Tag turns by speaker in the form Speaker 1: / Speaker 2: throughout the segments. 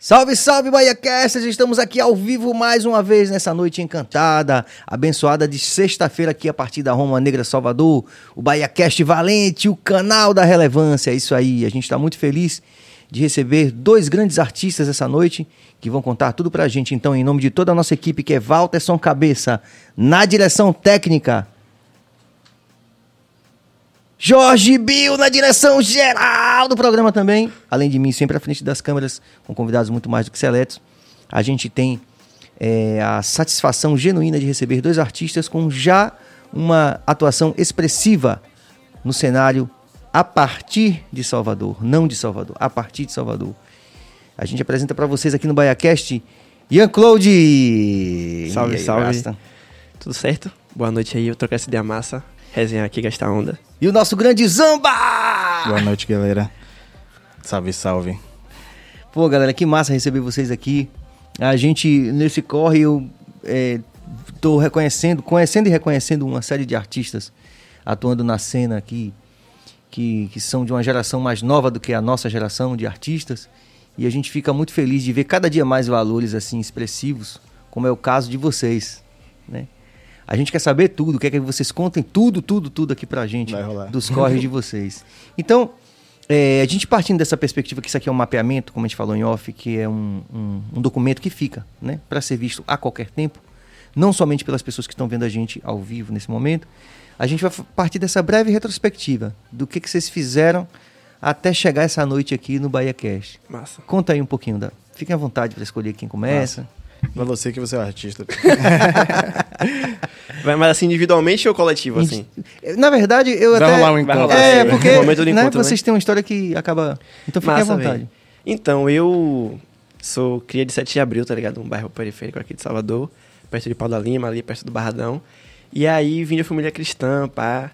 Speaker 1: Salve, salve, BahiaCasters! Estamos aqui ao vivo mais uma vez nessa noite encantada, abençoada de sexta-feira aqui a partir da Roma Negra Salvador, o BahiaCast Valente, o canal da relevância, é isso aí. A gente está muito feliz de receber dois grandes artistas essa noite que vão contar tudo pra gente. Então, em nome de toda a nossa equipe, que é Walterson Cabeça, na direção técnica, Jorge Bill na direção geral do programa também. Além de mim, sempre à frente das câmeras, com convidados muito mais do que seletos. A gente tem é, a satisfação genuína de receber dois artistas com já uma atuação expressiva no cenário a partir de Salvador, não de Salvador, a partir de Salvador. A gente apresenta para vocês aqui no BaiaCast Ian Claude.
Speaker 2: Salve,
Speaker 1: aí,
Speaker 2: salve.
Speaker 1: Rasta?
Speaker 2: Tudo certo? Boa noite aí, eu trocar essa ideia massa, resenhar aqui, gastar onda.
Speaker 1: E o nosso grande Zamba!
Speaker 3: Boa noite, galera. Salve, salve.
Speaker 1: Pô, galera, que massa receber vocês aqui. A gente, nesse corre, eu é, tô reconhecendo, conhecendo e reconhecendo uma série de artistas atuando na cena aqui, que, que são de uma geração mais nova do que a nossa geração de artistas. E a gente fica muito feliz de ver cada dia mais valores assim expressivos, como é o caso de vocês, né? A gente quer saber tudo, quer que vocês contem tudo, tudo, tudo aqui pra gente dos corres de vocês. Então, é, a gente partindo dessa perspectiva que isso aqui é um mapeamento, como a gente falou em off, que é um, um, um documento que fica, né, para ser visto a qualquer tempo, não somente pelas pessoas que estão vendo a gente ao vivo nesse momento, a gente vai partir dessa breve retrospectiva do que, que vocês fizeram até chegar essa noite aqui no Bahia Cast.
Speaker 2: Massa.
Speaker 1: Conta aí um pouquinho, da... fiquem à vontade para escolher quem começa.
Speaker 3: Pra você que você é o artista.
Speaker 2: Mas assim, individualmente ou coletivo, assim?
Speaker 1: Na verdade, eu
Speaker 3: Vai
Speaker 1: até.
Speaker 3: rolar um
Speaker 2: Vai
Speaker 3: encontro.
Speaker 1: É,
Speaker 2: sim.
Speaker 1: porque
Speaker 2: Momento do
Speaker 1: né,
Speaker 2: encontro, né?
Speaker 1: vocês têm uma história que acaba. Então fiquem à vontade.
Speaker 2: véi. Então, eu sou cria de 7 de abril, tá ligado? Um bairro periférico aqui de Salvador, perto de Pau da Lima, ali perto do Barradão. E aí vim de família cristã, pá.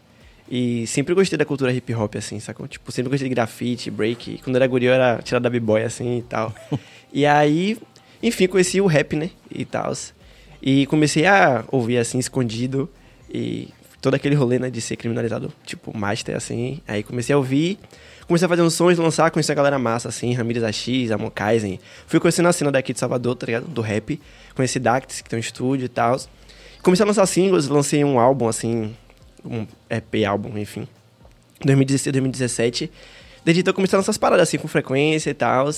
Speaker 2: E sempre gostei da cultura hip hop, assim, sacou? Tipo, sempre gostei de grafite, break. Quando eu era guri, eu era tirado da b-boy, assim, e tal. e aí, enfim, conheci o rap, né? E tal. E comecei a ouvir, assim, escondido. E todo aquele rolê, né, de ser criminalizado, tipo, master, assim. Aí comecei a ouvir, comecei a fazer uns sons, lançar, conheci a galera massa, assim, Ramirez AX, Amon Kaizen. Fui conhecendo a cena daqui de Salvador, tá ligado? Do rap. Conheci Dactis, que tem um estúdio e tal. Comecei a lançar singles, lancei um álbum, assim, um EP álbum, enfim. 2016, 2017. Desde então comecei a lançar as paradas assim com frequência e tal.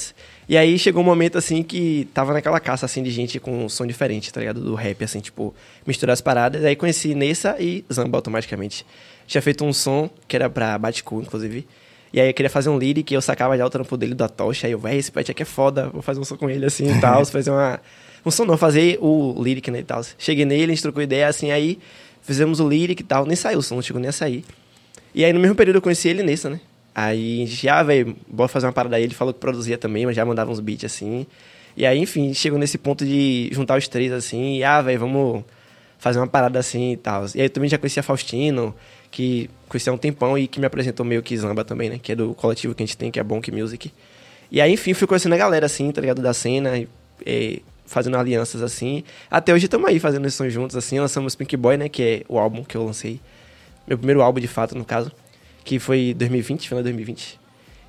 Speaker 2: E aí chegou um momento assim que tava naquela caça assim de gente com um som diferente, tá ligado? Do rap, assim, tipo, misturar as paradas. Aí conheci Nessa e Zamba automaticamente. Tinha feito um som que era pra Baticu, inclusive. E aí eu queria fazer um lyric e eu sacava já o trampo dele da tocha. Aí eu, véi, esse pet aqui é foda, vou fazer um som com ele assim e tal. fazer uma. Um som não, fazer o lyric, né, e tal. Cheguei nele, a gente trocou ideia assim, aí fizemos o lyric e tal. Nem saiu o som, não chegou nem a sair. E aí no mesmo período eu conheci ele nessa, né? Aí a gente, ah, velho, bora fazer uma parada aí. Ele falou que produzia também, mas já mandava uns beats assim. E aí, enfim, chegou nesse ponto de juntar os três assim. E, ah, velho, vamos fazer uma parada assim e tal. E aí eu também já conhecia Faustino, que conhecia há um tempão e que me apresentou meio que Zamba também, né? Que é do coletivo que a gente tem, que é Bonk Music. E aí, enfim, fui conhecendo a galera assim, tá ligado? Da cena, e, e fazendo alianças assim. Até hoje estamos aí fazendo sons juntos assim. Lançamos Pink Boy, né? Que é o álbum que eu lancei. Meu primeiro álbum de fato, no caso que foi 2020, final de 2020.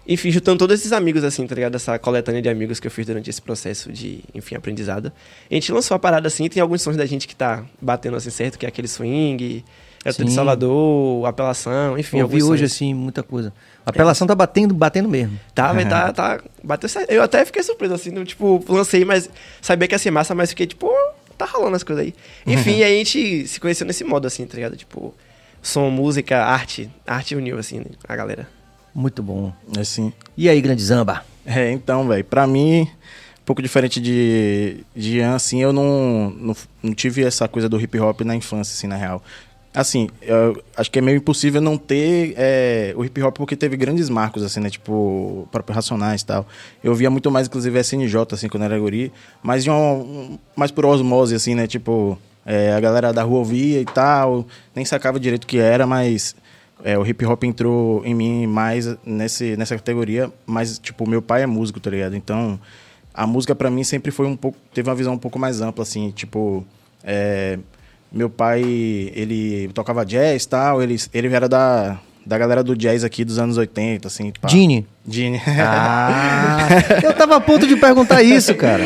Speaker 2: Enfim, juntando todos esses amigos, assim, tá ligado? Essa coletânea de amigos que eu fiz durante esse processo de, enfim, aprendizado. A gente lançou a parada assim, tem alguns sons da gente que tá batendo assim certo, que é aquele swing, Gato de. Salvador, apelação, enfim.
Speaker 1: Eu ouvi
Speaker 2: alguns
Speaker 1: hoje,
Speaker 2: sons.
Speaker 1: assim, muita coisa. A apelação tá batendo, batendo mesmo.
Speaker 2: Tá, mas tá, tá. Bateu. Eu até fiquei surpreso, assim, no, tipo, lancei, mas sabia que ia ser massa, mas fiquei, tipo, tá rolando as coisas aí. Enfim, aí a gente se conheceu nesse modo, assim, tá ligado? Tipo, som, música, arte. Arte uniu, assim, a galera.
Speaker 1: Muito bom.
Speaker 3: Assim.
Speaker 1: E aí, grande Zamba?
Speaker 3: É, então, velho, pra mim, um pouco diferente de, de Ian, assim, eu não, não, não tive essa coisa do hip hop na infância, assim, na real. Assim, eu acho que é meio impossível não ter é, o hip hop porque teve grandes marcos, assim, né? Tipo, o próprio Racionais e tal. Eu via muito mais, inclusive, SNJ, assim, quando era guri. Mas de um, um- mais por osmose, assim, né? Tipo, é, a galera da rua ouvia e tal. Nem sacava direito o que era, mas é, o hip hop entrou em mim mais nesse, nessa categoria. Mas, tipo, meu pai é músico, tá ligado? Então, a música pra mim sempre foi um pouco... Teve uma visão um pouco mais ampla, assim, tipo... é, meu pai, ele tocava jazz e tal, ele, ele era da, da galera do jazz aqui dos anos 80, assim. pá.
Speaker 1: Gini.
Speaker 3: Gini.
Speaker 1: Ah, eu tava a ponto de perguntar isso, cara.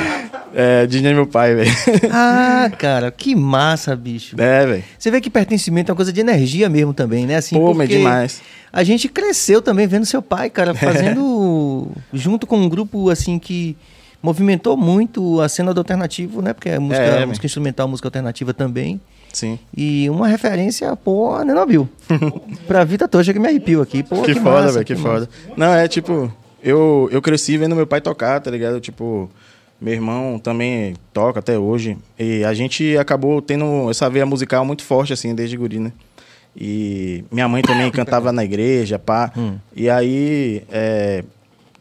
Speaker 3: É, Gini é meu pai, velho.
Speaker 1: Ah, cara, que massa, bicho.
Speaker 3: É, velho.
Speaker 1: Você vê que pertencimento é uma coisa de energia mesmo também, né? Assim,
Speaker 3: Pô, mas demais.
Speaker 1: A gente cresceu também vendo seu pai, cara, fazendo junto com um grupo assim que movimentou muito a cena do alternativo, né? Porque é música,
Speaker 3: É,
Speaker 1: música instrumental, música alternativa também.
Speaker 3: Sim.
Speaker 1: E uma referência, pô, a Nenobil. pra vida toda, chega que me arrepio aqui. Pô,
Speaker 3: que,
Speaker 1: que,
Speaker 3: foda,
Speaker 1: massa,
Speaker 3: velho, que,
Speaker 1: que
Speaker 3: foda. Não, é tipo, eu, eu cresci vendo meu pai tocar, tá ligado? Tipo, meu irmão também toca até hoje. E a gente acabou tendo essa veia musical muito forte, assim, desde guri, né? E minha mãe também cantava na igreja, pá. E aí, é,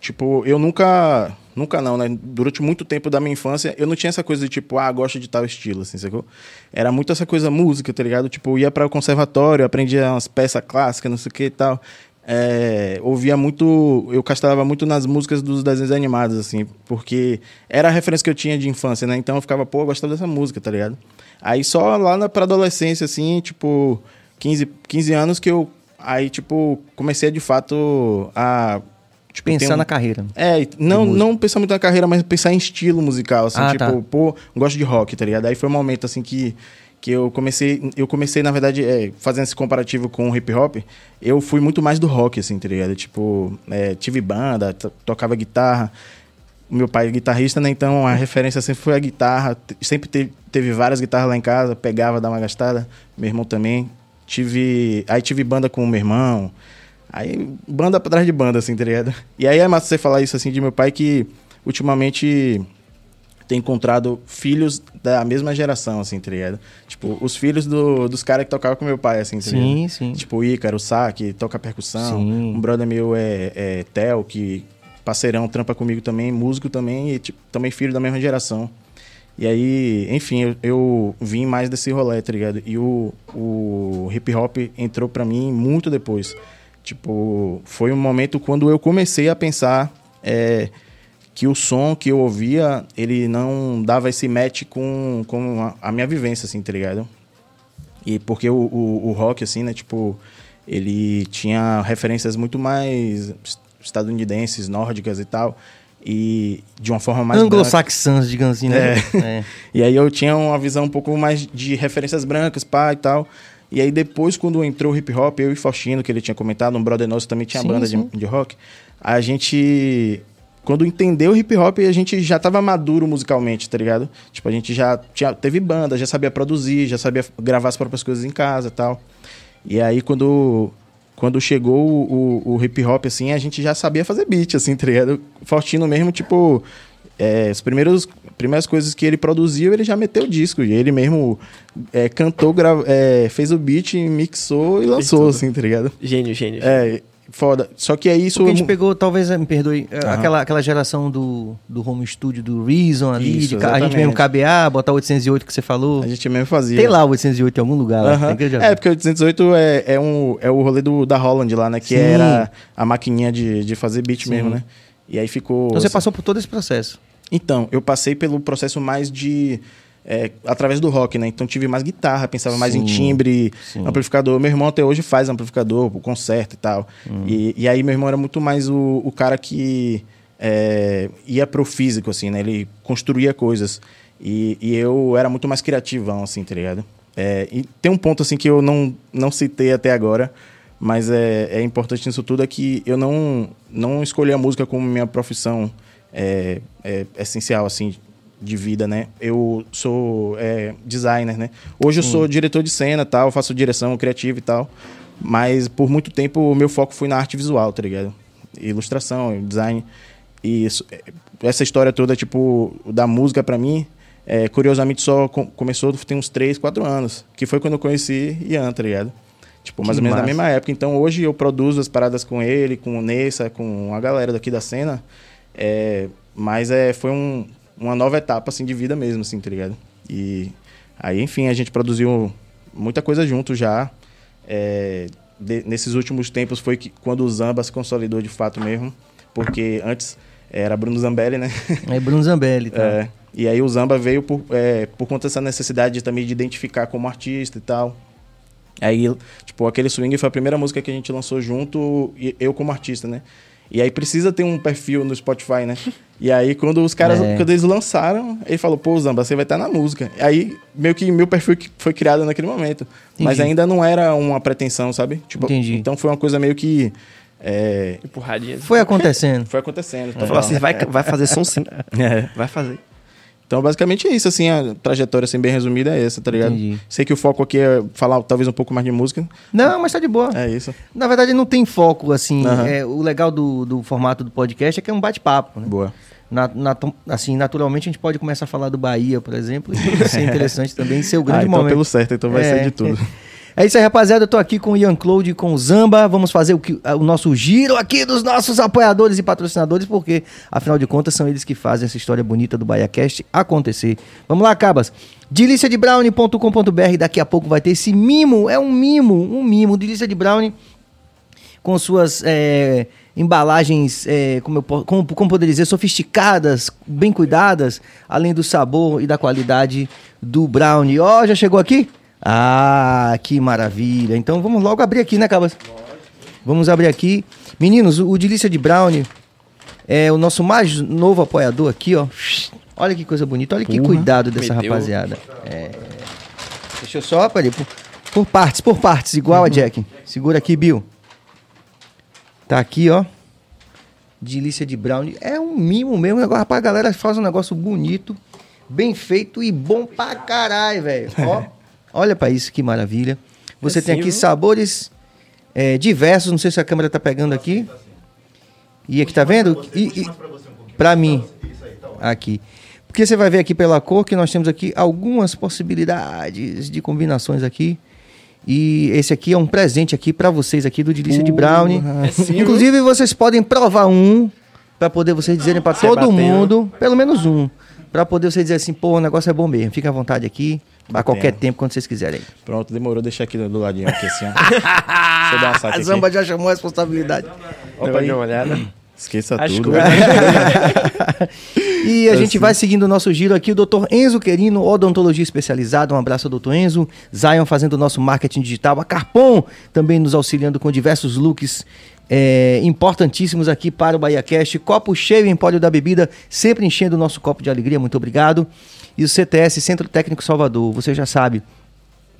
Speaker 3: tipo, eu nunca. Nunca não, né? Durante muito tempo da minha infância, eu não tinha essa coisa de tipo, ah, gosto de tal estilo, assim, sacou? Era muito essa coisa música, tá ligado? Tipo, eu ia para o conservatório, aprendia umas peças clássicas, não sei o que e tal. É, ouvia muito, eu castrava muito nas músicas dos desenhos animados, assim, porque era a referência que eu tinha de infância, né? Então eu ficava, pô, eu gostava dessa música, tá ligado? Aí só lá na, pra adolescência, assim, tipo, 15, 15 anos que eu, aí, tipo, comecei de fato a... Tipo,
Speaker 1: Pensar na carreira.
Speaker 3: é, não, não pensar muito na carreira, mas pensar em estilo musical, assim,
Speaker 1: Ah,
Speaker 3: tipo,
Speaker 1: tá.
Speaker 3: pô, gosto de rock, tá ligado? Aí foi um momento, assim, que, que eu comecei, eu comecei, na verdade, é, fazendo esse comparativo com o hip hop, eu fui muito mais do rock, assim, tá ligado? Tipo, é, tive banda, to- tocava guitarra, meu pai é guitarrista, né? Então a referência sempre foi a guitarra, Te- sempre teve, teve várias guitarras lá em casa, pegava, dava uma gastada, meu irmão também. Tive, aí tive banda com meu irmão, Aí, banda pra trás de banda, assim, tá ligado? E aí é massa você falar isso, assim, de meu pai, que ultimamente tem encontrado filhos da mesma geração, assim, tá ligado? Tipo, os filhos do- dos caras que tocavam com meu pai, assim, tá ligado?
Speaker 1: Sim, sim.
Speaker 3: Tipo, o Ícaro, o Sá, que toca percussão.
Speaker 1: Sim.
Speaker 3: Um brother meu é, é Theo, que parceirão, trampa comigo também, músico também, e tipo, também filho da mesma geração. E aí, enfim, eu, eu vim mais desse rolê, tá ligado? E o, o hip hop entrou pra mim muito depois. Tipo, foi um momento quando eu comecei a pensar é, que o som que eu ouvia, ele não dava esse match com, com a, minha vivência, assim, tá ligado? E porque o, o, o rock, assim, né, tipo, ele tinha referências muito mais estadunidenses, nórdicas e tal, e de uma forma mais.
Speaker 1: Anglo-saxãs, digamos assim, né? É.
Speaker 3: E aí eu tinha uma visão um pouco mais de referências brancas, pá, e tal. E aí depois, quando entrou o hip hop, eu e Faustino, que ele tinha comentado, um brother nosso também tinha
Speaker 1: Sim,
Speaker 3: banda de, de rock, a gente... Quando entendeu o hip hop, a gente já tava maduro musicalmente, tá ligado? Tipo, a gente já tinha, teve banda, já sabia produzir, já sabia gravar as próprias coisas em casa e tal. E aí, quando, quando chegou o, o, o hip hop, assim, a gente já sabia fazer beat, assim, tá ligado? O Faustino mesmo, tipo, é, as primeiras, primeiras coisas que ele produziu, ele já meteu o disco. E ele mesmo é, cantou, gra- é, fez o beat, mixou e lançou, assim, tá ligado?
Speaker 2: Gênio, gênio.
Speaker 3: É, foda. Só que aí isso...
Speaker 1: Porque a gente pegou, talvez, eh, me perdoe, eh,
Speaker 3: Aham.
Speaker 1: aquela, aquela geração do, do home studio, do Reason ali,
Speaker 3: Isso,
Speaker 1: de a gente mesmo cabear, botar o 808 que você falou.
Speaker 3: A gente mesmo fazia.
Speaker 1: Tem lá o 808 em algum lugar, lá, já
Speaker 3: É, porque o 808 é, é, um, é o rolê do, da Holland lá, né? Que
Speaker 1: Sim.
Speaker 3: era a maquininha de, de fazer beat
Speaker 1: Sim.
Speaker 3: mesmo, né? E aí ficou...
Speaker 1: Então você passou por todo esse processo.
Speaker 3: Então, eu passei pelo processo mais de. É, através do rock, né? Então tive mais guitarra, pensava mais em timbre,
Speaker 1: sim.
Speaker 3: amplificador. Meu irmão até hoje faz amplificador, o concerto e tal.
Speaker 1: Hum.
Speaker 3: E, e aí meu irmão era muito mais o, o cara que é, ia pro físico, assim, né? Ele construía coisas. E, e eu era muito mais criativão, assim, tá ligado? É, e tem um ponto, assim, que eu não, não citei até agora, mas é, é importante nisso tudo, é que eu não, não escolhi a música como minha profissão é, é, essencial, assim, de vida, né? Eu sou é, designer, né? Hoje eu sou diretor de cena tal, faço direção criativa e tal, mas por muito tempo o meu foco foi na arte visual, tá ligado? Ilustração, design. E isso- é, essa história toda, tipo, da música pra mim, é, curiosamente só com- começou tem uns 3, 4 anos, que foi quando eu conheci Ian, tá ligado? Tipo, mais
Speaker 1: Que
Speaker 3: ou menos
Speaker 1: massa.
Speaker 3: na mesma época. Então hoje eu produzo as paradas com ele, com o Nessa, com a galera daqui da cena. É, mas é, foi um- uma nova etapa, assim, de vida mesmo, assim, tá ligado? E aí, enfim, a gente produziu muita coisa junto já. É, de- nesses últimos tempos foi que, quando o Zamba se consolidou de fato mesmo. Porque antes era Bruno Zambelli, né?
Speaker 1: É Bruno Zambelli, tá?
Speaker 3: É, e aí o Zamba veio por, é, por conta dessa necessidade de, também de identificar como artista e tal. Aí, tipo, aquele swing foi a primeira música que a gente lançou junto, eu como artista, né? E aí precisa ter um perfil no Spotify, né? E aí, quando os caras,
Speaker 1: É.
Speaker 3: quando eles lançaram, ele falou, pô, Zamba, você vai estar na música. Aí, meio que meu perfil que foi criado naquele momento. Mas
Speaker 1: Entendi.
Speaker 3: ainda não era uma pretensão, sabe? Tipo,
Speaker 1: Entendi.
Speaker 3: Então foi uma coisa meio que. é,
Speaker 2: Empurradinha.
Speaker 1: Foi acontecendo.
Speaker 3: foi acontecendo.
Speaker 2: Então falou assim, vai, vai fazer som sim.
Speaker 3: É.
Speaker 2: Vai fazer.
Speaker 3: Então, basicamente é isso, assim, a trajetória, assim, bem resumida é essa, tá ligado?
Speaker 1: Entendi.
Speaker 3: Sei que o foco aqui é falar talvez um pouco mais de música.
Speaker 1: Não, mas tá de boa.
Speaker 3: É isso.
Speaker 1: Na verdade, não tem foco, assim. É, o legal do, do formato do podcast é que é um bate-papo, né?
Speaker 3: Boa.
Speaker 1: Na- na- assim, naturalmente a gente pode começar a falar do Bahia, por exemplo, e isso é interessante também, ser o grande
Speaker 3: ah, então
Speaker 1: momento.
Speaker 3: pelo certo, então vai
Speaker 1: É.
Speaker 3: ser de tudo.
Speaker 1: É isso aí, rapaziada. Eu tô aqui com o Ian Claude e com o Zamba. Vamos fazer o, que- o nosso giro aqui dos nossos apoiadores e patrocinadores, porque, afinal de contas, são eles que fazem essa história bonita do BahiaCast acontecer. Vamos lá, Cabas. Deliciadebrownie.com.br. Daqui a pouco vai ter esse mimo. É um mimo, um mimo. Delícia de Brownie com suas é, embalagens, é, como, eu, como, como poderia dizer, sofisticadas, bem cuidadas, além do sabor e da qualidade do brownie. Ó, já chegou aqui? Ah, que maravilha. Então vamos logo abrir aqui, né, Cabas? Vamos abrir aqui. Meninos, o, o Delícia de Brownie é o nosso mais novo apoiador aqui, ó. Olha que coisa bonita, olha que
Speaker 3: Porra.
Speaker 1: cuidado dessa rapaziada. É. Deixa eu só, peraí, por, por partes, por partes, igual a Jack. Segura aqui, Bill. Tá aqui, ó. Delícia de brownie. É um mimo mesmo. Agora, rapaz, a galera faz um negócio bonito, bem feito e bom pra caralho, velho. Ó, olha pra isso, que maravilha. Você
Speaker 2: É
Speaker 1: tem
Speaker 2: sim,
Speaker 1: aqui
Speaker 2: viu?
Speaker 1: sabores é, diversos. Não sei se a câmera tá pegando aqui. E aqui, tá vendo? E, e, pra mim. Aqui. Porque você vai ver aqui pela cor que nós temos aqui algumas possibilidades de combinações aqui. E esse aqui é um presente aqui pra vocês aqui do Delícia de Brownie.
Speaker 2: É sim,
Speaker 1: Inclusive vocês podem provar um pra poder vocês dizerem pra
Speaker 2: Você
Speaker 1: todo
Speaker 2: bateu.
Speaker 1: mundo, pelo menos um, Pra poder vocês dizerem assim, pô, o negócio é bom mesmo. Fica à vontade aqui, a qualquer tempo quando vocês quiserem.
Speaker 3: Pronto, demorou deixar aqui do ladinho aqui assim, ó. Deixa eu dar um saque
Speaker 1: A
Speaker 3: aqui.
Speaker 1: Zamba já chamou a responsabilidade.
Speaker 2: Opa, dá uma olhada.
Speaker 3: Esqueça
Speaker 2: As
Speaker 3: tudo.
Speaker 1: E a
Speaker 3: É
Speaker 1: gente
Speaker 3: assim.
Speaker 1: vai seguindo o nosso giro aqui, o Dr. Enzo Querino, odontologia especializada. Um abraço ao Dr. Enzo. Zion fazendo o nosso marketing digital. A Carpon também nos auxiliando com diversos looks é, importantíssimos aqui para o Bahia Cast. Copo cheio, Empório da Bebida, sempre enchendo o nosso copo de alegria. Muito obrigado. E o CTS, Centro Técnico Salvador. Você já sabe,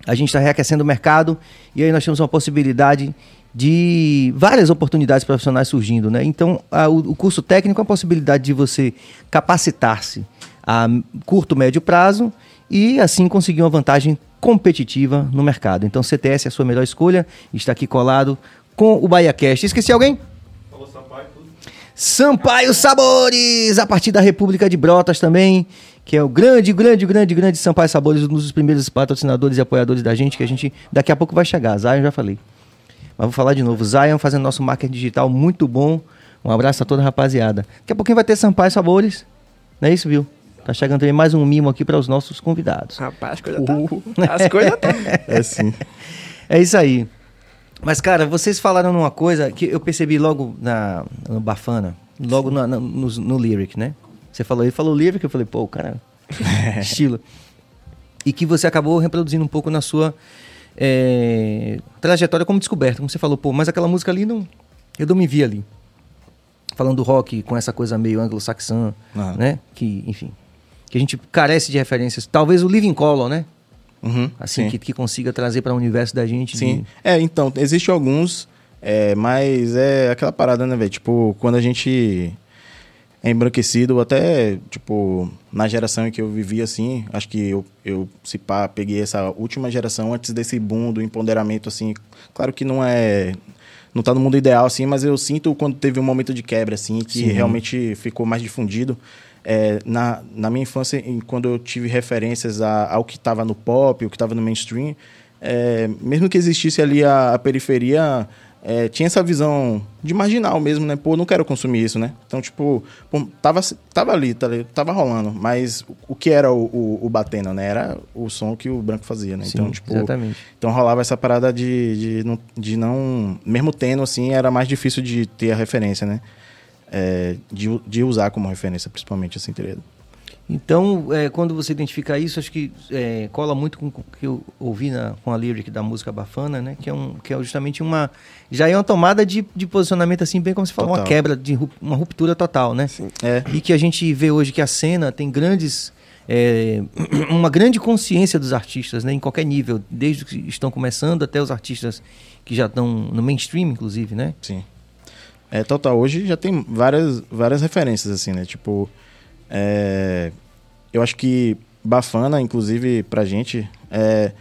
Speaker 1: a gente está reaquecendo o mercado e aí nós temos uma possibilidade de várias oportunidades profissionais surgindo, né? Então, a- o, curso técnico é uma possibilidade de você capacitar-se a curto, médio prazo e assim conseguir uma vantagem competitiva no mercado. Então, CTS é a sua melhor escolha, está aqui colado com o BahiaCast. Esqueci alguém? Sampaio Sabores, a partir da República de Brotas também, que é o grande, grande, grande, grande Sampaio Sabores, um dos primeiros patrocinadores e apoiadores da gente, que a gente daqui a pouco vai chegar. Zion já falei. Mas vou falar de novo. Zion fazendo nosso marketing digital muito bom. Um abraço a toda a rapaziada. Daqui a pouquinho vai ter Sampaio Sabores. Não é isso, viu? Tá chegando também mais um mimo aqui para os nossos convidados.
Speaker 2: Rapaz, as coisas tá. As coisas tá.
Speaker 3: É sim.
Speaker 1: É isso aí. Mas, cara, vocês falaram numa coisa que eu percebi logo na, no Bafana, logo na- na- no, no lyric, né? Você falou, ele falou lyric, eu falei, pô, cara, estilo. E que você acabou reproduzindo um pouco na sua é, trajetória como descoberta. Como você falou, pô, mas aquela música ali não. Eu não me vi ali. Falando do rock com essa coisa meio anglo-saxã,
Speaker 3: Ah.
Speaker 1: né? Que, enfim. Que a gente carece de referências. Talvez o Living Color, né?
Speaker 3: Uhum,
Speaker 1: Assim,
Speaker 3: sim.
Speaker 1: que, que consiga trazer para o universo da gente.
Speaker 3: Sim.
Speaker 1: de-
Speaker 3: É, então, existe alguns, é, mas é aquela parada, né, velho? Tipo, quando a gente embranquecido, até, tipo, na geração em que eu vivi, assim, acho que eu, eu se pá, peguei essa última geração antes desse boom do empoderamento, assim. Claro que não é. Não tá no mundo ideal, assim, mas eu sinto quando teve um momento de quebra, assim, que
Speaker 1: Sim.
Speaker 3: realmente ficou mais difundido. É, na, na minha infância, em- quando eu tive referências a- ao que estava no pop, o que estava no mainstream, é, mesmo que existisse ali a, a periferia, é, tinha essa visão de marginal mesmo, né? Pô, não quero consumir isso, né? Então, tipo, pô, tava, tava ali, tá tava rolando, mas o, que era o, o, o batendo, né? Era o som que o branco fazia, né?
Speaker 1: Sim,
Speaker 3: então, tipo,
Speaker 1: exatamente.
Speaker 3: então rolava essa parada de, de, não, de não. Mesmo tendo, assim, era mais difícil de ter a referência, né? É, de, de usar como referência, principalmente, assim, tá ligado?
Speaker 1: Então, é, quando você identifica isso, acho que é, cola muito com o que eu ouvi na, com a lyric da música Bafana, né? Que é, um, que é justamente uma. Já é uma tomada de, de posicionamento, assim, bem como se fala, uma quebra, de uma ruptura total, né? Sim. É. E que a gente vê hoje que a cena tem grandes. É, uma grande consciência dos artistas, né? Em qualquer nível, desde que estão começando até os artistas que já estão no mainstream, inclusive, né?
Speaker 3: Sim. É, total. Hoje já tem várias, várias referências, assim, né? Tipo. É, eu acho que Bafana, inclusive, pra gente, é,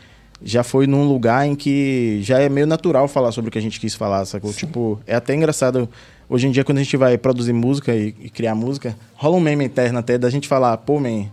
Speaker 3: já foi num lugar em que já é meio natural falar sobre o que a gente quis falar, sacou? Sim. Tipo, é até engraçado. Hoje em dia, quando a gente vai produzir música e, e criar música, rola um meme interno até da gente falar, pô, man,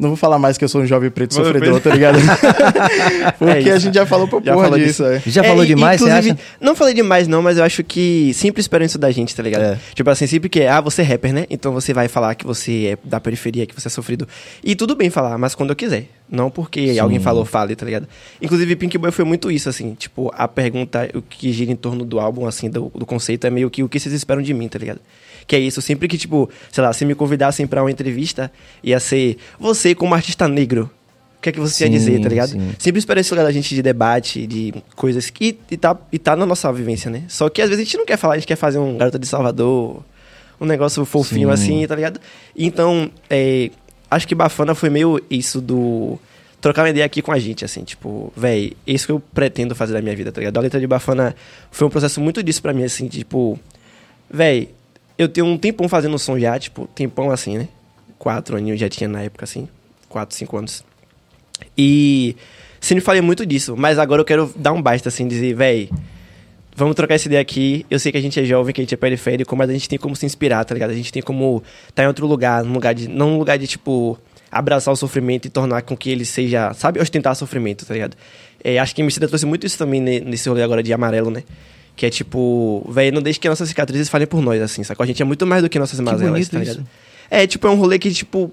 Speaker 3: não vou falar mais que eu sou um jovem preto sofredor, tá ligado? Porque é a gente já falou pra já porra disso. É.
Speaker 1: Já falou é, demais, você acha?
Speaker 2: Não falei demais não, mas eu acho que sempre esperam isso da gente, tá ligado? É. Tipo assim, sempre que é, ah, você é rapper, né? Então você vai falar que você é da periferia, que você é sofrido. E tudo bem falar, mas quando eu quiser. Não porque Sim. alguém falou, fale, tá ligado? Inclusive, Pink Boy foi muito isso, assim. Tipo, a pergunta, o que gira em torno do álbum, assim, do, do conceito, é meio que o que vocês esperam de mim, tá ligado? Que é isso, sempre que, tipo, sei lá, se me convidassem para uma entrevista, ia ser você como artista negro. O que é que você sim, ia dizer, tá ligado? Sim. Sempre espera esse lugar da gente de debate, de coisas que. E tá, e tá na nossa vivência, né? Só que às vezes a gente não quer falar, a gente quer fazer um Garota de Salvador, um negócio fofinho sim. assim, tá ligado? Então, é, acho que Bafana foi meio isso do trocar uma ideia aqui com a gente, assim, tipo, véi, isso que eu pretendo fazer da minha vida, tá ligado? A letra de Bafana foi um processo muito disso pra mim, assim, tipo, véi, eu tenho um tempão fazendo som já, tipo, tempão assim, né? Quatro aninhos já tinha na época, assim. Quatro, cinco anos. E sempre falei muito disso, mas agora eu quero dar um basta, assim, dizer, véi, vamos trocar essa ideia aqui. Eu sei que a gente é jovem, que a gente é periférico, mas a gente tem como se inspirar, tá ligado? A gente tem como estar tá em outro lugar, num lugar de. Não um lugar de, tipo, abraçar o sofrimento e tornar com que ele seja, sabe, ostentar sofrimento, tá ligado? É, acho que a Emicida trouxe muito isso também nesse rolê agora de amarelo, né? Que é tipo, velho, não deixe que nossas cicatrizes falem por nós, assim, sacou? A gente é muito mais do que nossas mazelas, tá ligado? Isso. É, tipo, é um rolê que, tipo,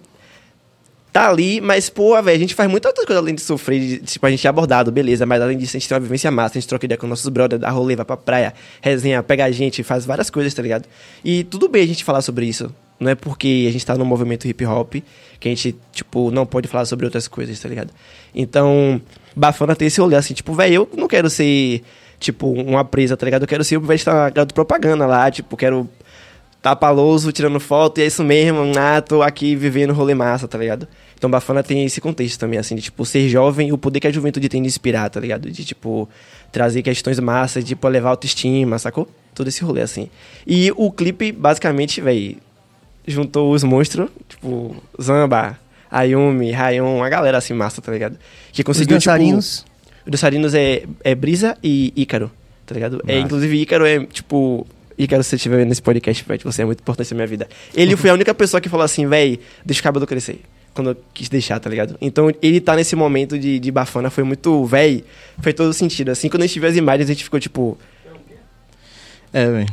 Speaker 2: tá ali, mas, pô, velho, a gente faz muita outra coisa além de sofrer, de, tipo, a gente é abordado, beleza, mas além disso, a gente tem uma vivência massa, a gente troca ideia com nossos brothers, dá rolê, vai pra praia, resenha, pega a gente, faz várias coisas, tá ligado? E tudo bem a gente falar sobre isso. Não é porque a gente tá no movimento hip hop que a gente, tipo, não pode falar sobre outras coisas, tá ligado? Então, Bafana tem esse rolê assim, tipo, velho, eu não quero ser tipo, uma presa, tá ligado? Eu quero ser o estar garoto propaganda lá, tipo, quero tá paloso tirando foto e é isso mesmo, ah, tô aqui vivendo rolê massa, tá ligado? Então Bafana tem esse contexto também, assim, de, tipo, ser jovem e o poder que a juventude tem de inspirar, tá ligado? De, tipo, trazer questões massas, de, tipo, levar autoestima, sacou? Todo esse rolê, assim. E o clipe, basicamente, velho, juntou os monstros, tipo, Zamba, Ayumi, Rayon, a galera, assim, massa, tá ligado?
Speaker 1: Que conseguiu, os dançarinos.
Speaker 2: tipo dançarinos é, é Brisa e Ícaro, tá ligado? É, inclusive, Ícaro é, tipo... Ícaro, se você estiver vendo esse podcast, velho, você é muito importante na minha vida. Ele foi a única pessoa que falou assim, velho, deixa o cabelo crescer. Quando eu quis deixar, tá ligado? Então, ele tá nesse momento de, de bafana, foi muito, velho, fez todo sentido. Assim, quando a gente viu as imagens, a gente ficou, tipo...
Speaker 3: É, velho.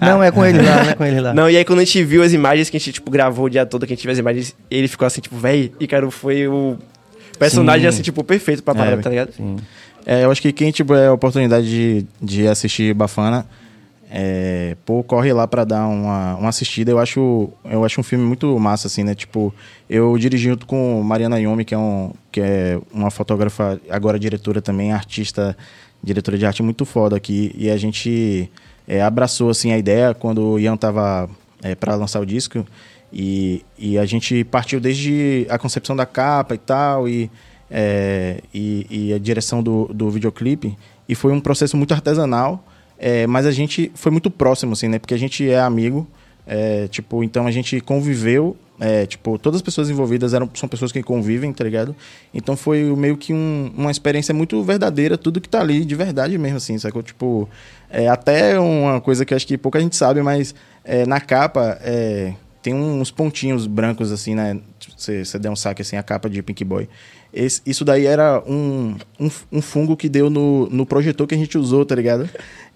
Speaker 1: Não, é com ele lá, não é com ele lá.
Speaker 2: Não, e aí quando a gente viu as imagens que a gente, tipo, gravou o dia todo, que a gente viu as imagens, ele ficou assim, tipo, velho, Ícaro foi o personagem, Sim. assim, tipo, perfeito pra parada, é, tá ligado? Sim.
Speaker 3: É, eu acho que quem tiver a oportunidade de, de assistir Bafana, é, pô, corre lá para dar uma, uma assistida. Eu acho, eu acho um filme muito massa, assim, né? Tipo, eu dirigi junto com Mariana Yomi, que é, um, que é uma fotógrafa, agora diretora também, artista, diretora de arte muito foda aqui. E a gente é, abraçou, assim, a ideia quando o Ian tava é, para lançar o disco. E, e a gente partiu desde a concepção da capa e tal, e, é, e, e, a direção do, do videoclipe. E foi um processo muito artesanal, é, mas a gente foi muito próximo, assim, né? Porque a gente é amigo, é, tipo, então a gente conviveu, é, tipo, todas as pessoas envolvidas eram, são pessoas que convivem, tá ligado? Então foi meio que um, uma experiência muito verdadeira, tudo que tá ali, de verdade mesmo, assim, sacou? Tipo, é, até uma coisa que acho que pouca gente sabe, mas é, na capa, é, tem uns pontinhos brancos assim, né? Você, você der um saque assim, a capa de Pink Boy. Esse, isso daí era um, um, um, fungo que deu no, no projetor que a gente usou, tá ligado?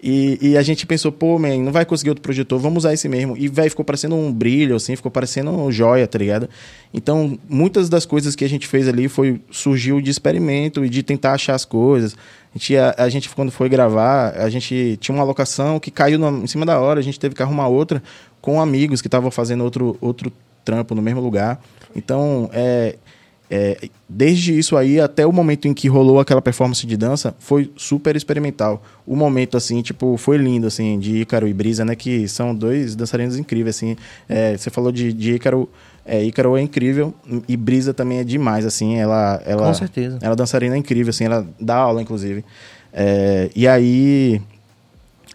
Speaker 3: E, e a gente pensou, pô, man, não vai conseguir outro projetor, vamos usar esse mesmo. E, velho, ficou parecendo um brilho, assim, ficou parecendo uma joia, tá ligado? Então, muitas das coisas que a gente fez ali foi surgiu de experimento e de tentar achar as coisas. A gente, a, a gente, quando foi gravar, a gente tinha uma locação que caiu em cima da hora, a gente teve que arrumar outra com amigos que estavam fazendo outro, outro trampo no mesmo lugar. Então, é, é, desde isso aí até o momento em que rolou aquela performance de dança, foi super experimental. O momento, assim, tipo, foi lindo, assim, de Ícaro e Brisa, né? Que são dois dançarinos incríveis, assim. É, você falou de, de Ícaro, é, Ícaro é incrível e Brisa também é demais, assim. Ela, ela,
Speaker 1: Com certeza.
Speaker 3: Ela dançarina é incrível, assim. Ela dá aula, inclusive. É, e aí,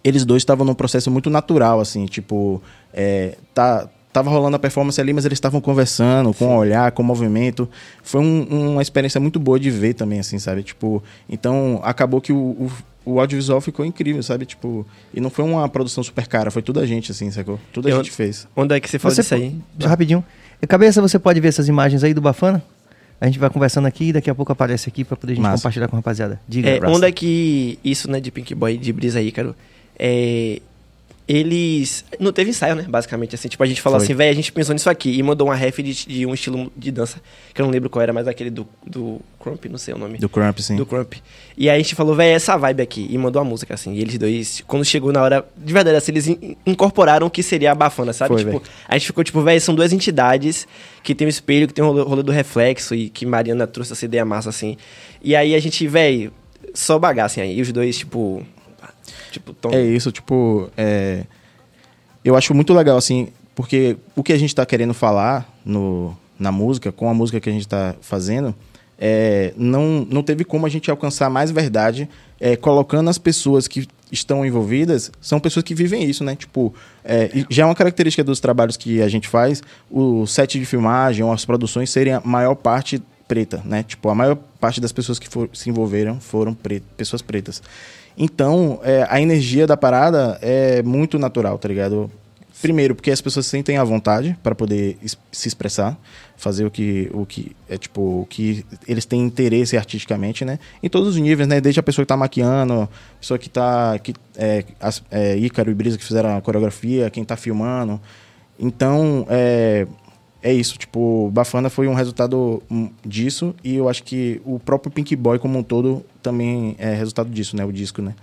Speaker 3: eles dois estavam num processo muito natural, assim, tipo, é, tá, tava rolando a performance ali, mas eles estavam conversando, com o olhar, com o movimento. Foi um, uma experiência muito boa de ver também, assim, sabe? Tipo, então acabou que o, o, o, audiovisual ficou incrível, sabe? Tipo, e não foi uma produção super cara, foi tudo a gente, assim, sacou? Tudo a
Speaker 2: Eu-
Speaker 3: gente fez.
Speaker 2: Onde é que você
Speaker 1: Você
Speaker 2: disso aí?
Speaker 1: Rapidinho. Cabeça, você pode ver essas imagens aí do Bafana? A gente vai conversando aqui e daqui a pouco aparece aqui pra poder a gente
Speaker 3: Massa.
Speaker 1: compartilhar com a rapaziada. Diga,
Speaker 2: É, onde é que isso, né, de Pink Boy, de Brisa Ícaro, é, eles... Não teve ensaio, né, basicamente, assim. Tipo, a gente falou
Speaker 3: Foi.
Speaker 2: assim, velho, a gente pensou nisso aqui e mandou uma ref de, de um estilo de dança, que eu não lembro qual era, mas aquele do, do Crump, não sei o nome.
Speaker 3: Do Crump, sim.
Speaker 2: Do Crump. E aí a gente falou, velho, essa vibe aqui. E mandou a música, assim. E eles dois, quando chegou na hora, de verdade, assim, eles in- incorporaram o que seria a bafana, sabe?
Speaker 3: Foi,
Speaker 2: tipo,
Speaker 3: véi.
Speaker 2: a gente ficou, tipo, velho, são duas entidades que tem o espelho, que tem o rolê, rolê do reflexo e que Mariana trouxe essa ideia massa, assim. E aí a gente, velho, só bagaçem aí. E os dois, tipo. Tipo, tão.
Speaker 3: É isso, tipo, é, eu acho muito legal, assim, porque o que a gente tá querendo falar no, na música, com a música que a gente tá fazendo, é, não, não teve como a gente alcançar mais verdade é, colocando as pessoas que estão envolvidas, são pessoas que vivem isso, né? Tipo, é, já é uma característica dos trabalhos que a gente faz, o set de filmagem as produções serem a maior parte preta, né? Tipo, a maior parte das pessoas que for- se envolveram foram pessoas pretas. Então, é, a energia da parada é muito natural, tá ligado? Primeiro, porque as pessoas sentem a vontade para poder es- se expressar, fazer o que, o que é tipo, o que eles têm interesse artisticamente, né? Em todos os níveis, né? Desde a pessoa que tá maquiando, a pessoa que tá. Que, é, as, é, Ícaro e Brisa que fizeram a coreografia, quem tá filmando. Então, é, é isso, tipo, Bafana foi um resultado hum, disso e eu acho que o próprio Pink Boy como um todo também é resultado disso, né, o disco, né.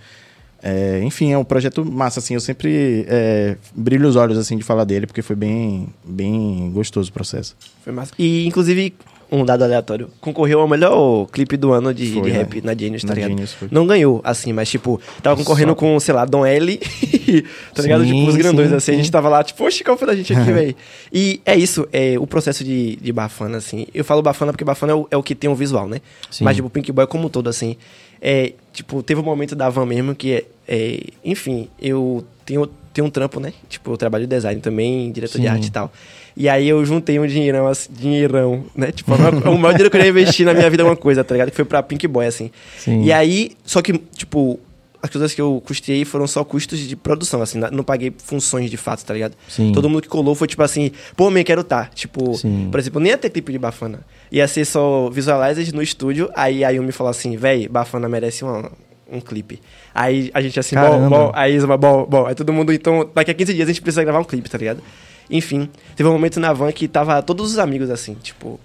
Speaker 3: É, enfim, é um projeto massa, assim, eu sempre é, brilho os olhos, assim, de falar dele, porque foi bem, bem gostoso o processo.
Speaker 2: Foi massa. E, inclusive, um dado aleatório. Concorreu ao melhor clipe do ano de,
Speaker 3: Foi,
Speaker 2: de
Speaker 3: né?
Speaker 2: rap na Genius, tá
Speaker 3: Na
Speaker 2: ligado?
Speaker 3: Genius.
Speaker 2: Não ganhou, assim, mas, tipo, tava concorrendo
Speaker 1: Só-
Speaker 2: com, sei lá, Dom L, tá ligado?
Speaker 1: Sim,
Speaker 2: Tipo, os grandões,
Speaker 1: sim,
Speaker 2: assim. A gente
Speaker 1: sim.
Speaker 2: tava lá, tipo, oxe, qual foi da gente aqui, velho? E é isso, é o processo de, de Bafana, assim. Eu falo Bafana porque Bafana é o, é o que tem o visual, né?
Speaker 1: Sim.
Speaker 2: Mas, tipo, o Pink Boy como um todo, assim. É, tipo, teve um momento da van mesmo que, é, é, enfim, eu tenho, tenho um trampo, né? Tipo, eu trabalho design também, diretor de
Speaker 1: Sim.
Speaker 2: arte e tal. E aí eu juntei um dinheirão, assim, dinheirão, né? Tipo, o maior dinheiro que eu ia investir na minha vida é uma coisa, tá ligado? Que foi pra Pink Boy, assim.
Speaker 1: Sim.
Speaker 2: E aí, só que, tipo, as coisas que eu custei foram só custos de produção, assim, não paguei funções de fato, tá ligado?
Speaker 1: Sim.
Speaker 2: Todo mundo que colou foi tipo assim, pô, man, quero tá. Tipo,
Speaker 1: Sim.
Speaker 2: por exemplo, nem ia ter clipe de Bafana. Ia ser só visualizers no estúdio, aí a Yumi falou assim, véi, Bafana merece uma- um clipe. Aí a gente assim, bom, bom, aí Isma, bom, bom. Aí todo mundo, então, daqui a 15 dias a gente precisa gravar um clipe, tá ligado? Enfim, teve um momento na van que tava todos os amigos assim, tipo,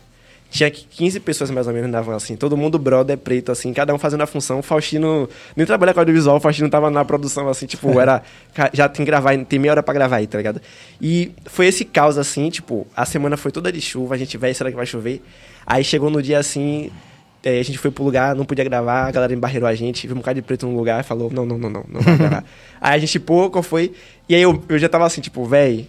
Speaker 2: tinha 15 pessoas mais ou menos na van, assim, todo mundo brother preto, assim, cada um fazendo a função. O Faustino nem trabalha com audiovisual, o Faustino tava na produção, assim, tipo, era. Já tem que gravar, tem meia hora pra gravar aí, tá ligado? E foi esse caos, assim, tipo, a semana foi toda de chuva, a gente, vai, será que vai chover? Aí chegou no dia assim. é, a gente foi pro lugar, não podia gravar, a galera embarreirou a gente, viu um bocado de preto no lugar e falou: não, não, não, não, não vai gravar. aí a gente, pô, qual foi? E aí eu, eu já tava assim, tipo, véi,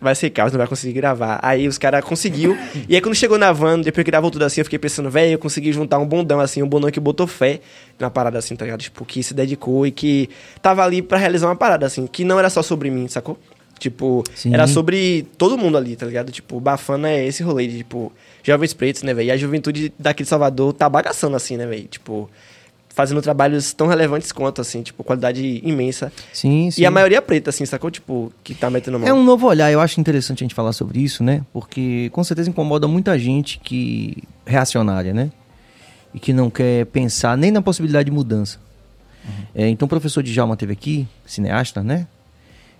Speaker 2: vai ser caos, não vai conseguir gravar. Aí os caras conseguiu. e aí quando chegou na van, depois que gravou tudo assim, eu fiquei pensando, velho, eu consegui juntar um bondão, assim, um bondão que botou fé na parada, assim, tá ligado? Tipo, que se dedicou e que tava ali pra realizar uma parada, assim, que não era só sobre mim, sacou? Tipo,
Speaker 1: Sim.
Speaker 2: era sobre todo mundo ali, tá ligado? Tipo, Bafana é esse rolê de, tipo, jovens pretos, né, velho? E a juventude daqui de Salvador tá bagaçando, assim, né, velho? Tipo, fazendo trabalhos tão relevantes quanto, assim, tipo, qualidade imensa.
Speaker 1: Sim, sim.
Speaker 2: E a maioria preta, assim, sacou? Tipo, que tá metendo mão.
Speaker 1: É um novo olhar, eu acho interessante a gente falar sobre isso, né? Porque com certeza incomoda muita gente que reacionária, né? E que não quer pensar nem na possibilidade de mudança. É, então o professor Djalma teve aqui, cineasta, né?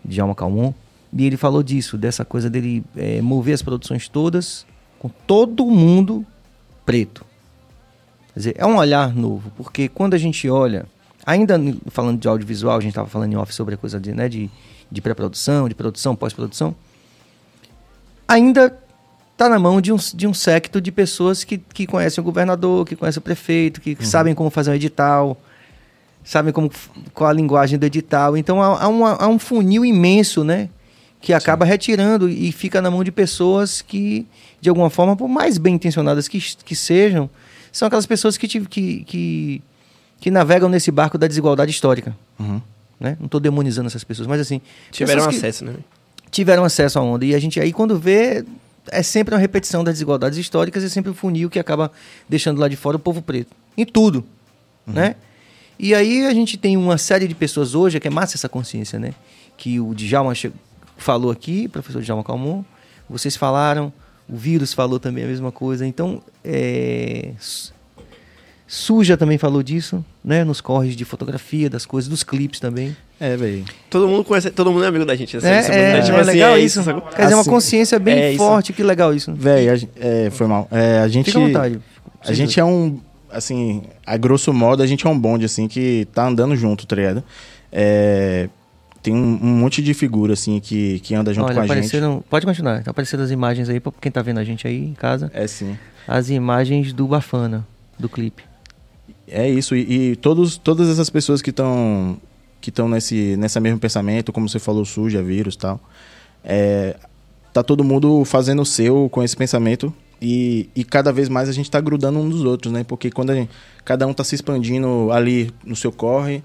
Speaker 1: Djalma Calmon, e ele falou disso, dessa coisa dele é, mover as produções todas com todo mundo preto. Quer dizer, é um olhar novo, porque quando a gente olha, ainda falando de audiovisual, a gente estava falando em off sobre a coisa de, né, de, de pré-produção, de produção, pós-produção, ainda tá na mão de um, de um secto de pessoas que, que conhecem o governador, que conhecem o prefeito, que sabem como fazer um edital, sabem como, qual a linguagem do edital. Então há, há, uma- há um funil imenso, né? Que acaba retirando e fica na mão de pessoas que, de alguma forma, por mais bem intencionadas que, que sejam, são aquelas pessoas que, te- que, que, que navegam nesse barco da desigualdade histórica.
Speaker 3: Uhum.
Speaker 1: Né? Não estou demonizando essas pessoas, mas assim.
Speaker 2: Tiveram acesso, né?
Speaker 1: tiveram acesso à onda. E a gente aí, quando vê, é sempre uma repetição das desigualdades históricas e sempre o funil que acaba deixando lá de fora o povo preto. Em tudo, né? E aí a gente tem uma série de pessoas hoje, que é massa essa consciência, né? Que o Djalma falou aqui, o professor Djalma Calmon, vocês falaram, o vírus falou também a mesma coisa. Então, é... Su- Suja também falou disso, né? Nos corres de fotografia, das coisas, dos clipes também.
Speaker 3: É, velho.
Speaker 2: Todo mundo conhece, todo mundo é amigo da gente. essa-
Speaker 1: É,
Speaker 2: essa-
Speaker 1: é,
Speaker 2: né? Tipo
Speaker 1: é
Speaker 2: assim,
Speaker 1: legal
Speaker 2: é
Speaker 1: isso. Quer dizer, uma
Speaker 3: Assim,
Speaker 1: consciência bem
Speaker 2: é
Speaker 1: forte, que legal isso.
Speaker 3: Gen- é, foi mal. É, a gente.
Speaker 1: Fica à vontade.
Speaker 3: A gente é um. Assim, a grosso modo, a gente é um bonde, assim, que tá andando junto, tá ligado? É, tem um, um monte de figura, assim, que, que anda junto
Speaker 1: Olha,
Speaker 3: com a gente.
Speaker 1: apareceram, pode continuar. Tá aparecendo as imagens aí pra quem tá vendo a gente aí em casa.
Speaker 3: É sim.
Speaker 1: As imagens do Bafana, do clipe.
Speaker 3: É isso, e, e todos, todas essas pessoas que estão que estão nesse, nesse mesmo pensamento, como você falou, suja, vírus e tal, é, tá todo mundo fazendo o seu com esse pensamento e, e cada vez mais a gente tá grudando um dos outros, né? Porque quando gente, cada um tá se expandindo ali no seu corre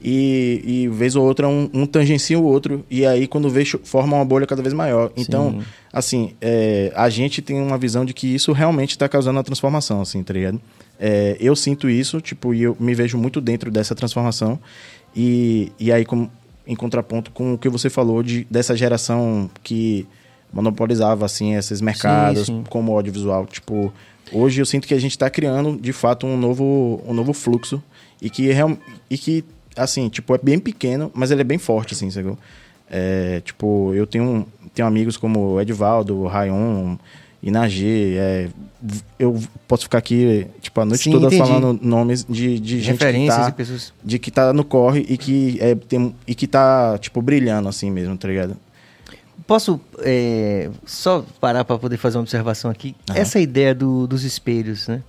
Speaker 3: e, e vez ou outra um, um tangencia o outro e aí quando vê forma uma bolha cada vez maior. Então,
Speaker 1: Sim.
Speaker 3: assim, é, a gente tem uma visão de que isso realmente está causando uma transformação, assim, tá ligado? É, eu sinto isso, tipo, e eu me vejo muito dentro dessa transformação. E, e aí, com, em contraponto com o que você falou de, dessa geração que monopolizava, assim, esses mercados,
Speaker 1: sim.
Speaker 3: como o audiovisual. Tipo, hoje eu sinto que a gente está criando, de fato, um novo, um novo fluxo e que, real, e que, assim, tipo, é bem pequeno, mas ele é bem forte, assim, sabe? É, tipo, eu tenho, tenho amigos como Edvaldo, o Rayon, Inagê, é, eu posso ficar aqui, tipo, a noite
Speaker 1: Sim,
Speaker 3: toda
Speaker 1: entendi.
Speaker 3: falando nomes de, de gente que tá,
Speaker 1: e pessoas.
Speaker 3: de que tá no corre e que, é, tem, e que tá, tipo, brilhando assim mesmo, tá ligado?
Speaker 1: Posso é, só parar para poder fazer uma observação aqui?
Speaker 3: Aham.
Speaker 1: Essa ideia do- dos espelhos, né?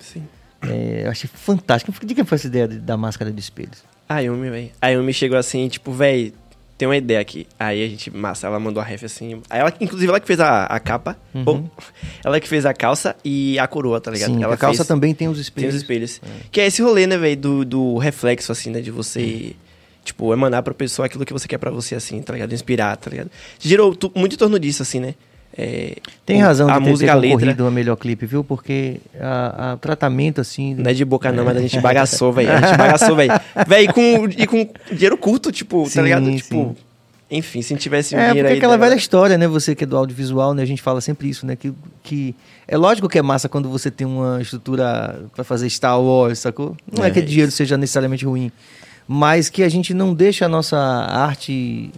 Speaker 2: Sim.
Speaker 1: É, eu achei fantástico. De quem foi essa ideia de- da máscara de espelhos?
Speaker 2: A Yumi, velho. A Yumi chegou assim, tipo, velho, tem uma ideia aqui. Aí a gente, massa, ela mandou a ref assim. Aí ela, inclusive, ela que fez a, a capa.
Speaker 1: Uhum.
Speaker 2: ou- ela que fez a calça e a coroa, tá ligado?
Speaker 1: Sim,
Speaker 2: ela
Speaker 1: a calça
Speaker 2: fez-
Speaker 1: também tem os
Speaker 2: Tem
Speaker 1: espelhos.
Speaker 2: os espelhos. Que é esse rolê, né, velho, do, do reflexo, assim, né? De você, tipo, emanar pra pessoa aquilo que você quer pra você, assim, tá ligado? Inspirar, tá ligado? Girou muito em torno disso, assim, né? É,
Speaker 1: Tem
Speaker 2: o-
Speaker 1: razão de
Speaker 2: a
Speaker 1: ter,
Speaker 2: música,
Speaker 1: ter concorrido a melhor clipe, viu? Porque a, a- o tratamento, assim...
Speaker 2: Não é de boca não, mas a gente bagaçou, velho. A gente bagaçou, velho. Velho, e com, e com dinheiro curto, tipo,
Speaker 1: Sim,
Speaker 2: tá ligado?
Speaker 1: sim.
Speaker 2: Tipo, enfim, se não tivesse um
Speaker 1: É,
Speaker 2: dinheiro aí...
Speaker 1: aquela
Speaker 2: tá
Speaker 1: velha história, né? Você que é do audiovisual, né? A gente fala sempre isso, né? Que, que é lógico que é massa quando você tem uma estrutura para fazer Star Wars, sacou? Não é,
Speaker 3: É
Speaker 1: que dinheiro seja necessariamente ruim, mas que a gente não deixa a nossa arte...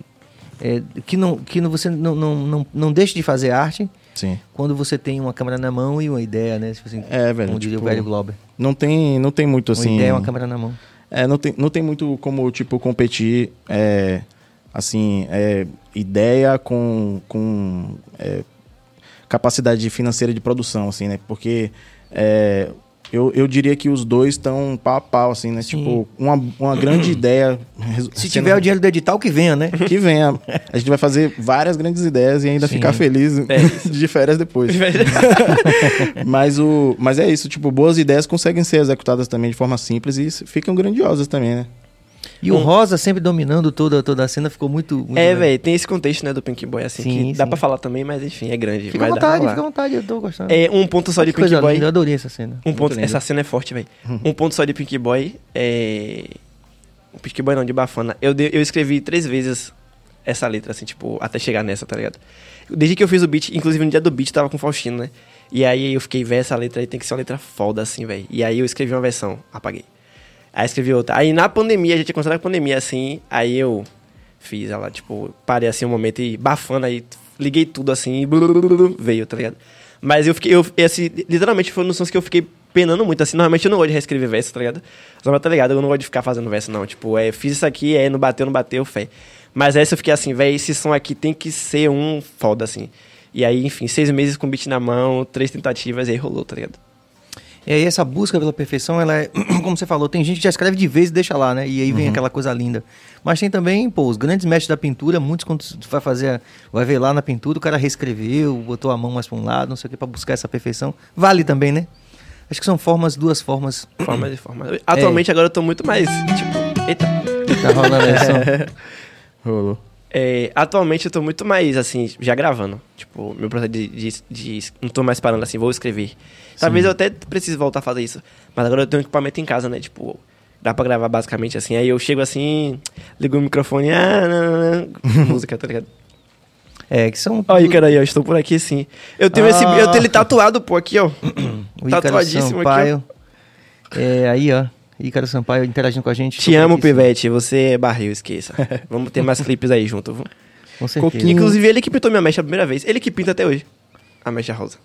Speaker 1: é, que não, que não, você não, não, não, não deixe de fazer arte
Speaker 3: Sim.
Speaker 1: quando você tem uma câmera na mão e uma ideia, né? Tipo assim,
Speaker 3: É, velho,
Speaker 1: Como
Speaker 3: tipo,
Speaker 1: o velho Glauber.
Speaker 3: Não tem, não tem muito
Speaker 1: Uma
Speaker 3: assim.
Speaker 1: ideia e uma câmera na mão.
Speaker 3: É, não tem, não tem muito como, tipo, competir, é, assim, é, ideia com, com é, capacidade financeira de produção, assim, né? Porque é, eu, eu diria que os dois estão pau a pau, assim, né?
Speaker 1: Sim.
Speaker 3: Tipo, uma, uma grande ideia...
Speaker 1: Se tiver o dinheiro do edital, que venha, né?
Speaker 3: Que venha. A gente vai fazer várias grandes ideias e ainda
Speaker 1: Sim.
Speaker 3: ficar feliz
Speaker 2: É
Speaker 3: de férias depois. mas, o, mas é isso, tipo, boas ideias conseguem ser executadas também de forma simples e ficam grandiosas também, né?
Speaker 1: E o
Speaker 2: Um-
Speaker 1: Rosa sempre dominando toda, toda a cena ficou muito. muito
Speaker 2: É, velho, tem esse contexto, né, do Pink Boy, assim,
Speaker 1: Sim,
Speaker 2: que dá
Speaker 1: sim.
Speaker 2: pra falar também, mas enfim, é grande.
Speaker 1: Fica à
Speaker 2: dá
Speaker 1: vontade, fica à vontade, eu tô gostando.
Speaker 2: É, um ponto só de
Speaker 1: Que
Speaker 2: Pink Boy.
Speaker 1: linda, eu adorei essa cena.
Speaker 2: Um ponto, essa cena é forte, velho. Um ponto só de Pink Boy é. O Pink Boy não, de Bafana. Eu, de- eu escrevi três vezes essa letra, assim, tipo, até chegar nessa, tá ligado? Desde que eu fiz o beat, inclusive no dia do beat tava com o Faustino, né? E aí eu fiquei, velho, essa letra aí tem que ser uma letra foda, assim, velho. E aí eu escrevi uma versão, apaguei. Aí escrevi outra. Aí na pandemia, a gente tinha começado a pandemia, assim, aí eu fiz ela, tipo, parei assim um momento e bafana, aí liguei tudo assim e veio, tá ligado? Mas eu fiquei, eu, esse, literalmente foram noções que eu fiquei penando muito, assim, normalmente eu não gosto de reescrever verso, tá ligado? Só tá ligado, eu não gosto de ficar fazendo verso, não, tipo, é, fiz isso aqui, é, não bateu, não bateu, fé. Mas essa eu fiquei assim, velho, esse som aqui tem que ser um foda, assim. E aí, enfim, seis meses com beat na mão, três tentativas, e aí rolou, tá ligado?
Speaker 1: E aí essa busca pela perfeição, ela é, como você falou, tem gente que já escreve de vez e deixa lá, né? E aí vem aquela coisa linda. Mas tem também, pô, os grandes mestres da pintura, muitos quando vai fazer, vai ver lá na pintura, o cara reescreveu, botou a mão mais para um lado, não sei o que, para buscar essa perfeição. Vale também, né? Acho que são formas, duas formas.
Speaker 2: Formas e formas. Atualmente agora eu tô muito mais, tipo, eita.
Speaker 1: Tá rolando aí, som.
Speaker 3: Rolou.
Speaker 2: É, atualmente eu tô muito mais, assim, já gravando. Tipo, meu processo de, de, de- Não tô mais parando assim, vou escrever. Talvez eu até precise voltar a fazer isso. Mas agora eu tenho equipamento em casa, né? Tipo, dá pra gravar basicamente assim. Aí eu chego assim, ligo o microfone, ah, não, não, não. música, tá ligado?
Speaker 1: É, que são.
Speaker 2: Ó, Ícaro aí, ó, estou por aqui sim. Eu tenho esse.
Speaker 1: Ah.
Speaker 2: Eu tenho ele tatuado, pô, aqui, ó.
Speaker 1: O
Speaker 2: Tatuadíssimo
Speaker 1: Sampaio. É, aí, ó. Ícaro Sampaio interagindo com a gente.
Speaker 2: Te amo. Pivete. Você é barril, esqueça. Vamos ter mais clipes aí junto. viu?
Speaker 1: Com certeza.
Speaker 2: Inclusive, ele que pintou minha mecha a primeira vez. Ele que pinta até hoje. A mecha rosa.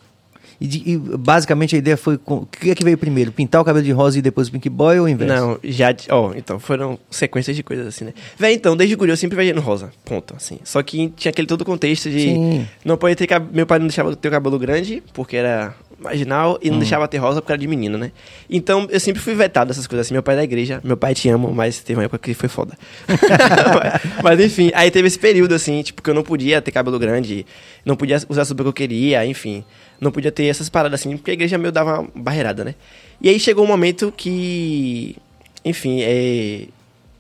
Speaker 1: E, de- e, basicamente a ideia foi. O que é que veio primeiro? Pintar o cabelo de rosa e depois o Pink Boy ou o inverso?
Speaker 2: Não, já. Ó, então, foram sequências de coisas assim, né? Véi, então, desde guri eu sempre viajei no rosa. Ponto, assim. Só que tinha aquele todo contexto de.
Speaker 1: Sim.
Speaker 2: Não pode ter. Meu pai não deixava ter o cabelo grande, porque era marginal, e não deixava ter rosa porque era de menino, né? Então eu sempre fui vetado dessas coisas assim. Meu pai é da igreja, meu pai te amo, mas teve uma época que foi foda. mas, mas, enfim, aí teve esse período assim, tipo, que eu não podia ter cabelo grande, não podia usar sombra que eu queria, enfim. Não podia ter essas paradas assim, porque a igreja meio dava uma barreirada, né? E aí chegou um momento que. Enfim, é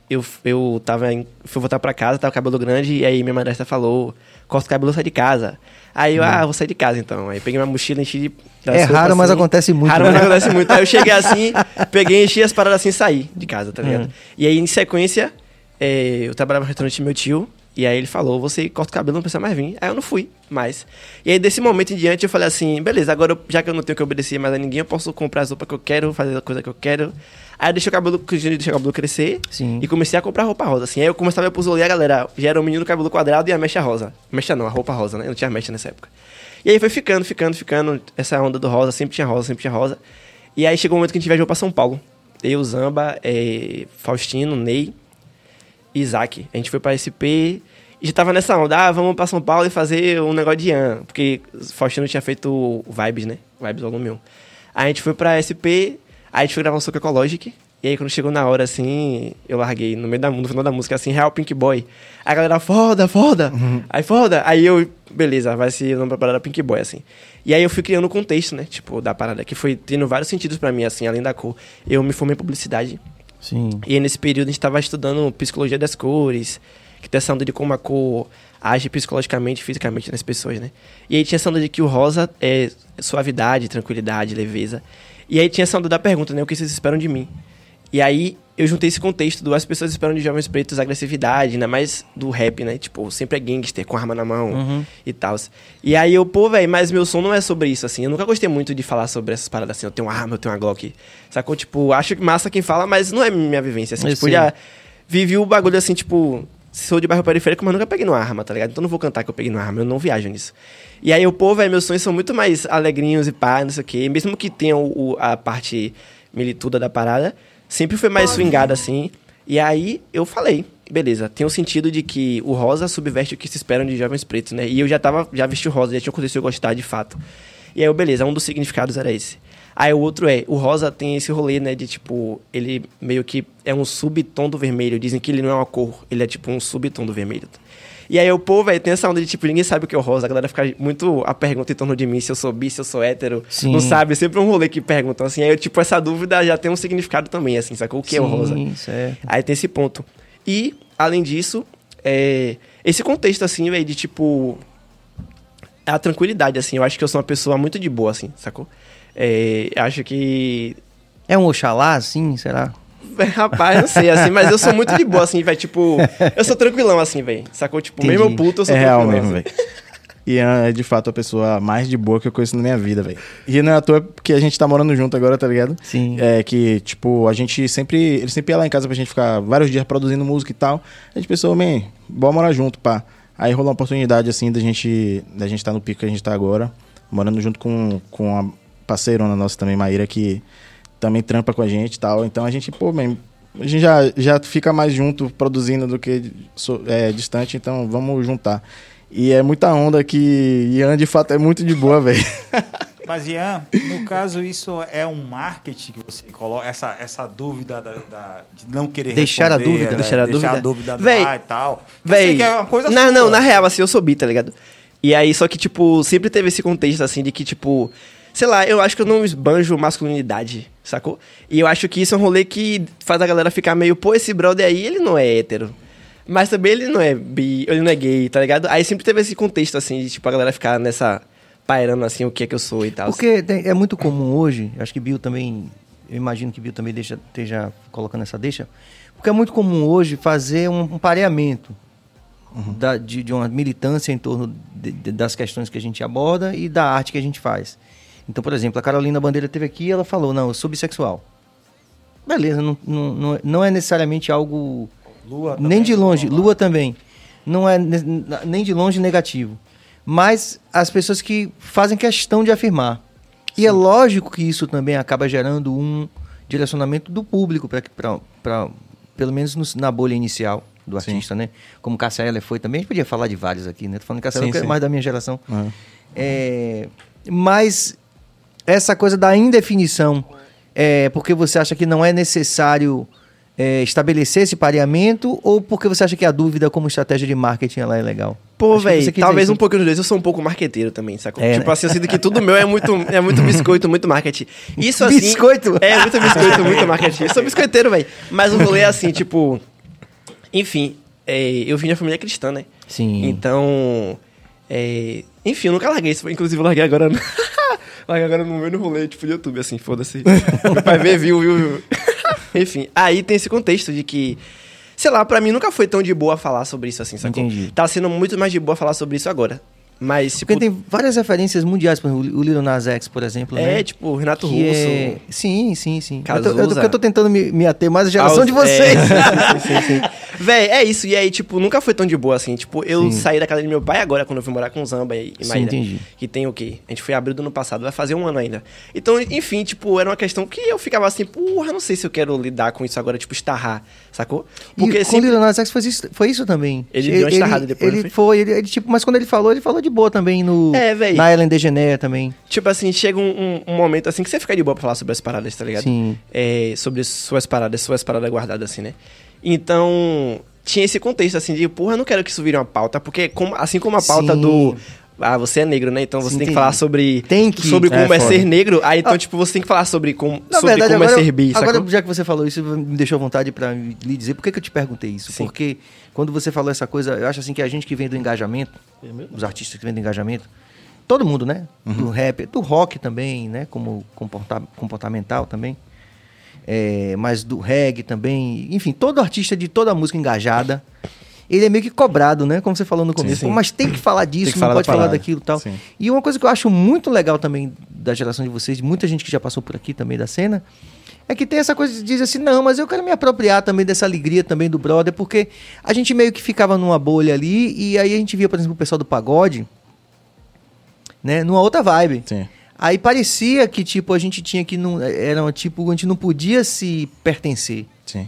Speaker 2: eu, eu tava em, fui voltar pra casa, tava com cabelo grande, e aí minha madrasta falou, corta o cabelo, sai de casa. Aí eu, ah, vou sair de casa então. Aí peguei minha mochila, enchi de...
Speaker 1: É raro, mas
Speaker 2: assim.
Speaker 1: acontece muito,
Speaker 2: Raro,
Speaker 1: né?
Speaker 2: mas acontece muito. Aí eu cheguei assim, peguei, enchi as paradas assim e saí de casa, tá ligado?
Speaker 1: Hum.
Speaker 2: E aí, em sequência, é, eu trabalhava no restaurante do meu tio, e aí ele falou, você corta o cabelo, não precisa mais vir. Aí eu não fui mais. E aí, desse momento em diante, eu falei assim, beleza, agora eu- já que eu não tenho que obedecer mais a ninguém, eu posso comprar as roupas que eu quero, fazer a coisa que eu quero. Aí eu deixei o cabelo, deixei o cabelo crescer,
Speaker 1: Sim.
Speaker 2: e comecei a comprar roupa rosa, assim. Aí eu começava a rolê, a galera já era o menino cabelo quadrado e a mecha rosa. Mecha não, a roupa rosa, né? Eu não tinha mecha nessa época. E aí foi ficando, ficando, ficando. Essa onda do rosa, sempre tinha rosa, sempre tinha rosa. E aí chegou o momento que a gente viajou pra São Paulo. Eu, Zamba, eh, Faustino, Ney Isaac. A gente foi pra SP e já tava nessa onda. Ah, vamos pra São Paulo e fazer um negócio de Ian. Porque Faustino tinha feito Vibes, né? Vibes volume 1. Aí a gente foi pra SP, aí a gente foi gravar um Soco Ecologic. E aí, quando chegou na hora, assim, eu larguei no meio da no final da música, assim, Real Pink Boy. Aí a galera, foda, foda. Aí, foda. Aí eu, beleza, vai ser o nome da parada Pink Boy, assim. E aí eu fui criando o contexto, né, tipo, da parada, que foi tendo vários sentidos pra mim, assim, além da cor. Eu me formei em publicidade.
Speaker 1: Sim.
Speaker 2: E nesse período a gente tava estudando psicologia das cores, que tem essa onda de como a cor age psicologicamente e fisicamente nas pessoas, né? E aí tinha essa onda de que o rosa é suavidade, tranquilidade, leveza. E aí tinha essa onda da pergunta, né? O que vocês esperam de mim? E aí eu juntei esse contexto do as pessoas esperam de jovens pretos agressividade, ainda mais do rap, né? Tipo, sempre é gangster com arma na mão
Speaker 1: Uhum.
Speaker 2: e tal. E aí eu, pô, velho, mas meu som não é sobre isso, assim. Eu nunca gostei muito de falar sobre essas paradas assim. Eu tenho uma arma, eu tenho uma Glock. Sacou? Tipo, acho massa quem fala, mas não é minha vivência, assim.
Speaker 1: Eu
Speaker 2: tipo,
Speaker 1: sei.
Speaker 2: já vivi o bagulho assim, tipo, sou de bairro periférico, mas nunca peguei numa arma, tá ligado? Então não vou cantar que eu peguei numa arma, eu não viajo nisso. E aí, o povo, velho, meus sonhos são muito mais alegrinhos e pá, não sei o quê. Mesmo que tenha a parte milituda da parada, sempre foi mais swingada assim. E aí eu falei, beleza, tem o sentido de que o rosa subverte o que se esperam de jovens pretos, né? E eu já tava, já vesti o rosa, já tinha acontecido eu gostar de fato. E aí, eu, beleza, um dos significados era esse. Aí o outro é, o rosa tem esse rolê, né, de tipo, ele meio que é um subtom do vermelho. Dizem que ele não é uma cor, ele é tipo um subtom do vermelho. E aí o povo, velho, tem essa onda de tipo, ninguém sabe o que é o rosa. A galera fica muito a pergunta em torno de mim, se eu sou bi, se eu sou hétero.
Speaker 1: Sim.
Speaker 2: Não sabe, é sempre um rolê que perguntam assim. Aí, eu, tipo, essa dúvida já tem um significado também, assim, sacou? O que é o rosa?
Speaker 1: Sim, certo.
Speaker 2: Aí tem esse ponto. E, além disso, é, esse contexto, assim, velho, de tipo. A tranquilidade, assim. Eu acho que eu sou uma pessoa muito de boa, assim, sacou? É, acho que.
Speaker 1: É um Oxalá, assim, será?
Speaker 2: Rapaz, não sei, assim, mas eu sou muito de boa, assim, velho. Tipo, eu sou tranquilão, assim, velho. Sacou? Tipo,
Speaker 1: Entendi.
Speaker 2: mesmo puto, eu sou
Speaker 3: É real mesmo,
Speaker 2: assim.
Speaker 3: velho. Ian é de fato a pessoa mais de boa que eu conheço na minha vida, velho. E não é à toa porque a gente tá morando junto agora, tá ligado?
Speaker 1: Sim.
Speaker 3: É que, tipo, a gente sempre. Ele sempre ia lá em casa pra gente ficar vários dias produzindo música e tal. A gente pensou, man, bora morar junto, pá. Aí rolou uma oportunidade, assim, da gente. Da gente tá no pico que a gente tá agora. Morando junto com, com a parceirona nossa também, Maíra, que também trampa com a gente e tal. Então a gente, pô, man, a gente já, já fica mais junto produzindo do que so- é, distante, então vamos juntar. E é muita onda que Ian, de fato, é muito de boa, velho.
Speaker 4: Mas, Ian, no caso, isso é um marketing que você coloca, essa, essa dúvida da, da- de não querer
Speaker 1: Deixar a
Speaker 4: responder,
Speaker 1: dúvida,
Speaker 4: né?
Speaker 2: deixar a
Speaker 4: deixar a
Speaker 2: dúvida.
Speaker 4: dúvida no
Speaker 2: Véi,
Speaker 4: ar e tal.
Speaker 2: Véi,
Speaker 4: que é uma coisa
Speaker 2: não, não, na real, assim, eu sou bi, tá ligado? E aí, só que, tipo, sempre teve esse contexto, assim, de que, tipo, sei lá, eu acho que eu não esbanjo masculinidade, sacou? E eu acho que isso é um rolê que faz a galera ficar meio, pô, esse brother aí, ele não é hétero. Mas também ele não é bi, ele não é gay, tá ligado? Aí sempre teve esse contexto, assim, de, tipo, a galera ficar nessa, pairando, assim, o que é que eu sou e tal.
Speaker 1: Porque tem- é muito comum hoje, acho que Bill também, eu imagino que Bill também deixa, esteja colocando essa deixa, porque é muito comum hoje fazer um, um pareamento da- de, de uma militância em torno de- de- das questões que a gente aborda e da arte que a gente faz. Então, por exemplo, a Carolina Bandeira teve aqui e ela falou, não, eu sou bissexual. Beleza, não, não, não, não é necessariamente algo
Speaker 4: Lua
Speaker 1: nem de longe,
Speaker 4: lá.
Speaker 1: Lua também. Não é ne- nem de longe negativo. Mas as pessoas que fazem questão de afirmar. E é lógico que isso também acaba gerando um direcionamento do público, para pelo menos no- na bolha inicial do
Speaker 3: Sim.
Speaker 1: artista, né? Como Cássia Eller foi também. A gente podia falar de vários aqui, né? Tô falando de Cássia
Speaker 3: Sim,
Speaker 1: Eller é
Speaker 3: sim.
Speaker 1: mais da minha geração.
Speaker 3: Uhum.
Speaker 1: É, mas essa coisa da indefinição, é porque você acha que não é necessário é, estabelecer esse pareamento ou porque você acha que a dúvida como estratégia de marketing ela é legal?
Speaker 2: Pô, velho, talvez um pouquinho dos dois. Eu sou um pouco marqueteiro também, sacou?
Speaker 1: É,
Speaker 2: tipo
Speaker 1: né?
Speaker 2: assim, eu sinto que tudo meu é muito, é muito biscoito, muito marketing. Isso assim...
Speaker 1: Biscoito?
Speaker 2: É, muito biscoito, muito marketing. Eu sou biscoiteiro, velho. Mas o rolê é assim, tipo... Enfim, é, eu vim da família cristã, né?
Speaker 1: Sim.
Speaker 2: Então... é, enfim, eu nunca larguei isso. Inclusive, eu larguei agora... No... larguei agora no do rolê, tipo, de YouTube, assim, foda-se. Meu pai vê, viu, viu, viu. Enfim, aí tem esse contexto de que... Sei lá, pra mim nunca foi tão de boa falar sobre isso assim, sacou?
Speaker 1: Entendi.
Speaker 2: Tá sendo muito mais de boa falar sobre isso agora. Mas, tipo,
Speaker 1: Porque tem várias referências mundiais, por exemplo, o Lil Nas X, por exemplo,
Speaker 2: é,
Speaker 1: né?
Speaker 2: tipo, Renato
Speaker 1: Que
Speaker 2: Russo.
Speaker 1: é- Sim, sim, sim. Eu tô, eu, tô,
Speaker 2: Cazuza.
Speaker 1: porque eu tô tentando me, me ater mais à geração
Speaker 2: aos-
Speaker 1: de vocês.
Speaker 2: É, sim, sim, sim. Véi, é isso. E aí, tipo, nunca foi tão de boa assim. Tipo, eu
Speaker 1: Sim.
Speaker 2: saí da casa de meu pai agora, quando eu fui morar com o Zamba e, e
Speaker 1: Sim,
Speaker 2: Maíra.
Speaker 1: entendi.
Speaker 2: Que tem o quê? A gente foi em abril do ano passado, vai fazer um ano ainda. Então, enfim, tipo, era uma questão que eu ficava assim, porra, não sei se eu quero lidar com isso agora, tipo, estarrar, sacou?
Speaker 1: Porque e com o
Speaker 2: sempre-
Speaker 1: Lil Nas X foi isso, foi isso também.
Speaker 2: Ele deu uma estarrada depois,
Speaker 1: Ele foi, ele, ele, tipo, mas quando ele falou, ele falou de boa também no
Speaker 2: É, véi.
Speaker 1: na Ellen DeGeneres também.
Speaker 2: Tipo assim, chega um, um- um momento assim que você fica de boa pra falar sobre as paradas, tá ligado?
Speaker 1: Sim.
Speaker 2: É, sobre suas paradas, suas paradas guardadas, assim, né? Então, tinha esse contexto, assim, de, porra, eu não quero que isso vire uma pauta, porque como- assim como a pauta
Speaker 1: Sim.
Speaker 2: do... Ah, você é negro, né? Então você
Speaker 1: Sim,
Speaker 2: tem que falar sobre,
Speaker 1: Tem que.
Speaker 2: sobre como
Speaker 3: É,
Speaker 2: é, ser negro. Aí, então,
Speaker 1: Ah.
Speaker 2: tipo, você tem que falar sobre como,
Speaker 1: Na
Speaker 2: sobre
Speaker 1: verdade,
Speaker 2: como
Speaker 1: agora,
Speaker 2: é ser bi,
Speaker 1: agora
Speaker 2: sacou?
Speaker 1: já que você falou isso, me deixou vontade pra lhe dizer por que, que eu te perguntei isso.
Speaker 2: Sim.
Speaker 1: Porque quando você falou essa coisa, eu acho assim que a gente que vem do engajamento, os artistas que vêm do engajamento, todo mundo, né? Do rap, do rock também, né? Como comporta- comportamental também. É, mas do reggae também. Enfim, todo artista de toda música engajada, ele é meio que cobrado, né? Como você falou no começo.
Speaker 3: sim.
Speaker 1: Mas tem que falar disso,
Speaker 3: Tem que
Speaker 1: não
Speaker 3: falar
Speaker 1: pode
Speaker 3: da
Speaker 1: falar daquilo e tal.
Speaker 3: Sim.
Speaker 1: E uma coisa que eu acho muito legal também da geração de vocês, de muita gente que já passou por aqui também da cena, é que tem essa coisa de dizer assim, não, mas eu quero me apropriar também dessa alegria também do brother, porque a gente meio que ficava numa bolha ali, e aí a gente via, por exemplo, o pessoal do pagode, né, numa outra vibe.
Speaker 3: Sim.
Speaker 1: Aí parecia que, tipo, a gente tinha que não. Era tipo, a gente não podia se pertencer.
Speaker 3: Sim.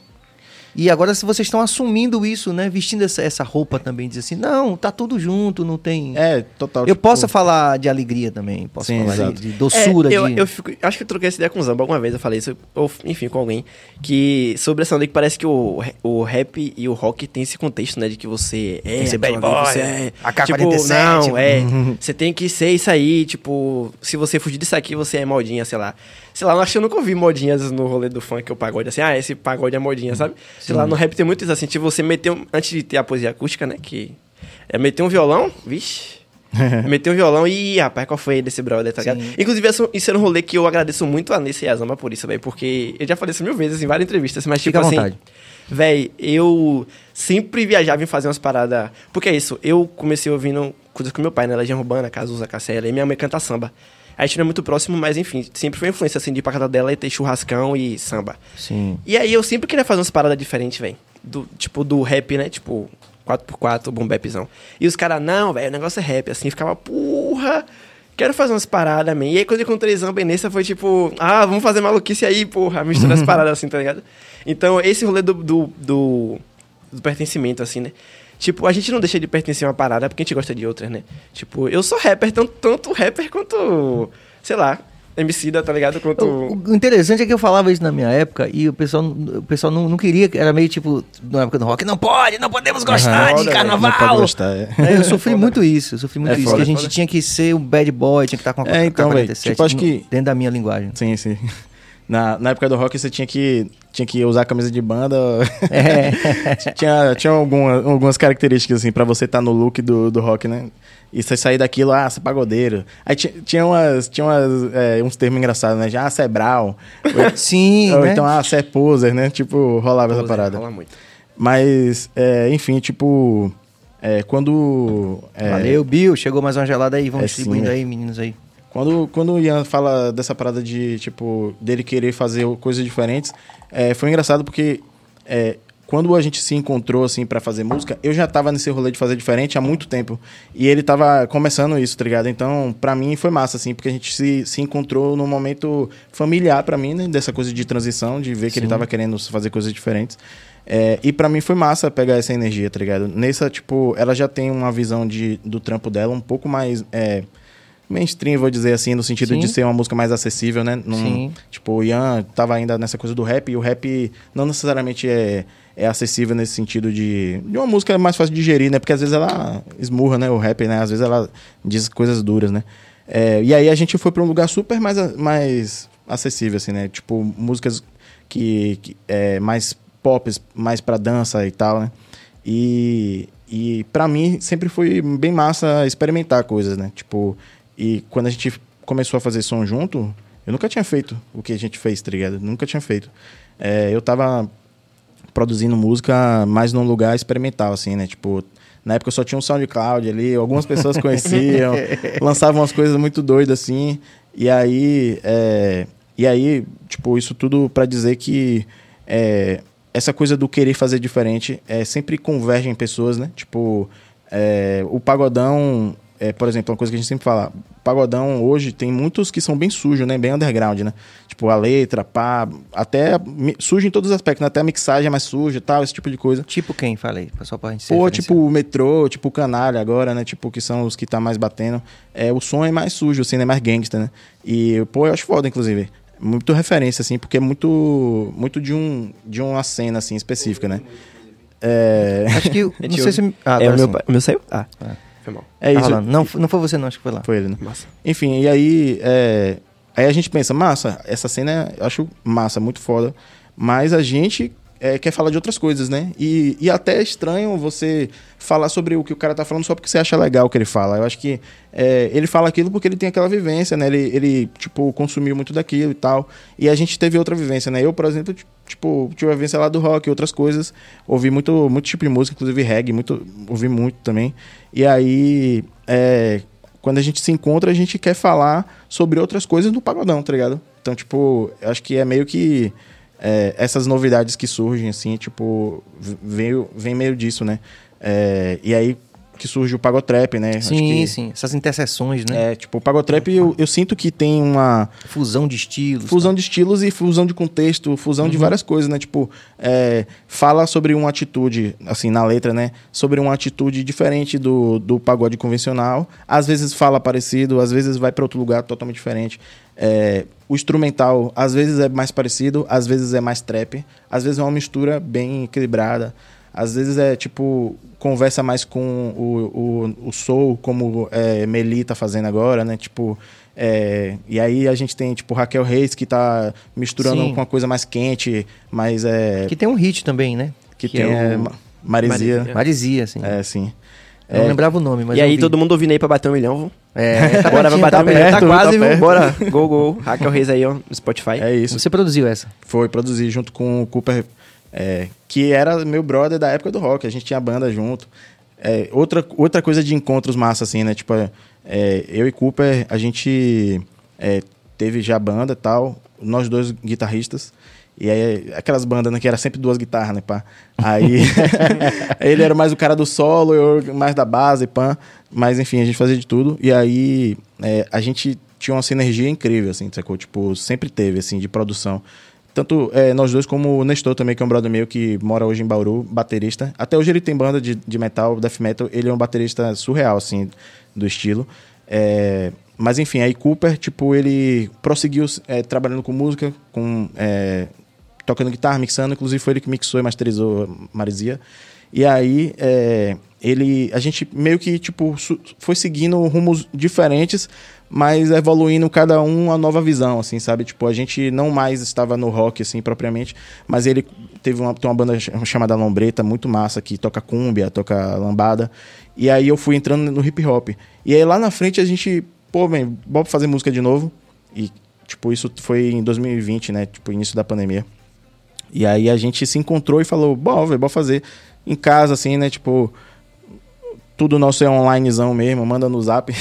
Speaker 1: E agora se vocês estão assumindo isso, né? Vestindo essa, essa roupa também, diz assim, não, tá tudo junto, não tem.
Speaker 3: É, total.
Speaker 1: eu
Speaker 3: tipo,
Speaker 1: posso falar de alegria também, posso
Speaker 3: Sim,
Speaker 1: falar de,
Speaker 3: exato.
Speaker 1: de doçura,
Speaker 2: É, eu,
Speaker 1: de.
Speaker 2: eu fico- acho que eu troquei essa ideia com o Zamba alguma vez, eu falei isso, ou enfim, com alguém, que sobre essa onda que parece que o, o rap e o rock tem esse contexto, né, de que você é
Speaker 1: que ser bad
Speaker 2: brother,
Speaker 1: boy,
Speaker 2: você é,
Speaker 1: AK-47,
Speaker 2: tipo, não,
Speaker 1: né?
Speaker 2: é, você tem que ser isso aí, tipo, se você fugir disso aqui, você é modinha, sei lá. Sei lá, eu acho que eu nunca ouvi modinhas no rolê do funk ou pagode, assim, ah, esse pagode é modinha, sabe? Sei lá, no rap tem muito isso, assim, tipo, você meter, um, antes de ter a poesia acústica, né, que é meter um violão, vixe... Meteu um violão e, rapaz, qual foi desse brother, tá ligado? Inclusive, isso- era um rolê que eu agradeço muito a Nessa e a Zama por isso, velho. Porque eu já falei isso mil vezes em várias entrevistas, mas
Speaker 1: Fica
Speaker 2: tipo assim. Véi, eu sempre viajava em fazer umas paradas. Porque é isso, eu comecei ouvindo coisas com meu pai, né? Legião Urbana, Cazuza, Cassela, e minha mãe canta samba. A gente não é muito próximo, mas enfim, sempre foi influência assim de ir pra casa dela e ter churrascão e samba.
Speaker 1: Sim.
Speaker 2: E aí eu sempre queria fazer umas paradas diferentes, velho. Do, tipo, do rap, né? Tipo, 4x4, boom bapzão. E os caras, não, velho, o negócio é rap, assim, ficava, porra, quero fazer umas paradas, man. E aí quando eu encontrei Zamba e Nessa foi tipo, ah, vamos fazer maluquice aí, porra, misturar as paradas assim, tá ligado? Então, esse rolê do, do, do, do pertencimento, assim, né? Tipo, a gente não deixa de pertencer a uma parada porque a gente gosta de outras, né? Tipo, eu sou rapper, tanto, tanto rapper quanto, sei lá, MC da, tá ligado? Quanto...
Speaker 1: O, o interessante é que eu falava isso na minha época e o pessoal, o pessoal não, não queria, era meio tipo, na época do rock, não pode, não podemos gostar
Speaker 3: Aham.
Speaker 1: de
Speaker 3: Não
Speaker 1: carnaval.
Speaker 3: pode gostar, é.
Speaker 1: É, eu sofri muito isso, eu sofri muito
Speaker 3: É
Speaker 1: isso,
Speaker 3: foda,
Speaker 1: que a gente
Speaker 2: foda.
Speaker 1: tinha que ser o bad boy, tinha que estar com a
Speaker 3: É, então, velho,
Speaker 1: K-47,
Speaker 3: tipo, acho que-
Speaker 1: dentro da minha linguagem.
Speaker 3: Sim, sim. Na, na época do rock você tinha que, tinha que usar camisa de banda.
Speaker 1: É.
Speaker 3: tinha tinha alguma, algumas características, assim, pra você estar no look do, do rock, né? E você sair daquilo, ah, você é pagodeiro. Aí tinha, umas, tinha umas, é, uns termos engraçados, né? Já, ah, você é brown. Ou,
Speaker 1: Sim,
Speaker 3: ou
Speaker 1: né?
Speaker 3: então, ah, você é poser, né? Tipo, rolava essa parada.
Speaker 2: Rola muito.
Speaker 3: Mas, é, enfim, tipo, é, quando... é,
Speaker 1: Valeu, Bill, chegou mais uma gelada aí, vamos
Speaker 3: É,
Speaker 1: distribuindo
Speaker 3: sim, é.
Speaker 1: aí, meninos aí.
Speaker 3: Quando, quando o Ian fala dessa parada de, tipo, dele querer fazer coisas diferentes, é, foi engraçado porque é, quando a gente se encontrou, assim, pra fazer música, eu já tava nesse rolê de fazer diferente há muito tempo. E ele tava começando isso, tá ligado? Então, pra mim foi massa, assim, porque a gente se, se encontrou num momento familiar pra mim, né? Dessa coisa de transição, de ver que ele
Speaker 1: Sim.
Speaker 3: tava querendo fazer coisas diferentes. É, e pra mim foi massa pegar essa energia, tá ligado? Nessa, tipo, ela já tem uma visão de, do trampo dela um pouco mais. É, mainstream, vou dizer assim, no sentido
Speaker 1: Sim.
Speaker 3: de ser uma música mais acessível, né? Num-
Speaker 1: Sim.
Speaker 3: Tipo, o Ian tava ainda nessa coisa do rap, e o rap não necessariamente é, é acessível nesse sentido de, de uma música mais fácil de digerir, né? Porque às vezes ela esmurra, né? O rap, né? Às vezes ela diz coisas duras, né? É, e aí a gente foi pra um lugar super mais, mais acessível, assim, né? Tipo, músicas que, que é mais pop, mais pra dança e tal, né? E, e para mim sempre foi bem massa experimentar coisas, né? Tipo, e quando a gente começou a fazer som junto, eu nunca tinha feito o que a gente fez, tá ligado? Nunca tinha feito. É, eu tava produzindo música mais num lugar experimental, assim, né? Tipo, na época eu só tinha um SoundCloud ali, algumas pessoas conheciam, lançavam umas coisas muito doidas, assim. E aí, é, e aí, tipo, isso tudo pra dizer que é, essa coisa do querer fazer diferente é, sempre converge em pessoas, né? Tipo, é, o pagodão, é, por exemplo, uma coisa que a gente sempre fala, pagodão hoje tem muitos que são bem sujos, né? Bem underground, né? Tipo, a letra, pá, até sujo em todos os aspectos, né? Até a mixagem é mais suja e tal, esse tipo de coisa.
Speaker 1: Tipo quem, falei, só pra gente
Speaker 3: Pô, tipo o metrô, tipo o canalha agora, né? Tipo, que são os que tá mais batendo. É, o som é mais sujo, assim, né? Mais gangsta, né? E, pô, eu acho foda, inclusive. Muito referência, assim, porque é muito, muito de, um, de uma cena, assim, específica, né? É,
Speaker 1: Acho que, não sei se... Ah,
Speaker 2: é, o meu, o meu saiu? Ah,
Speaker 1: Ah.
Speaker 2: Foi mal.
Speaker 3: é
Speaker 1: Tá
Speaker 3: isso.
Speaker 1: rolando. não, não foi você não, acho que foi lá.
Speaker 3: Foi ele, né?
Speaker 2: Massa.
Speaker 3: Enfim, e aí, é, aí a gente pensa, massa, essa cena eu acho massa, muito foda, mas a gente é, quer falar de outras coisas, né? E, e até é estranho você falar sobre o que o cara tá falando só porque você acha legal o que ele fala. Eu acho que é, ele fala aquilo porque ele tem aquela vivência, né? Ele, ele, tipo, consumiu muito daquilo e tal. E a gente teve outra vivência, né? Eu, por exemplo, tipo, tive a vivência lá do rock e outras coisas. Ouvi muito, muito tipo de música, inclusive reggae, muito, ouvi muito também. E aí, é, quando a gente se encontra, a gente quer falar sobre outras coisas do pagodão, tá ligado? Então, tipo, acho que é meio que é, essas novidades que surgem, assim, tipo, veio, vem meio disso, né? É, e aí que surge o pagotrap, né?
Speaker 1: Sim,
Speaker 3: que,
Speaker 1: sim. Essas interseções, né?
Speaker 3: É, tipo, o pagotrap eu, eu sinto que tem uma
Speaker 1: Fusão de estilos.
Speaker 3: fusão de estilos e fusão de contexto, fusão de várias coisas, né? Tipo, é, fala sobre uma atitude, assim, na letra, né? Sobre uma atitude diferente do, do pagode convencional. Às vezes fala parecido, às vezes vai para outro lugar totalmente diferente. É, o instrumental, às vezes é mais parecido, às vezes é mais trap, às vezes é uma mistura bem equilibrada. Às vezes é tipo, conversa mais com o, o, o soul, como é, Meli tá fazendo agora, né? Tipo, é, e aí a gente tem, tipo, Raquel Reis, que tá misturando
Speaker 1: Sim.
Speaker 3: com uma coisa mais quente, mas é.
Speaker 1: Que tem um hit também, né?
Speaker 3: Que,
Speaker 1: que
Speaker 3: tem
Speaker 1: é
Speaker 3: é,
Speaker 1: o-
Speaker 3: Ma- Maresia.
Speaker 2: Maresia.
Speaker 1: Marizia, assim.
Speaker 3: É, sim.
Speaker 1: Eu não
Speaker 3: É,
Speaker 1: lembrava o nome, mas
Speaker 2: e
Speaker 1: eu
Speaker 2: aí,
Speaker 1: ouvi.
Speaker 2: todo mundo ouvindo aí pra bater um milhão?
Speaker 1: É, tá
Speaker 2: Bora pra bater
Speaker 1: tá
Speaker 2: um milhão. Tá quase,
Speaker 3: tá
Speaker 2: viu? Bora. Go, go. Raquel Reis aí, ó, no Spotify.
Speaker 3: É isso.
Speaker 1: Você produziu essa.
Speaker 3: Foi produzir junto com o Cooper, é, que era meu brother da época do rock. A gente tinha banda junto. É, outra, outra coisa de encontros massa, assim, né? Tipo, é, eu e Cooper, a gente é, teve já banda e tal. Nós dois guitarristas. E aí, aquelas bandas, né, que era sempre duas guitarras, né, pá? Aí, ele era mais o cara do solo, eu mais da base, pá. Mas, enfim, a gente fazia de tudo. E aí, é, a gente tinha uma sinergia incrível, assim, sacou? Tipo, sempre teve, assim, de produção. Tanto é, nós dois, como o Nestor também, que é um brother meu que mora hoje em Bauru, baterista. Até hoje ele tem banda de, de metal, death metal. Ele é um baterista surreal, assim, do estilo. É, mas enfim, aí Cooper, tipo, ele prosseguiu é, trabalhando com música, com é, tocando guitarra, mixando. Inclusive foi ele que mixou e masterizou Marizia. E aí, é, ele, a gente meio que, tipo, foi seguindo rumos diferentes, mas evoluindo cada um a nova visão, assim, sabe? Tipo, a gente não mais estava no rock, assim, propriamente, mas ele teve uma, tem uma banda chamada Lombreta, muito massa, que toca cúmbia, toca lambada, e aí eu fui entrando no hip hop. E aí lá na frente a gente, pô, bem, bora fazer música de novo, e, tipo, isso foi em 2020, né? Tipo, início da pandemia. E aí a gente se encontrou e falou, bom, velho, bora fazer em casa, assim, né? Tipo, tudo nosso é onlinezão mesmo, manda no zap.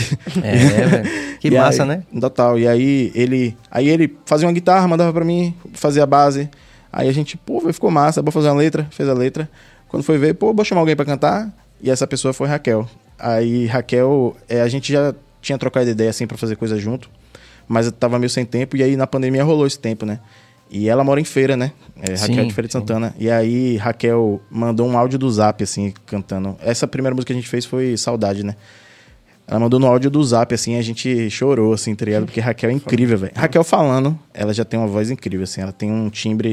Speaker 1: É, velho. Que massa,
Speaker 3: aí,
Speaker 1: né?
Speaker 3: Total. E aí ele, aí ele fazia uma guitarra, mandava para mim, fazia a base. Aí a gente, pô, ficou massa, vou fazer uma letra, fez a letra. Quando foi ver, pô, vou chamar alguém para cantar. E essa pessoa foi Raquel. Aí Raquel, é, a gente já tinha trocado ideia assim para fazer coisa junto, mas eu tava meio sem tempo e aí na pandemia rolou esse tempo, né? E ela mora em Feira, né? É, Raquel sim, de Feira de Santana. Sim. E aí, Raquel mandou um áudio do zap, assim, cantando. Essa primeira música que a gente fez foi Saudade, né? Ela mandou no áudio do zap, assim, a gente chorou, assim, tá ligado? Porque Raquel é incrível, velho. Raquel falando, ela já tem uma voz incrível, assim. Ela tem um timbre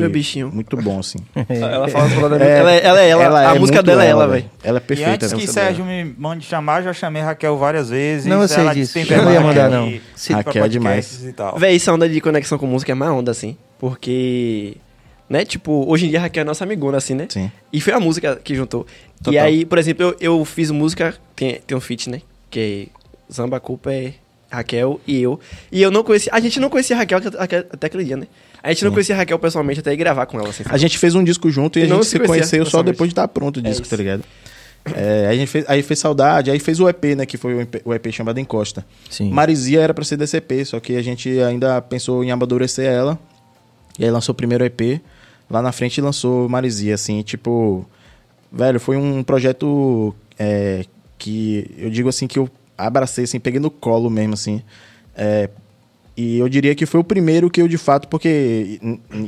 Speaker 3: muito bom, assim.
Speaker 2: ela fala é, ela, ela é ela. ela a é música dela é ela, velho.
Speaker 3: Ela é perfeita. E
Speaker 4: antes que Sérgio dela. me mande chamar, já chamei Raquel várias vezes.
Speaker 1: Não, eu sei disso. Eu não ia mandar, não.
Speaker 3: Raquel é demais.
Speaker 2: Véi, essa onda de conexão com música é mais onda, assim. Porque né? Tipo, hoje em dia a Raquel é nossa amigona, assim, né?
Speaker 3: Sim.
Speaker 2: E foi a música que juntou. Total. E aí, por exemplo, eu, eu fiz música, tem, tem um feat, né? Que é Zamba Culpa é Raquel e eu. E eu não conhecia. A gente não conhecia a Raquel até, até aquele dia, né? A gente Sim. não conhecia a Raquel pessoalmente até ir gravar com ela. Assim,
Speaker 3: a gente fez um disco junto e a gente se, conheceu só depois de estar pronto o é disco, é tá ligado? É, a gente fez, aí fez Saudade, aí fez o EP, né? Que foi o EP, o EP chamado Encosta.
Speaker 1: Sim.
Speaker 3: Marizia era pra ser DCP, só que a gente ainda pensou em amadurecer ela. E aí lançou o primeiro EP. Lá na frente lançou Marizia, assim, tipo... Velho, foi um projeto é, que eu digo assim que eu abracei, assim, peguei no colo mesmo, assim. É, e eu diria que foi o primeiro que eu, de fato, porque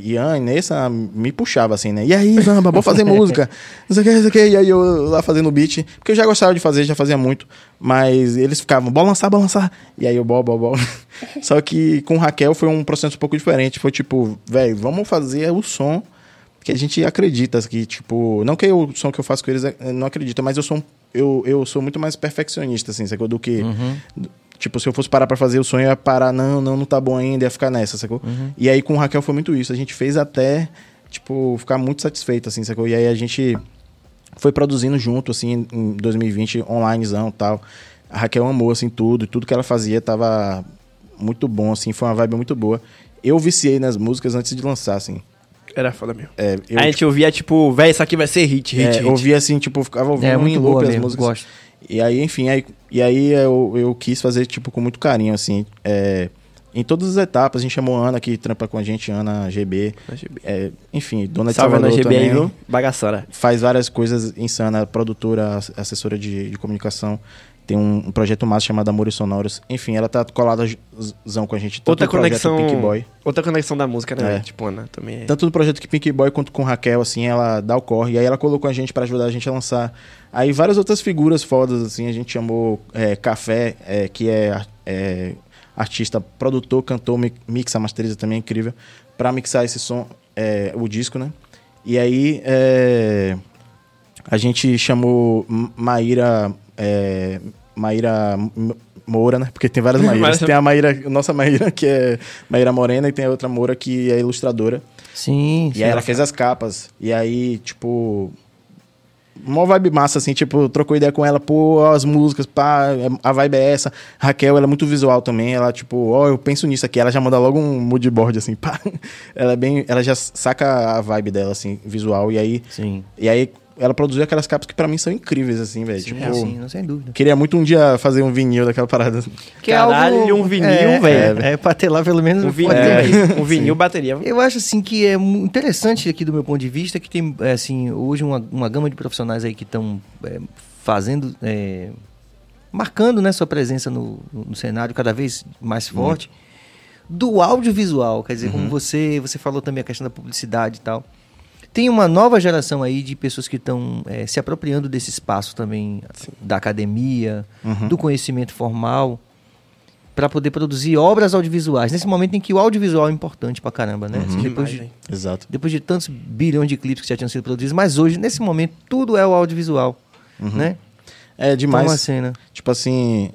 Speaker 3: Ian e Nessa me puxava assim, né? E aí, vamos, vamos fazer música. Não sei o que, não sei o que. E aí eu lá fazendo beat. Porque eu já gostava de fazer, já fazia muito. Mas eles ficavam, bora lançar, bora lançar. E aí eu, bora, bora, bora. Só que com Raquel foi um processo um pouco diferente. Foi tipo, velho, vamos fazer o som que a gente acredita que, tipo... Não que o som que eu faço com eles é, não acredita, mas eu sou, eu, eu sou muito mais perfeccionista, assim, sacou? Do que... Uhum Tipo, se eu fosse parar pra fazer o sonho, ia parar, não, não, não tá bom ainda, ia ficar nessa, sacou? Uhum. E aí com o Raquel foi muito isso. A gente fez até, tipo, ficar muito satisfeito, assim, sacou? E aí a gente foi produzindo junto, assim, em 2020, onlinezão e tal. A Raquel amou, assim, tudo. E tudo que ela fazia tava muito bom, assim, foi uma vibe muito boa. Eu viciei nas músicas antes de lançar, assim.
Speaker 2: Era foda mesmo.
Speaker 3: É,
Speaker 2: eu, a gente tipo, ouvia, tipo, velho, isso aqui vai ser hit, hit, é, hit.
Speaker 3: Ouvia assim, tipo, ficava ouvindo é, muito em loop as músicas. Gosto. E aí, enfim, aí, e aí eu, eu quis fazer, tipo, com muito carinho, assim. É, em todas as etapas, a gente chamou a Ana, que trampa com a gente, Ana GB. GB. É, enfim, dona de Salve Ana GB também. Aí, viu?
Speaker 2: Bagaçora.
Speaker 3: Faz várias coisas insana, produtora, assessora de, de comunicação. Tem um, um, projeto massa chamado Amores Sonoros. Enfim, ela tá colada com a gente.
Speaker 2: Tanto outra conexão. Pink Boy. Outra conexão da música, né? É. Tipo, Ana também. É.
Speaker 3: Tanto no projeto que Pink Boy quanto com Raquel, assim, ela dá o corre. E aí ela colocou a gente para ajudar a gente a lançar. Aí várias outras figuras fodas, assim, a gente chamou é, Café, é, que é, é, artista, produtor, cantor, mixa, masteriza também, é incrível, para mixar esse som, é, o disco, né? E aí é, a gente chamou Maíra é, Maíra Moura, né? Porque tem várias Maíras. tem a Maíra, nossa Maíra, que é Maíra Morena, e tem a outra Moura, que é ilustradora.
Speaker 1: Sim.
Speaker 3: E aí ela fez as capas. E aí, tipo. Uma vibe massa, assim, tipo, trocou ideia com ela, pô, as músicas, pá, a vibe é essa. Raquel, ela é muito visual também, ela, tipo, ó, oh, eu penso nisso aqui. Ela já manda logo um moodboard, assim, pá. Ela é bem. Ela já saca a vibe dela, assim, visual. E aí.
Speaker 1: Sim.
Speaker 3: E aí, ela produziu aquelas capas que para mim são incríveis, assim, velho. Tipo,
Speaker 1: é, sim, não, sem dúvida.
Speaker 3: Queria muito um dia fazer um vinil daquela parada.
Speaker 2: Que é Caralho, algo, um vinil, é, velho.
Speaker 1: É, é, pra ter lá pelo menos
Speaker 2: um vinil. É, um vinil bateria.
Speaker 1: Eu acho, assim, que é interessante aqui do meu ponto de vista que tem, é, assim, hoje uma, uma gama de profissionais aí que estão é, fazendo, marcando, né, sua presença no, no, cenário cada vez mais forte. do audiovisual. Quer dizer,
Speaker 3: Uhum.
Speaker 1: como você, você falou também a questão da publicidade e tal. Tem uma nova geração aí de pessoas que estão eh, se apropriando desse espaço também da academia,
Speaker 3: Uhum.
Speaker 1: do conhecimento formal, para poder produzir obras audiovisuais. Nesse momento em que o audiovisual é importante pra caramba, né? Assim, depois,
Speaker 2: Demais,
Speaker 1: de.
Speaker 3: Exato.
Speaker 1: depois de tantos bilhões de clipes que já tinham sido produzidos, mas hoje, nesse momento, tudo é o audiovisual, né?
Speaker 3: É demais.
Speaker 1: Então, a cena.
Speaker 3: Tipo assim.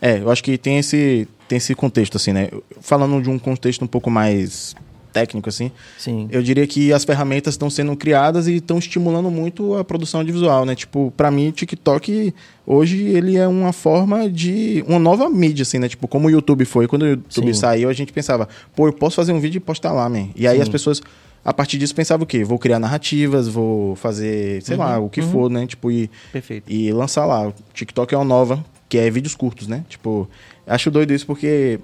Speaker 3: É, eu acho que tem esse, tem esse contexto, assim, né? Falando de um contexto um pouco mais técnico, assim,
Speaker 1: Sim.
Speaker 3: eu diria que as ferramentas estão sendo criadas e estão estimulando muito a produção audiovisual, né? Tipo, pra mim, TikTok hoje ele é uma forma de uma nova mídia, assim, né? Tipo, como o YouTube foi. Quando o YouTube
Speaker 1: Sim.
Speaker 3: saiu, a gente pensava, pô, eu posso fazer um vídeo e postar lá, man. E aí
Speaker 1: Sim.
Speaker 3: as pessoas, a partir disso, pensavam o quê? Vou criar narrativas, vou fazer, sei lá, o que
Speaker 1: uhum.
Speaker 3: for, né? Tipo, e
Speaker 1: Perfeito.
Speaker 3: e lançar lá. O TikTok é uma nova, que é vídeos curtos, né? Tipo, acho doido isso porque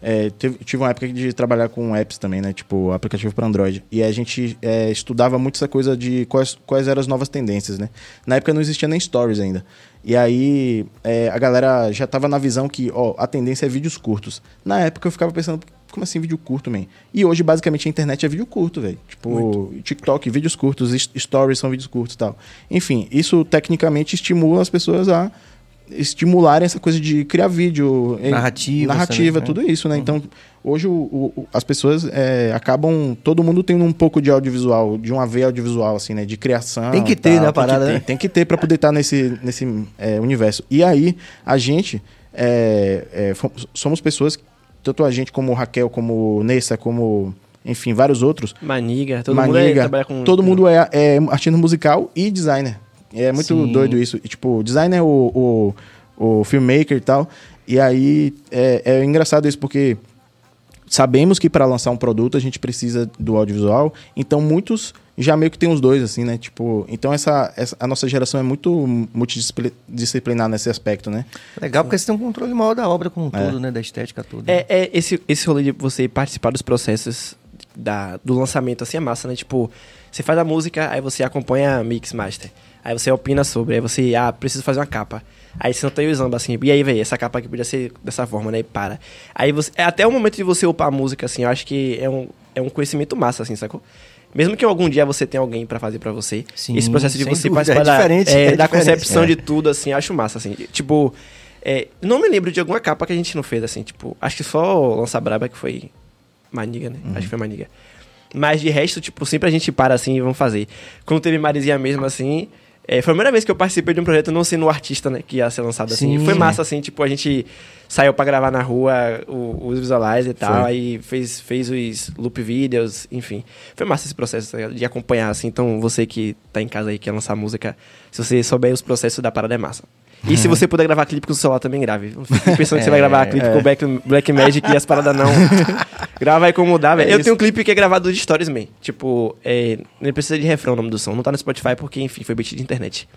Speaker 3: é, teve- tive uma época de trabalhar com apps também, né? Tipo, aplicativo para Android. E a gente é, estudava muito essa coisa de quais, quais eram as novas tendências, né? Na época não existia nem stories ainda. E aí é, a galera já tava na visão que, ó, a tendência é vídeos curtos. Na época eu ficava pensando, como assim vídeo curto, man? E hoje, basicamente, a internet é vídeo curto, velho. Tipo, TikTok, vídeos curtos, stories são vídeos curtos e tal. Enfim, isso tecnicamente estimula as pessoas a estimularem essa coisa de criar vídeo, narrativa,
Speaker 1: também, né?
Speaker 3: tudo isso, né? Então, hoje o- o- as pessoas é, acabam, todo mundo tem um pouco de audiovisual, de uma veia audiovisual, assim, né? De criação.
Speaker 1: Tem que ter,
Speaker 3: tal.
Speaker 1: né, a
Speaker 3: Tem que
Speaker 1: parada,
Speaker 3: ter,
Speaker 1: né?
Speaker 3: Tem que ter para poder estar nesse, nesse é, universo. E aí, a gente, é, é, somos pessoas, tanto a gente como o Raquel, como o Nessa, como, enfim, vários outros,
Speaker 2: Maniga, todo mundo é,
Speaker 3: Maniga,
Speaker 2: trabalha com...
Speaker 3: todo mundo é, é artista musical e designer. É muito
Speaker 1: Sim.
Speaker 3: doido isso. E, tipo, designer é o, o, o filmmaker e tal. E aí é, é engraçado isso porque sabemos que para lançar um produto a gente precisa do audiovisual. Então muitos já meio que tem os dois, assim, né? Tipo, então essa, essa a nossa geração é muito multidisciplinar nesse aspecto, né?
Speaker 1: Legal, porque você tem um controle maior da obra como um
Speaker 3: É.
Speaker 1: todo, né? Da estética toda.
Speaker 2: É, é esse, esse rolê de você participar dos processos da, do lançamento, assim, é massa, né? Tipo, você faz a música, aí você acompanha a mix master. Aí você opina sobre, aí você, ah, preciso fazer uma capa. Aí você não tem o samba, assim, e aí, velho, essa capa aqui podia ser dessa forma, né? E para. Aí você. É até o momento de você upar a música, assim, eu acho que é um, é um conhecimento massa, assim, sacou? Mesmo que algum dia você tenha alguém pra fazer pra você,
Speaker 1: Sim,
Speaker 2: esse processo de você
Speaker 1: dúvida,
Speaker 2: participar
Speaker 1: é
Speaker 2: da,
Speaker 1: diferente,
Speaker 2: é,
Speaker 1: é
Speaker 2: da concepção
Speaker 3: É.
Speaker 2: de tudo, assim, acho massa, assim. Tipo, é, não me lembro de alguma capa que a gente não fez, assim, tipo, acho que só Lança Braba que foi Maniga, né? Acho que foi Maniga. Mas de resto, tipo, sempre a gente para assim e vamos fazer. Quando teve Marizinha mesmo, assim, é, foi a primeira vez que eu participei de um projeto não sendo o artista, né? Que ia ser lançado assim.
Speaker 1: Sim.
Speaker 2: Foi massa, assim, tipo, a gente saiu pra gravar na rua o- os visualizer e tal,
Speaker 3: Foi.
Speaker 2: aí fez, fez os loop videos, enfim. Foi massa esse processo de acompanhar, assim. Então, você que tá em casa aí, quer lançar música, se você souber os processos da parada, é massa. E se você puder gravar clipe com o celular, também grave. Não fique pensando que você vai gravar clipe com Black, Black Magic e as paradas não. Grava aí como dá, velho.
Speaker 3: É
Speaker 2: eu
Speaker 3: isso.
Speaker 2: tenho um clipe que é gravado de stories, man. Tipo, é, nem precisa de refrão o nome do som. Não tá no Spotify porque, enfim, foi beat de internet.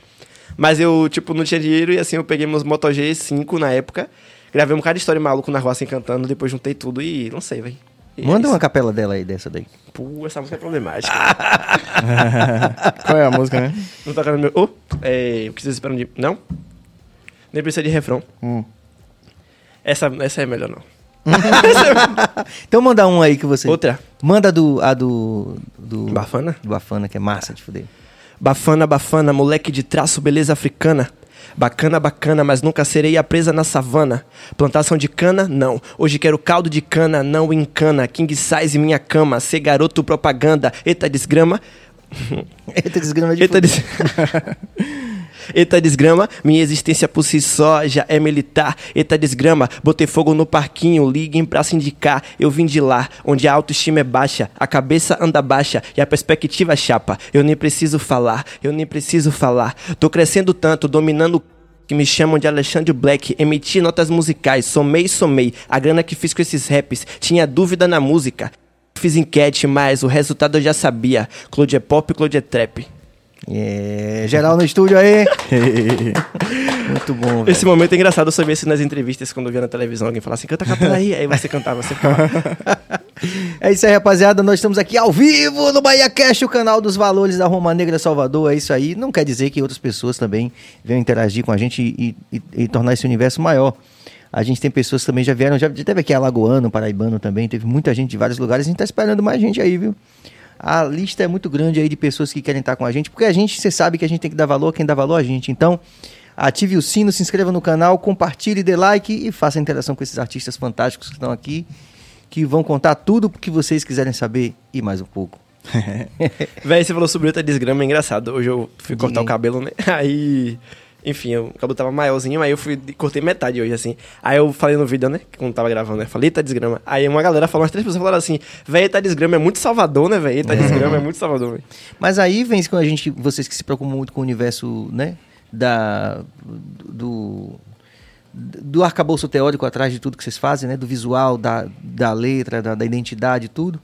Speaker 2: Mas eu, tipo, não tinha dinheiro e assim eu peguei meus Moto G5 na época. Gravei um bocado de história maluco na rua assim cantando, depois juntei tudo e lancei, velho. E é
Speaker 1: Manda uma capela dela aí, dessa daí.
Speaker 2: Pô, essa música é problemática.
Speaker 3: Qual é a música, né?
Speaker 2: não toca no meu. Ô, é, o que vocês esperam de. Não? Nem precisa de refrão.
Speaker 3: Hum.
Speaker 2: Essa, essa é melhor, não.
Speaker 1: Então manda um aí que você.
Speaker 2: Outra.
Speaker 1: Manda do, a do. do
Speaker 2: Bafana?
Speaker 1: Do Bafana, que é massa de fuder.
Speaker 2: Bafana, bafana, moleque de traço, beleza africana. Bacana, bacana, mas nunca serei a presa na savana. Plantação de cana? Não. Hoje quero caldo de cana, não encana. King size minha cama, ser garoto propaganda. Eita desgrama.
Speaker 1: Eita, desgrama de
Speaker 2: Eita,
Speaker 1: fuder.
Speaker 2: des... Eita desgrama, minha existência por si só já é militar. Eita desgrama, botei fogo no parquinho, liguem pra sindicar. Eu vim de lá, onde a autoestima é baixa, a cabeça anda baixa e a perspectiva chapa. Eu nem preciso falar, eu nem preciso falar. Tô crescendo tanto, dominando que me chamam de Alexandre Black, emiti notas musicais, somei, somei. A grana que fiz com esses raps, tinha dúvida na música. Fiz enquete, mas o resultado eu já sabia. Claude é pop, Claude é trap.
Speaker 1: É, geral no estúdio aí. Muito bom, velho.
Speaker 2: Esse momento é engraçado, eu via isso nas entrevistas, quando eu via na televisão, alguém falava assim, canta a capela aí, aí você cantava, você.
Speaker 1: É isso aí, rapaziada. Nós estamos aqui ao vivo no Bahia Cast, o canal dos valores da Roma Negra Salvador. É isso aí. Não quer dizer que outras pessoas também venham interagir com a gente e, e- e tornar esse universo maior. A gente tem pessoas que também já vieram, já teve aqui Alagoano, Paraibano também, teve muita gente de vários lugares. A gente tá esperando mais gente aí, viu? A lista é muito grande aí de pessoas que querem estar com a gente, porque a gente, você sabe que a gente tem que dar valor a quem dá valor a gente. Então, ative o sino, se inscreva no canal, compartilhe, dê like e faça interação com esses artistas fantásticos que estão aqui, que vão contar tudo o que vocês quiserem saber e mais um pouco.
Speaker 2: Véi, você falou sobre outra desgrama, é engraçado. Hoje eu fui cortar o cabelo, né? Aí. Enfim, eu- o cabelo tava maiorzinho, aí eu fui cortei metade hoje, assim. Aí eu falei no vídeo, né? Quando tava gravando, né? Falei, eita desgrama. Aí uma galera falou, umas três pessoas falaram assim, véi, eita desgrama é muito Salvador, né, véi? Eita desgrama é muito Salvador, véi.
Speaker 1: Mas aí vem com a gente, vocês que se preocupam muito com o universo, né? Da. Do. Do arcabouço teórico atrás de tudo que vocês fazem, né? Do visual, da, da letra, da, da identidade, tudo.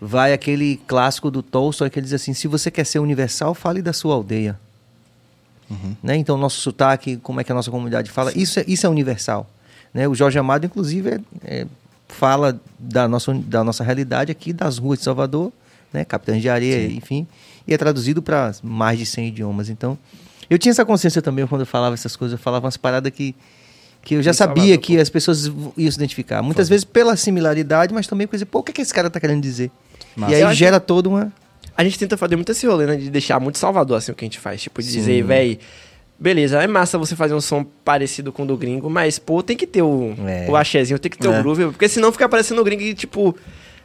Speaker 1: Vai aquele clássico do Tolstói que ele diz assim: se você quer ser universal, fale da sua aldeia. Né? Então, nosso sotaque, como é que a nossa comunidade fala, isso é, isso é universal. Né? O Jorge Amado, inclusive, é- é- fala da nossa, da nossa realidade aqui, das ruas de Salvador, né? Capitães de Areia, enfim, e é traduzido para mais de 100 idiomas. Então, eu tinha essa consciência também quando eu falava essas coisas, eu falava umas paradas que, que eu já
Speaker 2: Em
Speaker 1: sabia
Speaker 2: Salvador,
Speaker 1: que
Speaker 2: pô.
Speaker 1: as pessoas iam se identificar. Muitas vezes pela similaridade, mas também dizer, pô, o que, é que esse cara tá querendo dizer?
Speaker 3: Massa.
Speaker 1: E aí gera toda uma.
Speaker 2: A gente tenta fazer muito esse rolê, né? De deixar muito Salvador, assim, o que a gente faz. Tipo, de
Speaker 1: Sim.
Speaker 2: dizer, véi, beleza, é massa você fazer um som parecido com o do gringo, mas, pô, tem que ter o,
Speaker 1: É.
Speaker 2: o axézinho, tem que ter
Speaker 3: É.
Speaker 2: o groove, porque senão fica parecendo o gringo e, tipo...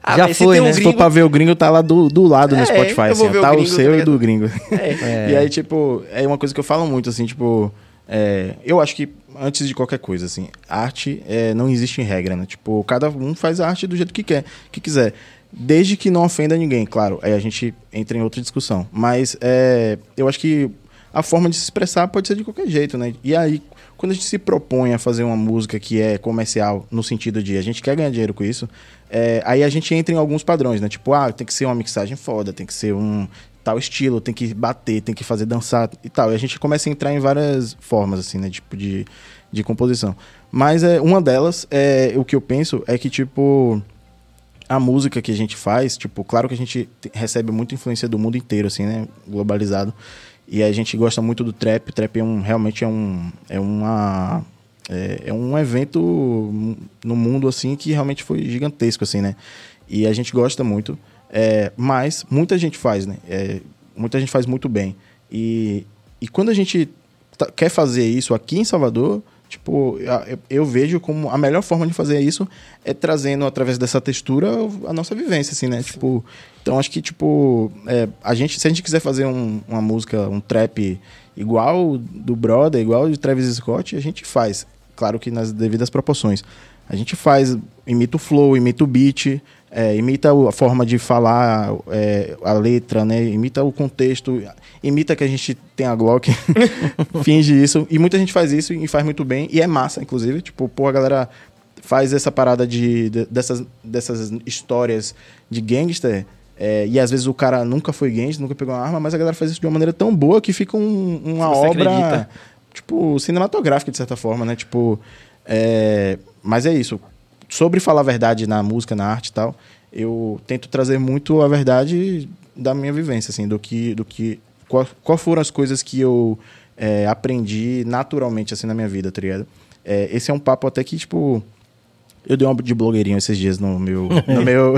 Speaker 2: Ah,
Speaker 1: Já foi, né?
Speaker 3: Se for pra ver o gringo, tá lá do, do lado no
Speaker 2: É,
Speaker 3: Spotify,
Speaker 2: eu vou
Speaker 3: assim,
Speaker 2: o
Speaker 3: tá o
Speaker 2: gringo, tá
Speaker 3: seu e
Speaker 2: ligado?
Speaker 3: do gringo.
Speaker 2: É.
Speaker 3: E aí, tipo, é uma coisa que eu falo muito, assim, tipo, é, eu acho que antes de qualquer coisa, assim, arte é, não existe em regra, né? Tipo, cada um faz a arte do jeito que quer, que quiser. Desde que não ofenda ninguém, claro. Aí a gente entra em outra discussão. Mas é, eu acho que a forma de se expressar pode ser de qualquer jeito, né? E aí, quando a gente se propõe a fazer uma música que é comercial, no sentido de a gente quer ganhar dinheiro com isso, é, aí a gente entra em alguns padrões, né? Tipo, ah, tem que ser uma mixagem foda, tem que ser um tal estilo, tem que bater, tem que fazer dançar e tal. E a gente começa a entrar em várias formas, assim, né? Tipo, de, de composição. Mas é, uma delas, é, o que eu penso é que, tipo, a música que a gente faz, tipo, claro que a gente te- recebe muita influência do mundo inteiro, assim, né? Globalizado. E a gente gosta muito do trap. Trap é um, realmente é um, é uma, é, é um evento no mundo, assim, que realmente foi gigantesco, assim, né? E a gente gosta muito. É, mas muita gente faz, né? É, muita gente faz muito bem. E, e quando a gente tá- quer fazer isso aqui em Salvador, tipo, eu, vejo como a melhor forma de fazer isso é trazendo através dessa textura a nossa vivência, assim, né? Tipo, então acho que tipo, é, a gente, se a gente quiser fazer um- uma música, um trap igual do Brother, igual de Travis Scott, a gente faz, claro que nas devidas proporções. A gente faz, imita o flow, imita o beat, é, imita a forma de falar, é, a letra, né? Imita o contexto, imita que a gente tem a Glock, finge isso. E muita gente faz isso e faz muito bem. E é massa, inclusive. Tipo, pô, a galera faz essa parada de, de- dessas, dessas histórias de gangster. é, e às vezes o cara nunca foi gangster, nunca pegou uma arma, mas a galera faz isso de uma maneira tão boa que fica um- uma obra,
Speaker 2: acredita.
Speaker 3: tipo, cinematográfica, de certa forma, né? Tipo, é, mas é isso. Sobre falar a verdade na música, na arte e tal, eu tento trazer muito a verdade da minha vivência, assim, do que, do que, qual, qual foram as coisas que eu é, aprendi naturalmente, assim, na minha vida, tá ligado? É, esse é um papo até que, tipo, eu dei uma de blogueirinho esses dias no meu, no meu,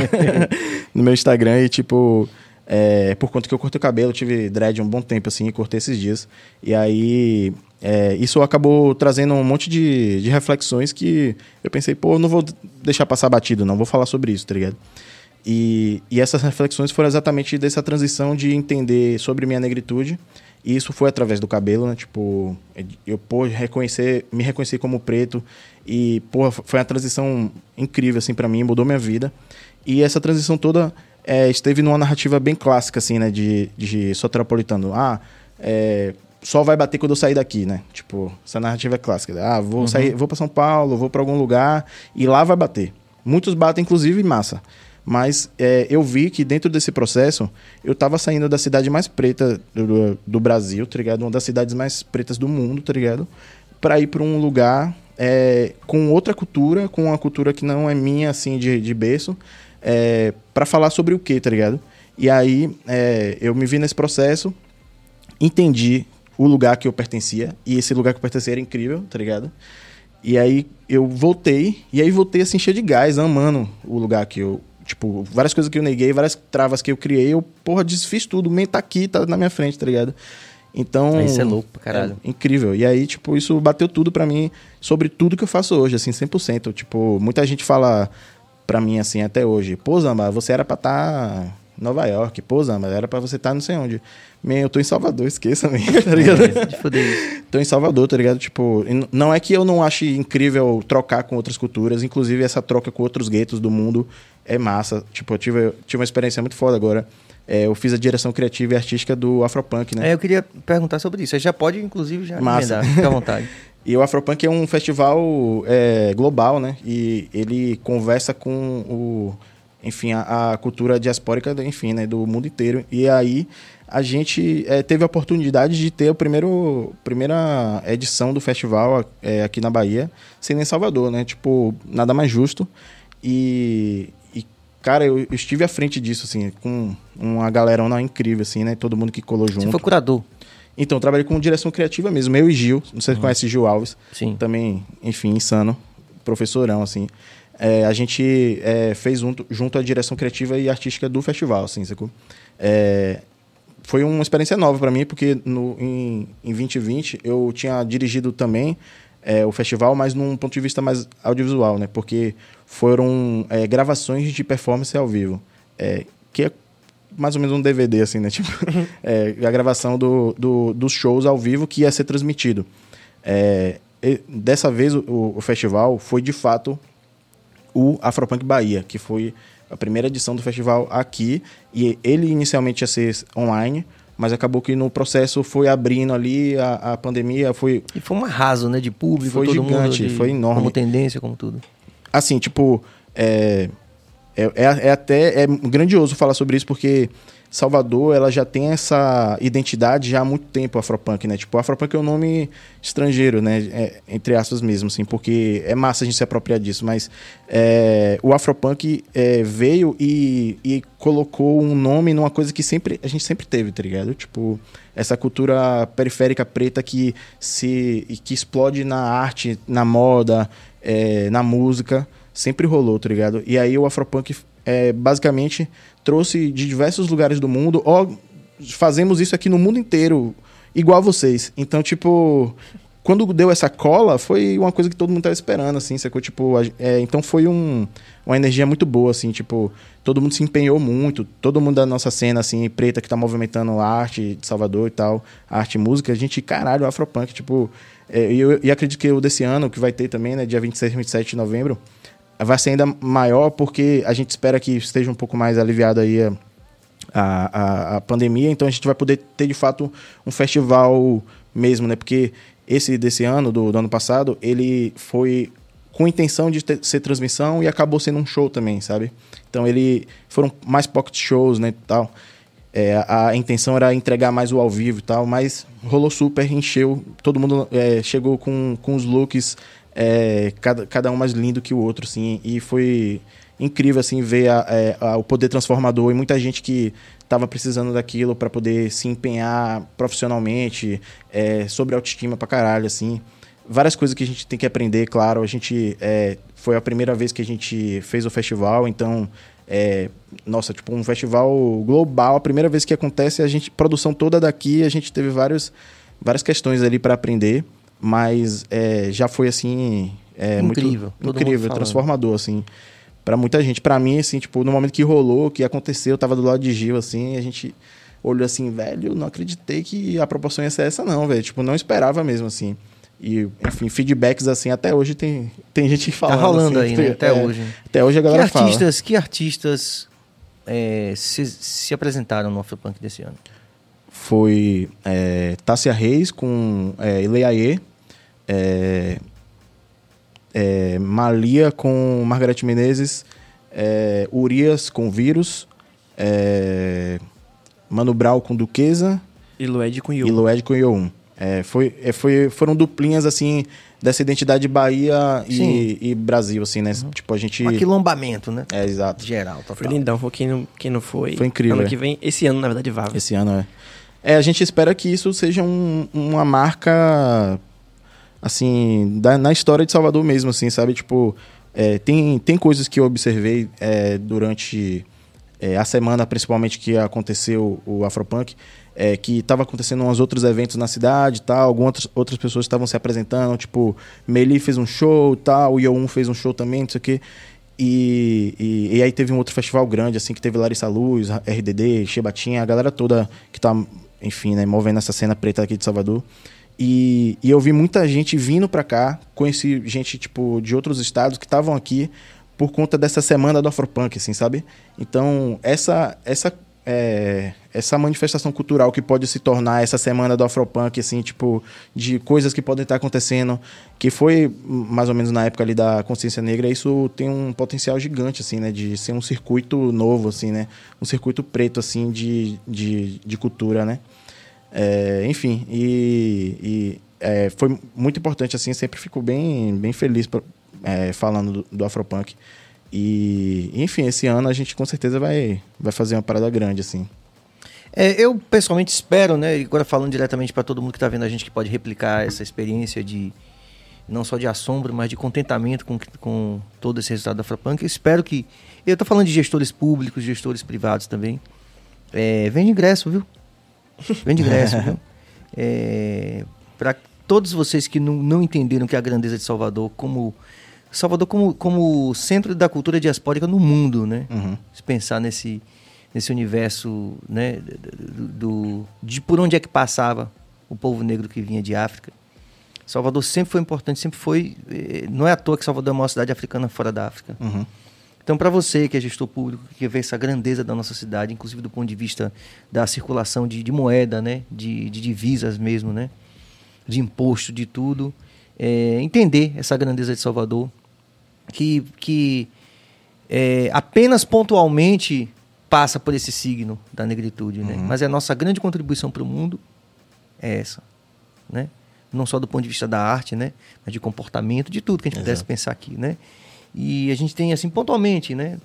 Speaker 3: no meu Instagram e, tipo, é, por conta que eu cortei o cabelo, tive dread um bom tempo, assim, e cortei esses dias. E aí, é, isso acabou trazendo um monte de, de reflexões que eu pensei, pô, não vou deixar passar batido, não, vou falar sobre isso, tá ligado? E, e essas reflexões foram exatamente dessa transição de entender sobre minha negritude. E isso foi através do cabelo, né? Tipo, eu pô, reconhecer, me reconhecer como preto. E, pô, foi uma transição incrível, assim, para mim, mudou minha vida. E essa transição toda é, esteve numa narrativa bem clássica, assim, né? De, de soteropolitano. Ah, é, só vai bater quando eu sair daqui, né? Tipo, essa narrativa é clássica. Ah, vou sair, vou para São Paulo, vou para algum lugar e lá vai bater. Muitos batem, inclusive, em massa. Mas é, eu vi que dentro desse processo, eu tava saindo da cidade mais preta do, do Brasil, tá ligado? Uma das cidades mais pretas do mundo, tá ligado? Pra ir pra um lugar é, com outra cultura, com uma cultura que não é minha, assim, de, de berço, é, para falar sobre o quê, tá ligado? E aí é, eu me vi nesse processo, entendi o lugar que eu pertencia, e esse lugar que eu pertencia era incrível, tá ligado? E aí eu voltei, e aí voltei assim cheio de gás, amando o lugar que eu. Tipo, várias coisas que eu neguei, várias travas que eu criei, eu, porra, desfiz tudo. O tá aqui, tá na minha frente, tá ligado? Então.
Speaker 1: Isso é louco pra caralho.
Speaker 3: É incrível. E aí, tipo, isso bateu tudo pra mim sobre tudo que eu faço hoje, assim, 100%. Tipo, muita gente fala pra mim, assim, até hoje: pô, Zamba, você era pra estar. Tá em Nova York, pô, Zamba, era pra você estar tá não sei onde. Man, eu tô em Salvador, esqueça, man, tá ligado?
Speaker 1: É, de foder.
Speaker 3: tô em Salvador, tá ligado? Tipo, não é que eu não ache incrível trocar com outras culturas, inclusive essa troca com outros guetos do mundo é massa. Tipo, eu tive, eu tive uma experiência muito foda agora. É, eu fiz a direção criativa e artística do Afropunk, né?
Speaker 1: É, eu queria perguntar sobre isso. Você já pode, inclusive, já
Speaker 3: Massa.
Speaker 1: emendar, fica à vontade.
Speaker 3: E o Afropunk é um festival é, global, né? E ele conversa com o, enfim, a, a, cultura diaspórica, enfim, né? Do mundo inteiro. E aí a gente é, teve a oportunidade de ter a primeiro, primeira edição do festival é, aqui na Bahia, sendo em Salvador, né? Tipo, nada mais justo. E, e cara, eu, eu, estive à frente disso, assim, com uma galerona incrível, assim, né? Todo mundo que colou junto.
Speaker 1: Você foi curador?
Speaker 3: Então, trabalhei com direção criativa mesmo. Eu e Gil, não sei se uhum. conhece Gil Alves.
Speaker 1: Sim.
Speaker 3: Também, enfim, insano. Professorão, assim. É, a gente é, fez junto, junto a direção criativa e artística do festival, assim, sacou? É, foi uma experiência nova para mim, porque no, em, em 2020 eu tinha dirigido também é, o festival, mas num ponto de vista mais audiovisual, né? Porque foram é, gravações de performance ao vivo, é, que é mais ou menos um DVD, assim, né? Tipo, é, a gravação do, do, dos shows ao vivo que ia ser transmitido. É, dessa vez, o, o, festival foi, de fato, o Afropunk Bahia, que foi a primeira edição do festival aqui. E ele inicialmente ia ser online, mas acabou que no processo foi abrindo ali, a, a pandemia foi...
Speaker 1: E foi um arraso, né? De público,
Speaker 3: foi
Speaker 1: todo
Speaker 3: gigante,
Speaker 1: mundo. De,
Speaker 3: foi enorme.
Speaker 1: Como tendência, como tudo.
Speaker 3: Assim, tipo... É, é, é, é, até é grandioso falar sobre isso, porque Salvador ela já tem essa identidade já há muito tempo, Afropunk, né? Tipo, Afropunk é um nome estrangeiro, né? É, entre aspas mesmo, assim, porque é massa a gente se apropriar disso, mas é, o Afropunk é, veio e, e colocou um nome numa coisa que sempre a gente sempre teve, tá ligado? Tipo, essa cultura periférica preta que se que explode na arte, na moda, é, na música sempre rolou, tá ligado? E aí o Afropunk é, basicamente trouxe de diversos lugares do mundo, ó, fazemos isso aqui no mundo inteiro, igual vocês. Então, tipo, quando deu essa cola, foi uma coisa que todo mundo tava esperando, assim, sacou? Tipo, é, então foi um, uma energia muito boa, assim, tipo, todo mundo se empenhou muito, todo mundo da nossa cena, assim, preta que tá movimentando a arte de Salvador e tal, arte e música, a gente, caralho, Afropunk, tipo, é, e eu, eu acredito que o desse ano, que vai ter também, né, dia 26 e 27 de novembro, vai ser ainda maior porque a gente espera que esteja um pouco mais aliviado aí a, a, a, pandemia, então a gente vai poder ter de fato um festival mesmo, né? Porque esse desse ano, do, do ano passado, ele foi com intenção de ter, ser transmissão e acabou sendo um show também, sabe? Então ele foram mais pocket shows, né, tal. É, a, a, intenção era entregar mais o ao vivo e tal, mas rolou super, encheu, todo mundo é, chegou com, com os looks é, cada, cada um mais lindo que o outro, assim, e foi incrível, assim, ver a, é, a, o poder transformador e muita gente que estava precisando daquilo para poder se empenhar profissionalmente, é, sobre autoestima pra caralho, assim. Várias coisas que a gente tem que aprender, claro. A gente é, foi a primeira vez que a gente fez o festival, então é, nossa, tipo um festival global, a primeira vez que acontece, a gente produção toda daqui, a gente teve vários, várias questões ali para aprender. Mas é, já foi assim. É,
Speaker 1: incrível.
Speaker 3: Muito incrível, transformador, assim. para muita gente. para mim, assim, tipo, no momento que rolou, que aconteceu, eu tava do lado de Gil, assim, a gente olhou assim, velho, não acreditei que a proporção ia ser essa, não, velho. Tipo, não esperava mesmo, assim. E, enfim, feedbacks assim, até hoje tem, tem gente falando.
Speaker 1: Tá rolando
Speaker 3: assim,
Speaker 1: aí, né? Até
Speaker 3: é,
Speaker 1: hoje.
Speaker 3: Até hoje a galera
Speaker 1: que artistas,
Speaker 3: fala.
Speaker 1: Que artistas é, se, se apresentaram no Afropunk desse ano?
Speaker 3: Foi é, Tássia Reis com é, Ileaê, é, é, Malia com Margarete Menezes, é, Urias com Vírus, é, Mano Brau com Duquesa
Speaker 2: e Lued com Youm.
Speaker 3: E Lued com Youm. É, foi, é, foi, foram duplinhas, assim, dessa identidade Bahia e, e, Brasil, assim, né? Uhum. Tipo, a gente...
Speaker 1: Um aquilombamento, né?
Speaker 3: É, exato.
Speaker 1: Geral, total.
Speaker 2: Foi lindão, foi quem não, quem não foi.
Speaker 3: Foi incrível.
Speaker 2: Ano
Speaker 3: é.
Speaker 2: que vem, esse ano, na verdade, vai.
Speaker 3: Esse ano, é. É, a gente espera que isso seja um, uma marca assim, da, na história de Salvador mesmo, assim, sabe? Tipo, é, tem, tem coisas que eu observei é, durante é, a semana, principalmente, que aconteceu o Afropunk, é, que estava acontecendo uns outros eventos na cidade tal, algumas outras pessoas estavam se apresentando, tipo, Meli fez um show tal, o Yo1 fez um show também, não sei o quê. E, e, e, aí teve um outro festival grande, assim, que teve Larissa Luz, RDD, Chebatinha, a galera toda que tá, enfim, né, movendo essa cena preta aqui de Salvador. E, e eu vi muita gente vindo pra cá, conheci gente, tipo, de outros estados que estavam aqui por conta dessa semana do Afropunk, assim, sabe? Então, essa, essa é, essa manifestação cultural que pode se tornar essa semana do Afropunk, assim, tipo, de coisas que podem estar acontecendo, que foi mais ou menos na época ali da consciência negra, isso tem um potencial gigante, assim, né, de ser um circuito novo, assim, né, um circuito preto, assim, de, de, de cultura, né. É, enfim, e, e é, foi muito importante, assim, sempre fico bem, bem feliz pra, é, falando do, do Afropunk. E, enfim, esse ano a gente com certeza vai, vai fazer uma parada grande, assim.
Speaker 1: É, eu pessoalmente espero, né, agora falando diretamente para todo mundo que está vendo a gente que pode replicar essa experiência de não só de assombro, mas de contentamento com, com todo esse resultado da Frapunk. Eu espero que. Eu estou falando de gestores públicos, gestores privados também. É, vende ingresso, viu? Vende ingresso, viu? É, para todos vocês que não, não entenderam que é a grandeza de Salvador como Salvador como, como centro da cultura diaspórica no mundo, né? Uhum. Se pensar nesse, nesse universo, né? Do, do, de por onde é que passava o povo negro que vinha de África. Salvador sempre foi importante, sempre foi. Eh, não é à toa que Salvador é a maior cidade africana fora da África. Uhum. Então, para você que é gestor público, que vê essa grandeza da nossa cidade, inclusive do ponto de vista da circulação de, de moeda, né? De, de divisas mesmo, né? De imposto, de tudo é, entender essa grandeza de Salvador, que, que é, apenas pontualmente passa por esse signo da negritude, né? uhum. Mas a nossa grande contribuição para o mundo é essa, né? Não só do ponto de vista da arte, né? Mas de comportamento, de tudo que a gente Exato. pudesse pensar aqui, né? E a gente tem, assim, pontualmente, né?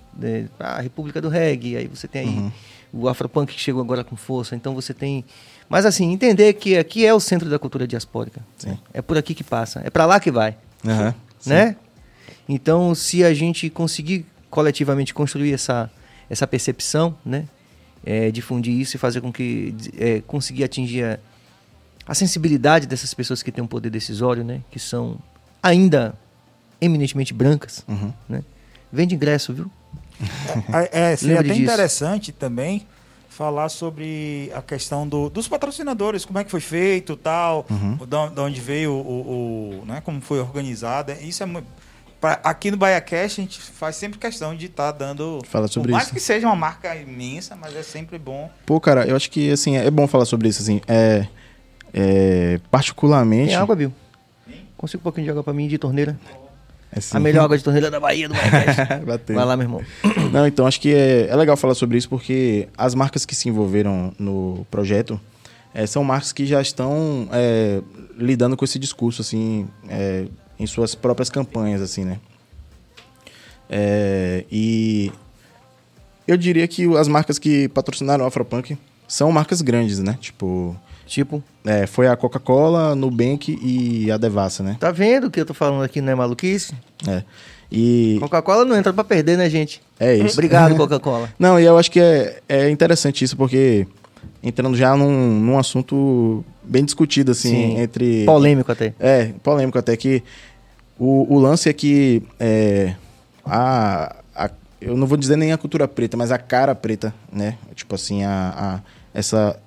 Speaker 1: A República do Reggae, aí você tem aí uhum. o Afropunk que chegou agora com força, então você tem mas assim, entender que aqui é o centro da cultura diaspórica. Sim. É por aqui que passa. É para lá que vai. Uhum, né? Então, se a gente conseguir coletivamente construir essa, essa percepção, né? É, difundir isso e fazer com que é, conseguir atingir a, a, sensibilidade dessas pessoas que têm um poder decisório, né? Que são ainda eminentemente brancas, uhum. né? Vende ingresso, viu?
Speaker 4: É, é seria até disso. interessante também falar sobre a questão do, dos patrocinadores, como é que foi feito, tal, uhum. de, onde veio o, o, né, como foi organizado. Isso é muito aqui no BaiaCast a gente faz sempre questão de estar tá dando.
Speaker 3: Fala sobre
Speaker 4: por
Speaker 3: mais
Speaker 4: isso. que seja uma marca imensa, mas é sempre bom.
Speaker 3: Pô, cara, eu acho que assim, é bom falar sobre isso, assim. É, é particularmente. Tem
Speaker 1: água, Bill? Consigo um pouquinho de água pra mim de torneira? É a melhor água de torneira da Bahia do Vai lá, meu irmão.
Speaker 3: Não, então acho que é, é legal falar sobre isso porque as marcas que se envolveram no projeto é, são marcas que já estão é, lidando com esse discurso, assim, é, em suas próprias campanhas, assim, né? É, e eu diria que as marcas que patrocinaram o Afropunk são marcas grandes, né? Tipo,
Speaker 1: Tipo?
Speaker 3: É, foi a Coca-Cola, Nubank e a Devassa, né?
Speaker 1: Tá vendo o que eu tô falando aqui, não é maluquice?
Speaker 3: É. E...
Speaker 1: Coca-Cola não entra pra perder, né, gente?
Speaker 3: É isso.
Speaker 1: Obrigado, Coca-Cola.
Speaker 3: não, e eu acho que é, é interessante isso, porque entrando já num, num assunto bem discutido, assim, Sim. entre...
Speaker 1: Polêmico até.
Speaker 3: É, polêmico até, que o, o lance é que é, a, a, eu não vou dizer nem a cultura preta, mas a cara preta, né? Tipo assim, a, a essa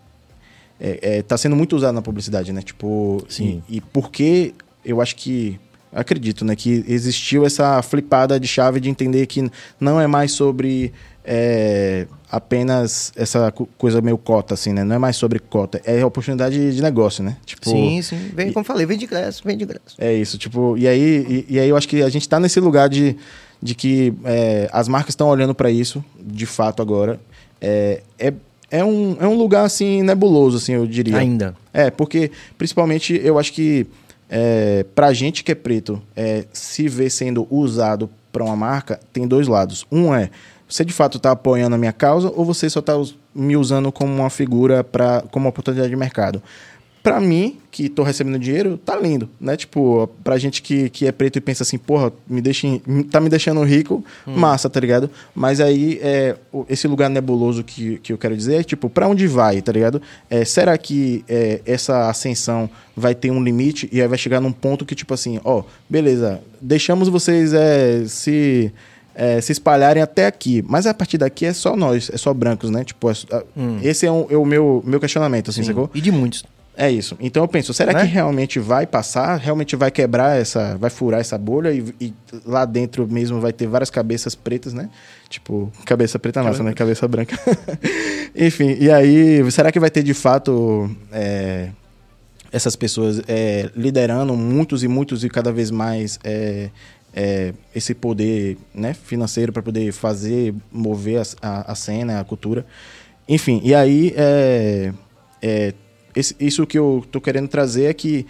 Speaker 3: é, é, tá sendo muito usado na publicidade, né? Tipo, Sim. E, e porque eu acho que acredito, né, que existiu essa flipada de chave de entender que não é mais sobre é, apenas essa coisa meio cota, assim, né? Não é mais sobre cota, é oportunidade de negócio, né?
Speaker 1: Tipo, sim, sim. Vem, e, como falei, vem de ingresso, vem de ingresso.
Speaker 3: É isso, tipo, e aí, e, e aí eu acho que a gente tá nesse lugar de, de que é, as marcas estão olhando para isso, de fato, agora. É, é é um, é um lugar, assim, nebuloso, assim, eu diria.
Speaker 1: Ainda.
Speaker 3: É, porque, principalmente, eu acho que é, pra gente que é preto, é, se ver sendo usado para uma marca, tem dois lados. Um é, você de fato está apoiando a minha causa ou você só está me usando como uma figura, pra, como uma oportunidade de mercado? Pra mim, que tô recebendo dinheiro, tá lindo, né? Tipo, pra gente que, que é preto e pensa assim, porra, me deixa, tá me deixando rico, hum. massa, tá ligado? Mas aí, é, esse lugar nebuloso que, que eu quero dizer é, tipo, pra onde vai, tá ligado? É, será que é, essa ascensão vai ter um limite e aí vai chegar num ponto que, tipo assim, ó, beleza, deixamos vocês é, se é, se espalharem até aqui. Mas a partir daqui é só nós, é só brancos, né? Tipo, é, hum. esse é, um, é, o meu, meu questionamento, assim, Sim. sacou?
Speaker 1: E de muitos.
Speaker 3: É isso. Então eu penso, será né? que realmente vai passar? Realmente vai quebrar essa. Vai furar essa bolha e, e, lá dentro mesmo vai ter várias cabeças pretas, né? Tipo, cabeça preta nossa, né? Cabeça branca. Enfim, e aí, será que vai ter de fato. É, essas pessoas é, liderando muitos e muitos e cada vez mais é, é, esse poder né, financeiro para poder fazer, mover a, a, a, cena, a cultura. Enfim, e aí é, é, esse, isso que eu tô querendo trazer é que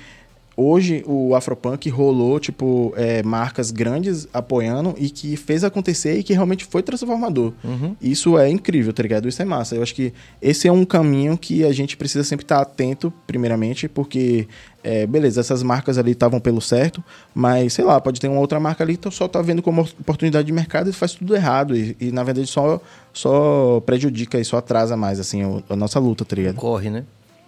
Speaker 3: hoje o Afropunk rolou, tipo, é, marcas grandes apoiando e que fez acontecer e que realmente foi transformador. Uhum. Isso é incrível, tá ligado? Isso é massa. Eu acho que esse é um caminho que a gente precisa sempre estar atento, primeiramente, porque, é, beleza, essas marcas ali estavam pelo certo, mas, sei lá, pode ter uma outra marca ali que só tá vendo como oportunidade de mercado e faz tudo errado. E, e na verdade, só, só prejudica e só atrasa mais, assim, a nossa luta, tá ligado?
Speaker 1: Corre, né?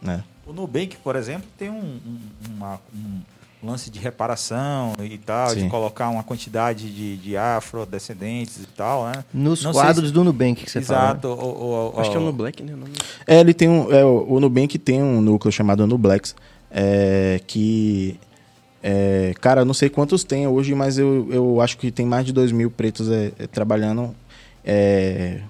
Speaker 4: É. O Nubank, por exemplo, tem um, um, uma, um lance de reparação e tal, Sim. de colocar uma quantidade de, de afrodescendentes e tal, né?
Speaker 1: Nos Não quadros se... do Nubank que você
Speaker 4: Exato,
Speaker 1: fala.
Speaker 4: O,
Speaker 2: o, Acho que é o Nubank, né?
Speaker 3: É, ele tem um, é, o Nubank tem um núcleo chamado Nublex, é, que... É, cara, não sei quantos tem hoje, mas eu, eu acho que tem mais de 2 mil pretos é, é trabalhando é,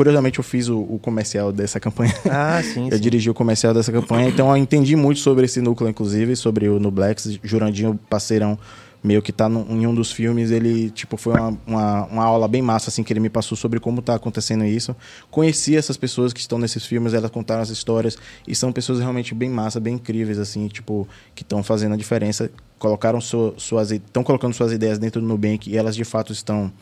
Speaker 3: Curiosamente, eu fiz o, o, comercial dessa campanha.
Speaker 1: Ah, sim.
Speaker 3: eu
Speaker 1: sim.
Speaker 3: dirigi o comercial dessa campanha, então eu entendi muito sobre esse núcleo, inclusive, sobre o Nublex. Jurandinho, parceirão meu que tá no, em um dos filmes, ele, tipo, foi uma, uma, uma, aula bem massa, assim, que ele me passou sobre como tá acontecendo isso. Conheci essas pessoas que estão nesses filmes, elas contaram as histórias, e são pessoas realmente bem massa, bem incríveis, assim, tipo, que estão fazendo a diferença, colocaram suas... estão colocando suas ideias dentro do Nubank, e elas, de fato, estão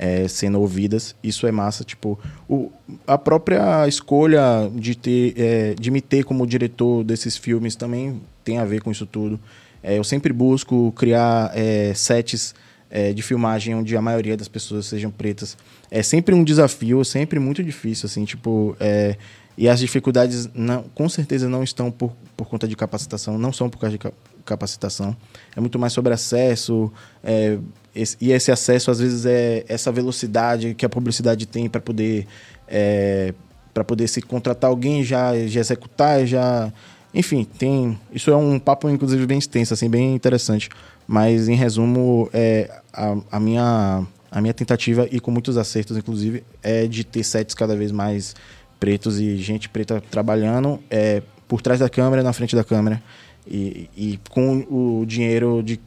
Speaker 3: é, sendo ouvidas. Isso é massa. Tipo, o, a própria escolha de, ter, é, de me ter como diretor desses filmes também tem a ver com isso tudo. É, eu sempre busco criar é, sets é, de filmagem onde a maioria das pessoas sejam pretas. É sempre um desafio, sempre muito difícil, assim, tipo... É, e as dificuldades, não, com certeza, não estão por, por conta de capacitação, não são por causa de capacitação. É muito mais sobre acesso, é, esse, e esse acesso, às vezes, é essa velocidade que a publicidade tem para poder, é, para poder se contratar alguém, já, já executar, já... Enfim, tem... Isso é um papo, inclusive, bem extenso, assim, bem interessante. Mas, em resumo, é, a, a, minha, a minha tentativa, e com muitos acertos, inclusive, é de ter sets cada vez mais pretos e gente preta trabalhando é, por trás da câmera, na frente da câmera. E, e com o dinheiro de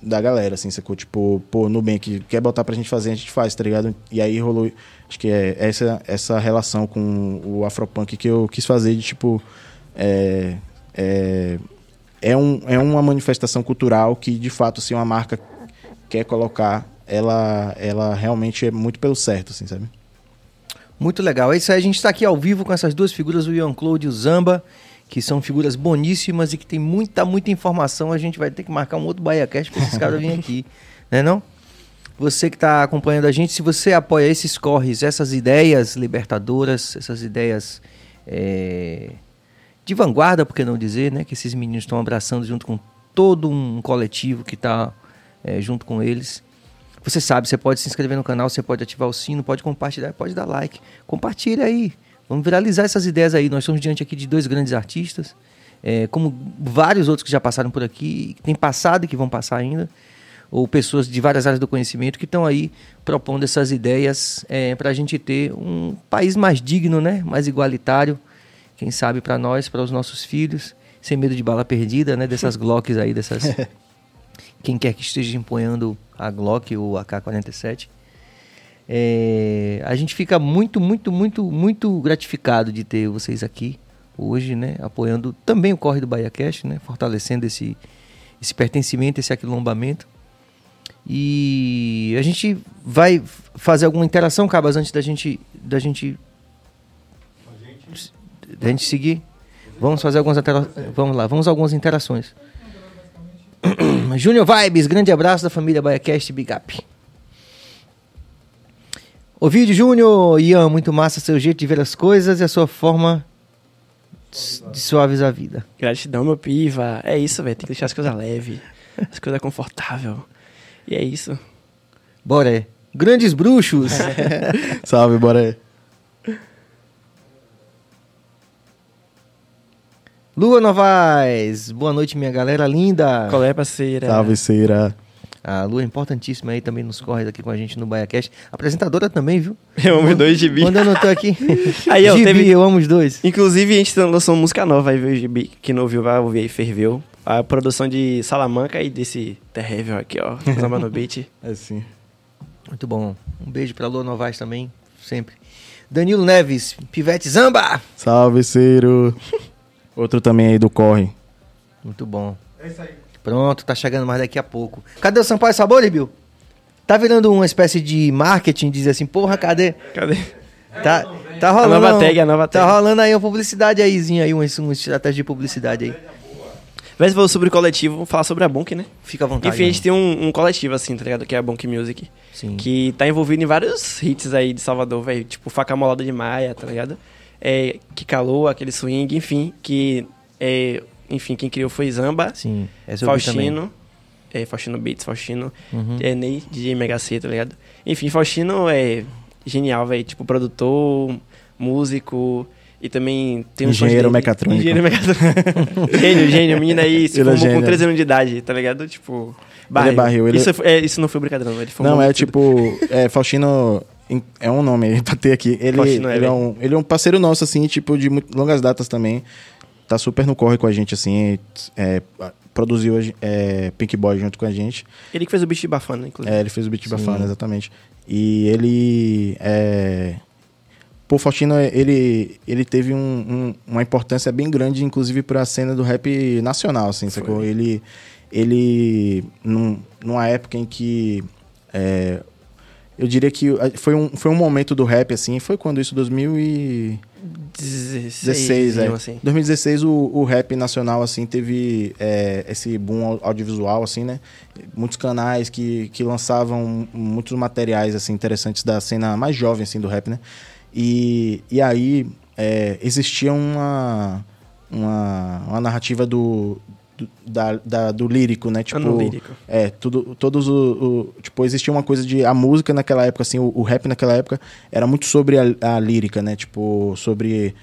Speaker 3: da galera, assim, sacou? Tipo, pô, Nubank quer botar pra gente fazer, a gente faz, tá ligado? E aí rolou, acho que é essa, essa relação com o Afropunk que eu quis fazer de, tipo, é, é, é, um, é uma manifestação cultural que, de fato, se assim, uma marca quer colocar, ela, ela realmente é muito pelo certo, assim, sabe?
Speaker 1: Muito legal. É isso aí, a gente está aqui ao vivo com essas duas figuras, o Ian Claude e o Zamba que são figuras boníssimas e que tem muita, muita informação. A gente vai ter que marcar um outro BahiaCast para esses caras virem aqui, né não? Você que está acompanhando a gente, se você apoia esses corres, essas ideias libertadoras, essas ideias é, de vanguarda, por que não dizer, né? Que esses meninos estão abraçando junto com todo um coletivo que está é, junto com eles. Você sabe, você pode se inscrever no canal, você pode ativar o sino, pode compartilhar, pode dar like. Compartilha aí. Vamos viralizar essas ideias aí. Nós estamos diante aqui de dois grandes artistas, é, como vários outros que já passaram por aqui, que têm passado e que vão passar ainda, ou pessoas de várias áreas do conhecimento que estão aí propondo essas ideias é, para a gente ter um país mais digno, né? mais igualitário, quem sabe para nós, para os nossos filhos, sem medo de bala perdida, né? dessas Glocks aí, dessas... quem quer que esteja empunhando a Glock ou a AK-47. É, a gente fica muito, muito, muito, muito gratificado de ter vocês aqui hoje, né? Apoiando também o Corre do Bahia Cash, né? Fortalecendo esse, esse pertencimento, esse aquilombamento. E a gente vai fazer alguma interação, Cabas, antes da gente, da gente, da gente seguir. Vamos fazer algumas interações. Vamos lá, vamos algumas interações. Júnior Vibes, grande abraço da família BaiaCast Big Up. Ovidio Júnior, Ian, muito massa seu jeito de ver as coisas e a sua forma de suavizar a vida.
Speaker 2: Gratidão, meu piva. É isso, velho. Tem que deixar as coisas leves, as coisas confortáveis. E é isso.
Speaker 1: Boré. Grandes bruxos.
Speaker 3: Salve, Boré.
Speaker 1: Lua Novaes, boa noite, minha galera linda.
Speaker 2: Qual é, parceira?
Speaker 3: Salve, Ceira.
Speaker 1: A Lua é importantíssima aí, também nos corre aqui com a gente no BaiaCast. Apresentadora também, viu?
Speaker 2: Eu amo os dois Gibi.
Speaker 1: Quando eu não tô aqui.
Speaker 2: aí, ó,
Speaker 1: Gibi,
Speaker 2: teve...
Speaker 1: eu amo os dois.
Speaker 2: Inclusive, a gente lançou uma música nova aí, viu, Gibi? Que não ouviu, vai ouvir aí, Ferveu. A produção de Salamanca e desse Terrível aqui, ó. Samba no beat.
Speaker 3: É sim.
Speaker 1: Muito bom. Um beijo pra Lua Novaes também, sempre. Danilo Neves, Pivete Zamba!
Speaker 3: Salve, Ciro. Outro também aí do Corre.
Speaker 1: Muito bom. É isso aí. Pronto, tá chegando mais daqui a pouco. Cadê o Sampaio Sabor, Bill? Tá virando uma espécie de marketing, dizer assim, porra, cadê?
Speaker 2: Cadê?
Speaker 1: Tá, tá rolando.
Speaker 2: A nova tag, a nova
Speaker 1: tá
Speaker 2: tag.
Speaker 1: Tá rolando aí uma publicidade aízinha aí, uma, uma estratégia de publicidade aí.
Speaker 2: Mas falou sobre o coletivo, vamos falar sobre a Bonk, né?
Speaker 1: Fica à vontade.
Speaker 2: Enfim, a gente tem um, um, coletivo, assim, tá ligado? Que é a Bonk Music.
Speaker 1: Sim.
Speaker 2: Que tá envolvido em vários hits aí de Salvador, velho. Tipo, Faca Molada de Maia, tá ligado? É, que calou, aquele swing, enfim. Que, é, enfim, quem criou foi Zamba.
Speaker 1: Sim,
Speaker 2: Faustino. É, Faustino Beats, Faustino.
Speaker 1: Uhum.
Speaker 2: É, Ney, DJ Mega C, tá ligado? Enfim, Faustino é genial, velho. Tipo, produtor, músico... E também tem um
Speaker 3: Engenheiro mecatrônico.
Speaker 2: Engenheiro mecatrônico. gênio, gênio. Menina aí se
Speaker 3: Ele é
Speaker 2: formou com
Speaker 3: gênio.
Speaker 2: 13 anos de idade, tá ligado? Tipo.
Speaker 3: Ele é barril, ele-
Speaker 2: Isso, é, isso não foi brincadeira, não. Ele
Speaker 3: Não, é
Speaker 2: tudo.
Speaker 3: tipo. É, Faustino. É um nome aí pra ter aqui. Ele,
Speaker 2: Faustino
Speaker 3: ele, é
Speaker 2: Heber.
Speaker 3: um, ele é um parceiro nosso, assim, tipo, de longas datas também. Tá super no corre com a gente, assim. é, produziu é, Pink Boy junto com a gente.
Speaker 2: Ele que fez o beat de Bafana, inclusive.
Speaker 3: É, ele fez o Beat
Speaker 1: Sim.
Speaker 3: Bafana, exatamente. E ele. É... Pô, Faustino, ele, ele teve um- um- uma importância bem grande, inclusive, para a cena do rap nacional, assim, sacou? Ele, ele num, numa época em que. é, eu diria que foi um, foi um momento do rap, assim, foi quando isso, 2016,
Speaker 2: 16,
Speaker 3: é.
Speaker 2: assim.
Speaker 3: 2016 o, o rap nacional, assim, teve é, esse boom au- audiovisual, assim, né? Muitos canais que, que lançavam muitos materiais, assim, interessantes da cena mais jovem, assim, do rap, né? E, e aí é, existia uma, uma, uma narrativa do, do, da, da- do lírico, né? Tipo,
Speaker 2: Ano lírico.
Speaker 3: é, tudo, todos o, o- Tipo, existia uma coisa de. A música naquela época, assim, o, o rap naquela época era muito sobre a, a lírica, né? Tipo, sobre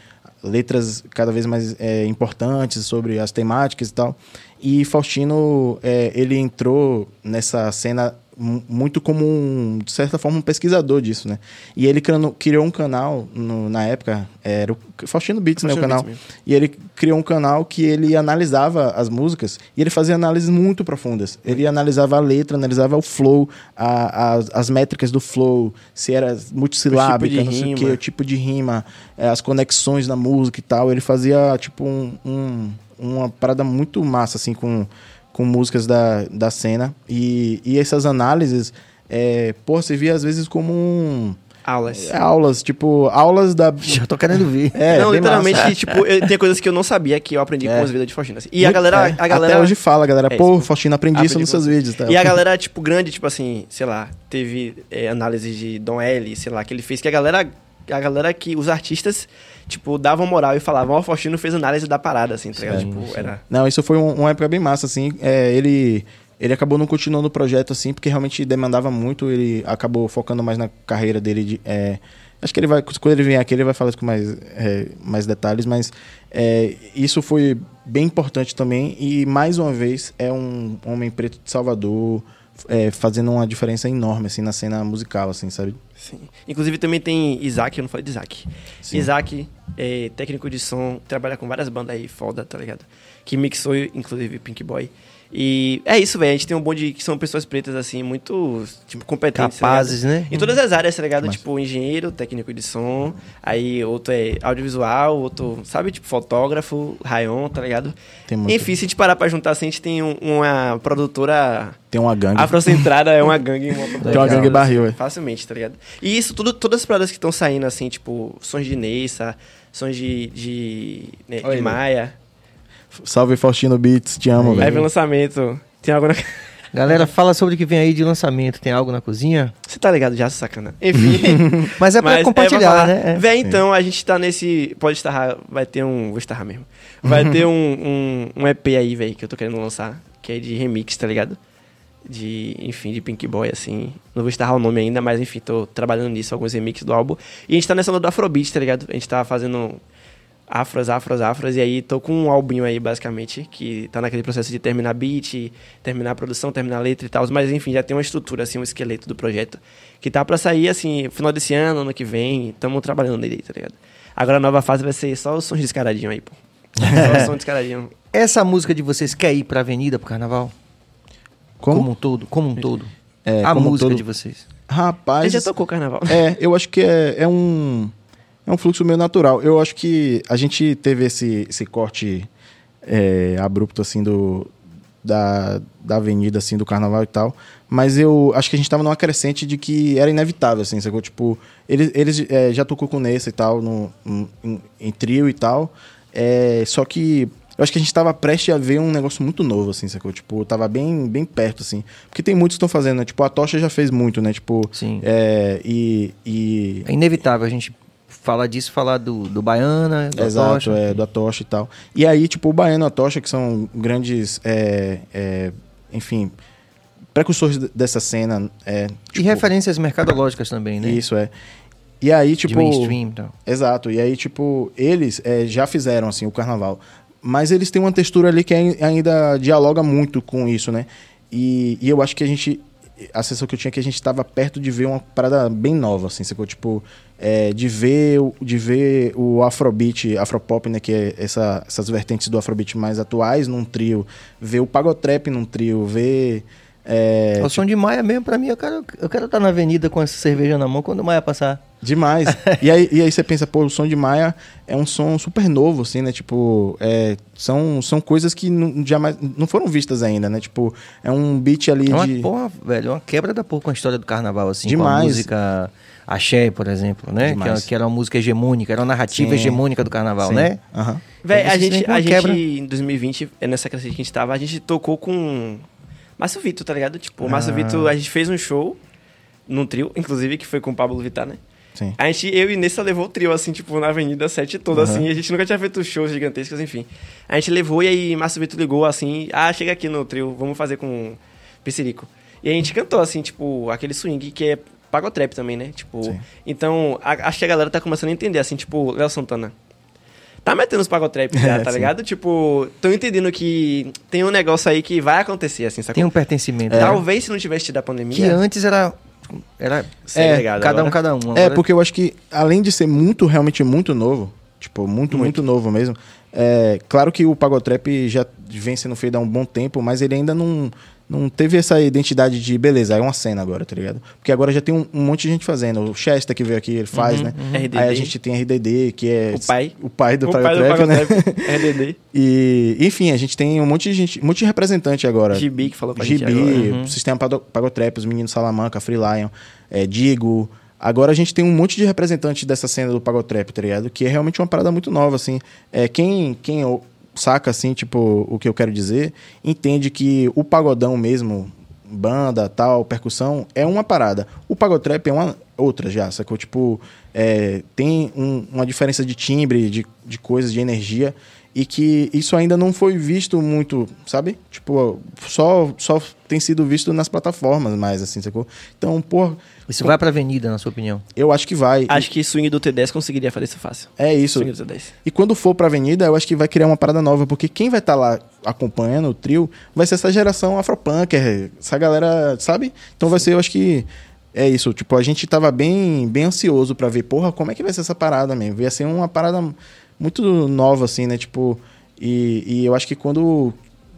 Speaker 3: letras cada vez mais é, importantes, sobre as temáticas e tal. E Faustino, é, ele entrou nessa cena muito como, um, de certa forma, um pesquisador disso, né? E ele criou, um canal, no- na época, era o Faustino Beats, né? O canal.
Speaker 2: Beats.
Speaker 3: E ele criou um canal que ele analisava as músicas e ele fazia análises muito profundas. Ele analisava a letra, analisava o flow, a- as, as métricas do flow, se era multissilábica,
Speaker 2: O tipo de
Speaker 3: não sei o que, o tipo de rima, eh, as conexões na música e tal. Ele fazia, tipo, um, um- uma parada muito massa, assim, com, com músicas da, da cena. E, e essas análises, é, pô, você via às vezes como um,
Speaker 2: Aulas.
Speaker 3: aulas, tipo, aulas da...
Speaker 1: Já tô querendo ver.
Speaker 3: É,
Speaker 2: não, literalmente,
Speaker 3: massa.
Speaker 2: tipo, eu, tem coisas que eu não sabia que eu aprendi
Speaker 3: É.
Speaker 2: com os vídeos de Faustino. assim. E a galera,
Speaker 3: É,
Speaker 2: a galera.
Speaker 3: Até hoje fala, galera.
Speaker 2: É,
Speaker 3: Pô,
Speaker 2: isso.
Speaker 3: Faustino, aprendi, isso
Speaker 2: Aprendi
Speaker 3: nos
Speaker 2: com
Speaker 3: seus vídeos. Tá?
Speaker 2: E a galera, tipo, grande, tipo assim, sei lá, teve é, análise de Dom L, sei lá, que ele fez, que a galera. A galera que. Os artistas, tipo, davam moral e falavam, ó, o Faustino fez análise da parada, assim, tá ligado?
Speaker 3: Sim,
Speaker 2: Tipo,
Speaker 3: sim.
Speaker 2: era.
Speaker 3: Não, isso foi um- uma época bem massa, assim. É, ele, ele acabou não continuando o projeto, assim, porque realmente demandava muito. Ele acabou focando mais na carreira dele. De, é, acho que ele vai, quando ele vier aqui, ele vai falar isso com mais, é, mais detalhes, mas é, isso foi bem importante também. E, mais uma vez, é um homem preto de Salvador é, fazendo uma diferença enorme, assim, na cena musical, assim, sabe?
Speaker 2: Sim. Inclusive também tem Isaac, eu não falei de Isaac.
Speaker 3: Sim.
Speaker 2: Isaac é técnico de som, trabalha com várias bandas aí foda, tá ligado? Que mixou, inclusive, Pink Boy. E é isso, velho. A gente tem um bonde que são pessoas pretas, assim, muito, tipo, competentes. tá?
Speaker 1: Capazes, né?
Speaker 2: Em todas as áreas, tá ligado?
Speaker 3: Mas-
Speaker 2: Tipo, engenheiro, técnico de som, aí outro é audiovisual, outro, sabe, tipo, fotógrafo, rayon, tá ligado?
Speaker 3: Tem muito-
Speaker 2: Enfim, se a gente parar pra juntar, assim, a gente tem um- uma produtora
Speaker 3: Tem uma gangue.
Speaker 2: afrocentrada, é uma gangue. Uma
Speaker 3: Tem uma gangue barril, é.
Speaker 2: Facilmente, tá ligado? E isso, tudo, todas as paradas que estão saindo, assim, tipo, sons de Nessa, sons de, de, né, de Maia.
Speaker 3: Salve Faustino Beats, te amo, velho.
Speaker 2: Vem lançamento. Tem algo na.
Speaker 1: Galera, fala sobre o que vem aí de lançamento. Tem algo na cozinha?
Speaker 2: Você tá ligado já, sacana. Enfim.
Speaker 1: Mas é pra Mas compartilhar, é
Speaker 2: né? É. Véi, então, a gente tá nesse. Pode estar. Vai ter um. Vou estar mesmo. Vai ter um, um, um EP aí, velho, que eu tô querendo lançar. Que é de remix, tá ligado? De, enfim, de Pink Boy, assim. Não vou estar o nome ainda, mas enfim, tô trabalhando nisso, alguns remixes do álbum. E a gente tá nessa onda do Afrobeat, tá ligado? A gente tá fazendo afros, afros, afros. E aí tô com um albinho aí, basicamente, que tá naquele processo de terminar beat, terminar a produção, terminar a letra e tal. Mas enfim, já tem uma estrutura, assim, um esqueleto do projeto. Que tá pra sair, assim, final desse ano, ano que vem. Tamo trabalhando nele, tá ligado? Agora a nova fase vai ser só os sons descaradinhos aí, pô. Só os sons descaradinhos.
Speaker 1: Essa música de vocês quer ir pra avenida pro carnaval? Como, como um todo? Como um todo. É, a música todo... de vocês.
Speaker 3: Rapaz.
Speaker 2: Ele já tocou carnaval.
Speaker 3: É, eu acho que é, é um é um fluxo meio natural. Eu acho que a gente teve esse, esse corte é, abrupto, assim, do, da, da avenida, assim, do carnaval e tal. Mas eu acho que a gente tava numa crescente de que era inevitável, assim, sacou? Tipo, eles, eles é, já tocou com Nessa e tal, no, em, em trio e tal. É, só que eu acho que a gente tava prestes a ver um negócio muito novo, assim, sacou? Tipo, tava bem, bem perto, assim. Porque tem muitos que estão fazendo, né? Tipo, a Tocha já fez muito, né? Tipo,
Speaker 1: Sim.
Speaker 3: É, e, e...
Speaker 1: É inevitável a gente falar disso, falar do, do Baiana, do
Speaker 3: Exato, Atocha. é, do Atocha e tal. E aí, tipo, o Baiano e a Atocha, que são grandes, é, é, enfim, precursores dessa cena. É, tipo,
Speaker 1: e referências mercadológicas também, né?
Speaker 3: Isso, é. E aí, tipo... De
Speaker 1: mainstream, então.
Speaker 3: Exato. E aí, tipo, eles é, já fizeram, assim, o carnaval. Mas eles têm uma textura ali que ainda dialoga muito com isso, né? E, e eu acho que a gente... A sensação que eu tinha é que a gente estava perto de ver uma parada bem nova, assim, sacou? Tipo, é, de ver de ver o afrobeat, afropop, né, que é essa, essas vertentes do afrobeat mais atuais num trio, ver o pagotrap num trio, ver é,
Speaker 1: o som de Maia mesmo, pra mim, eu quero eu quero estar na avenida com essa cerveja na mão quando o Maia passar.
Speaker 3: Demais. e, aí, e aí você pensa, pô, o som de Maia é um som super novo, assim, né? Tipo, é, são, são coisas que não, jamais, não foram vistas ainda, né? Tipo, é um beat ali
Speaker 1: é uma,
Speaker 3: de...
Speaker 1: Porra, velho, é uma quebra da porra com a história do carnaval, assim,
Speaker 3: Demais.
Speaker 1: com a música axé, por exemplo, né? Que, que, era uma música hegemônica, era uma narrativa Sim. hegemônica do carnaval, Sim. né?
Speaker 2: Uhum. Véi, a gente, a gente, em 2020, é nessa classe que a gente tava, a gente tocou com Márcio Vitor, tá ligado? Tipo, o Márcio ah. Vitor, a gente fez um show num trio, inclusive, que foi com o Pablo Vittar, né?
Speaker 3: Sim.
Speaker 2: A gente, eu e Nessa levou o trio, assim, tipo, na Avenida 7 toda, uhum. assim. A gente nunca tinha feito shows gigantescos, enfim. A gente levou e aí Márcio Vitor ligou, assim, ah, chega aqui no trio, vamos fazer com Pissirico. E a gente cantou, assim, tipo, aquele swing que é pagotrap também, né? Tipo, Sim. então, a, acho que a galera tá começando a entender, assim, tipo, Léo Santana. Tá metendo os pagotrap já, é, tá ligado? Tipo, tô entendendo que tem um negócio aí que vai acontecer, assim, sacou?
Speaker 1: Tem um pertencimento.
Speaker 2: É. Talvez se não tivesse tido a pandemia...
Speaker 1: Que antes era... Era é, cada um, cada um.
Speaker 3: Agora... É, porque eu acho que, além de ser muito, realmente muito novo, tipo, muito, muito, muito novo mesmo, é, claro que o Pagotrap já vem sendo feito há um bom tempo, mas ele ainda não, não teve essa identidade de beleza, é uma cena agora, tá ligado? Porque agora já tem um, um monte de gente fazendo. O Chester que veio aqui, ele faz, uhum, né? Uhum. Aí a gente tem RDD, que é
Speaker 2: o pai,
Speaker 3: o pai do
Speaker 2: o
Speaker 3: Pago Trap, né?
Speaker 2: RDD.
Speaker 3: E, enfim, a gente tem um monte de gente, um monte de representante agora.
Speaker 2: GB que falou com a
Speaker 3: gente
Speaker 2: GB,
Speaker 3: uhum. Sistema Pagotrap, os meninos Salamanca, Free Lion, é, Digo, Agora a gente tem um monte de representantes dessa cena do Pagotrap, tá ligado? Que é realmente uma parada muito nova, assim. É, quem, quem saca, assim, tipo, o que eu quero dizer, entende que o pagodão mesmo, banda, tal, percussão, é uma parada. O pagotrap é uma outra já, sacou? Tipo, é, tem um, uma diferença de timbre, de, de coisas, de energia, e que isso ainda não foi visto muito, sabe? Tipo, só, só tem sido visto nas plataformas mais, assim, sacou? Então, pô...
Speaker 1: Isso vai pra avenida, na sua opinião?
Speaker 3: Eu acho que vai.
Speaker 2: Acho e... que swing do T10 conseguiria fazer isso fácil.
Speaker 3: É isso. Swing do T10. E quando for pra avenida, eu acho que vai criar uma parada nova, porque quem vai estar tá lá acompanhando o trio vai ser essa geração afropunk, essa galera, sabe? Então vai ser, eu acho que... É isso, tipo, a gente tava bem, bem ansioso para ver, porra, como é que vai ser essa parada mesmo? Ia ser uma parada muito nova, assim, né? Tipo, e, e eu acho que quando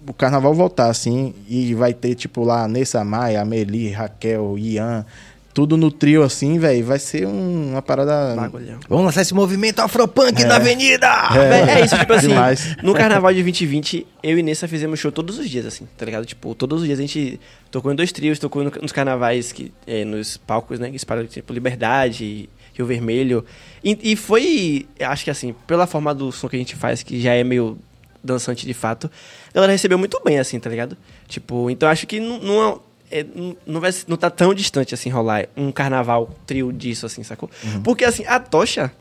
Speaker 3: o carnaval voltar, assim, e vai ter, tipo, lá Nessa Maia, Amelie, Raquel, Ian, tudo no trio assim, velho, vai ser um, uma parada.
Speaker 1: Bagulhão. Vamos lançar esse movimento afropunk é. na avenida!
Speaker 2: É, é isso, tipo assim. Demais. No carnaval de 2020, eu e Nessa fizemos show todos os dias, assim, tá ligado? Tipo, todos os dias a gente tocou em dois trios, tocou nos carnavais, que, é, nos palcos, né? Que espalham, tipo, Liberdade, Rio Vermelho. E, e foi, acho que assim, pela forma do som que a gente faz, que já é meio dançante de fato, a galera recebeu muito bem, assim, tá ligado? Tipo, então acho que não, não é, não, vai, não tá tão distante assim rolar um carnaval trio disso, assim, sacou? Uhum. Porque assim, a tocha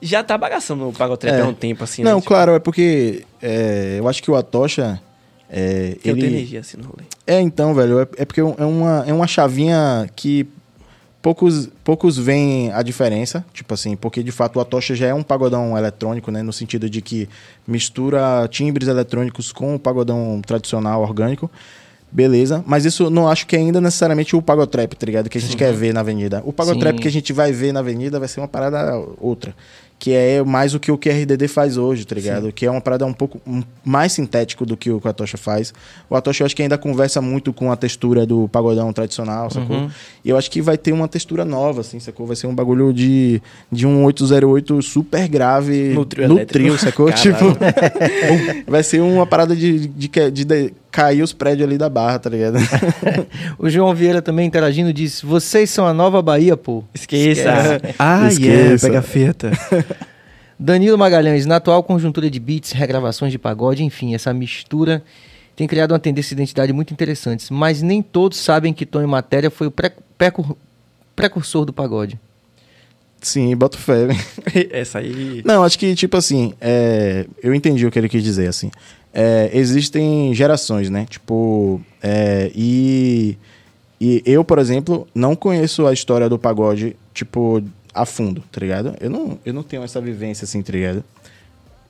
Speaker 2: já tá bagaçando o Pagotrap é. há um tempo, assim.
Speaker 3: Não, né? claro, é porque é, eu acho que o Atocha. É,
Speaker 2: Tem ele... energia assim no rolê.
Speaker 3: É, então, velho, é, é porque é uma, é uma chavinha que poucos, poucos veem a diferença, tipo assim, porque de fato o Atocha já é um pagodão eletrônico, né, no sentido de que mistura timbres eletrônicos com o pagodão tradicional orgânico. Beleza, mas isso não acho que é ainda necessariamente o pagotrap, tá ligado? Que a gente Sim. quer ver na avenida. O pagotrap Sim. que a gente vai ver na avenida vai ser uma parada outra que é mais o que o QRDD faz hoje, tá ligado? Sim. Que é uma parada um pouco mais sintético do que o que a Tocha faz. O Atocha eu acho que ainda conversa muito com a textura do pagodão tradicional, sacou? Uhum. E eu acho que vai ter uma textura nova, assim, sacou? Vai ser um bagulho de, de um 808 super grave
Speaker 2: no trio, no trio
Speaker 3: sacou? tipo, vai ser uma parada de, de, de, de cair os prédios ali da barra, tá ligado?
Speaker 1: o João Vieira também interagindo disse: Vocês são a nova Bahia, pô.
Speaker 2: Esqueça.
Speaker 1: Esqueça. Ah, Esqueça. yeah, pega a fita. Danilo Magalhães, na atual conjuntura de beats, regravações de pagode, enfim, essa mistura tem criado uma tendência de identidade muito interessante, mas nem todos sabem que Tom e Matéria foi o precursor do pagode.
Speaker 3: Sim, boto fé.
Speaker 2: Essa aí.
Speaker 3: Não, acho que, tipo assim, é... eu entendi o que ele quis dizer, assim. É... Existem gerações, né? Tipo, é... e... e eu, por exemplo, não conheço a história do pagode, tipo, a fundo, tá ligado? Eu não, eu não tenho essa vivência assim, tá ligado?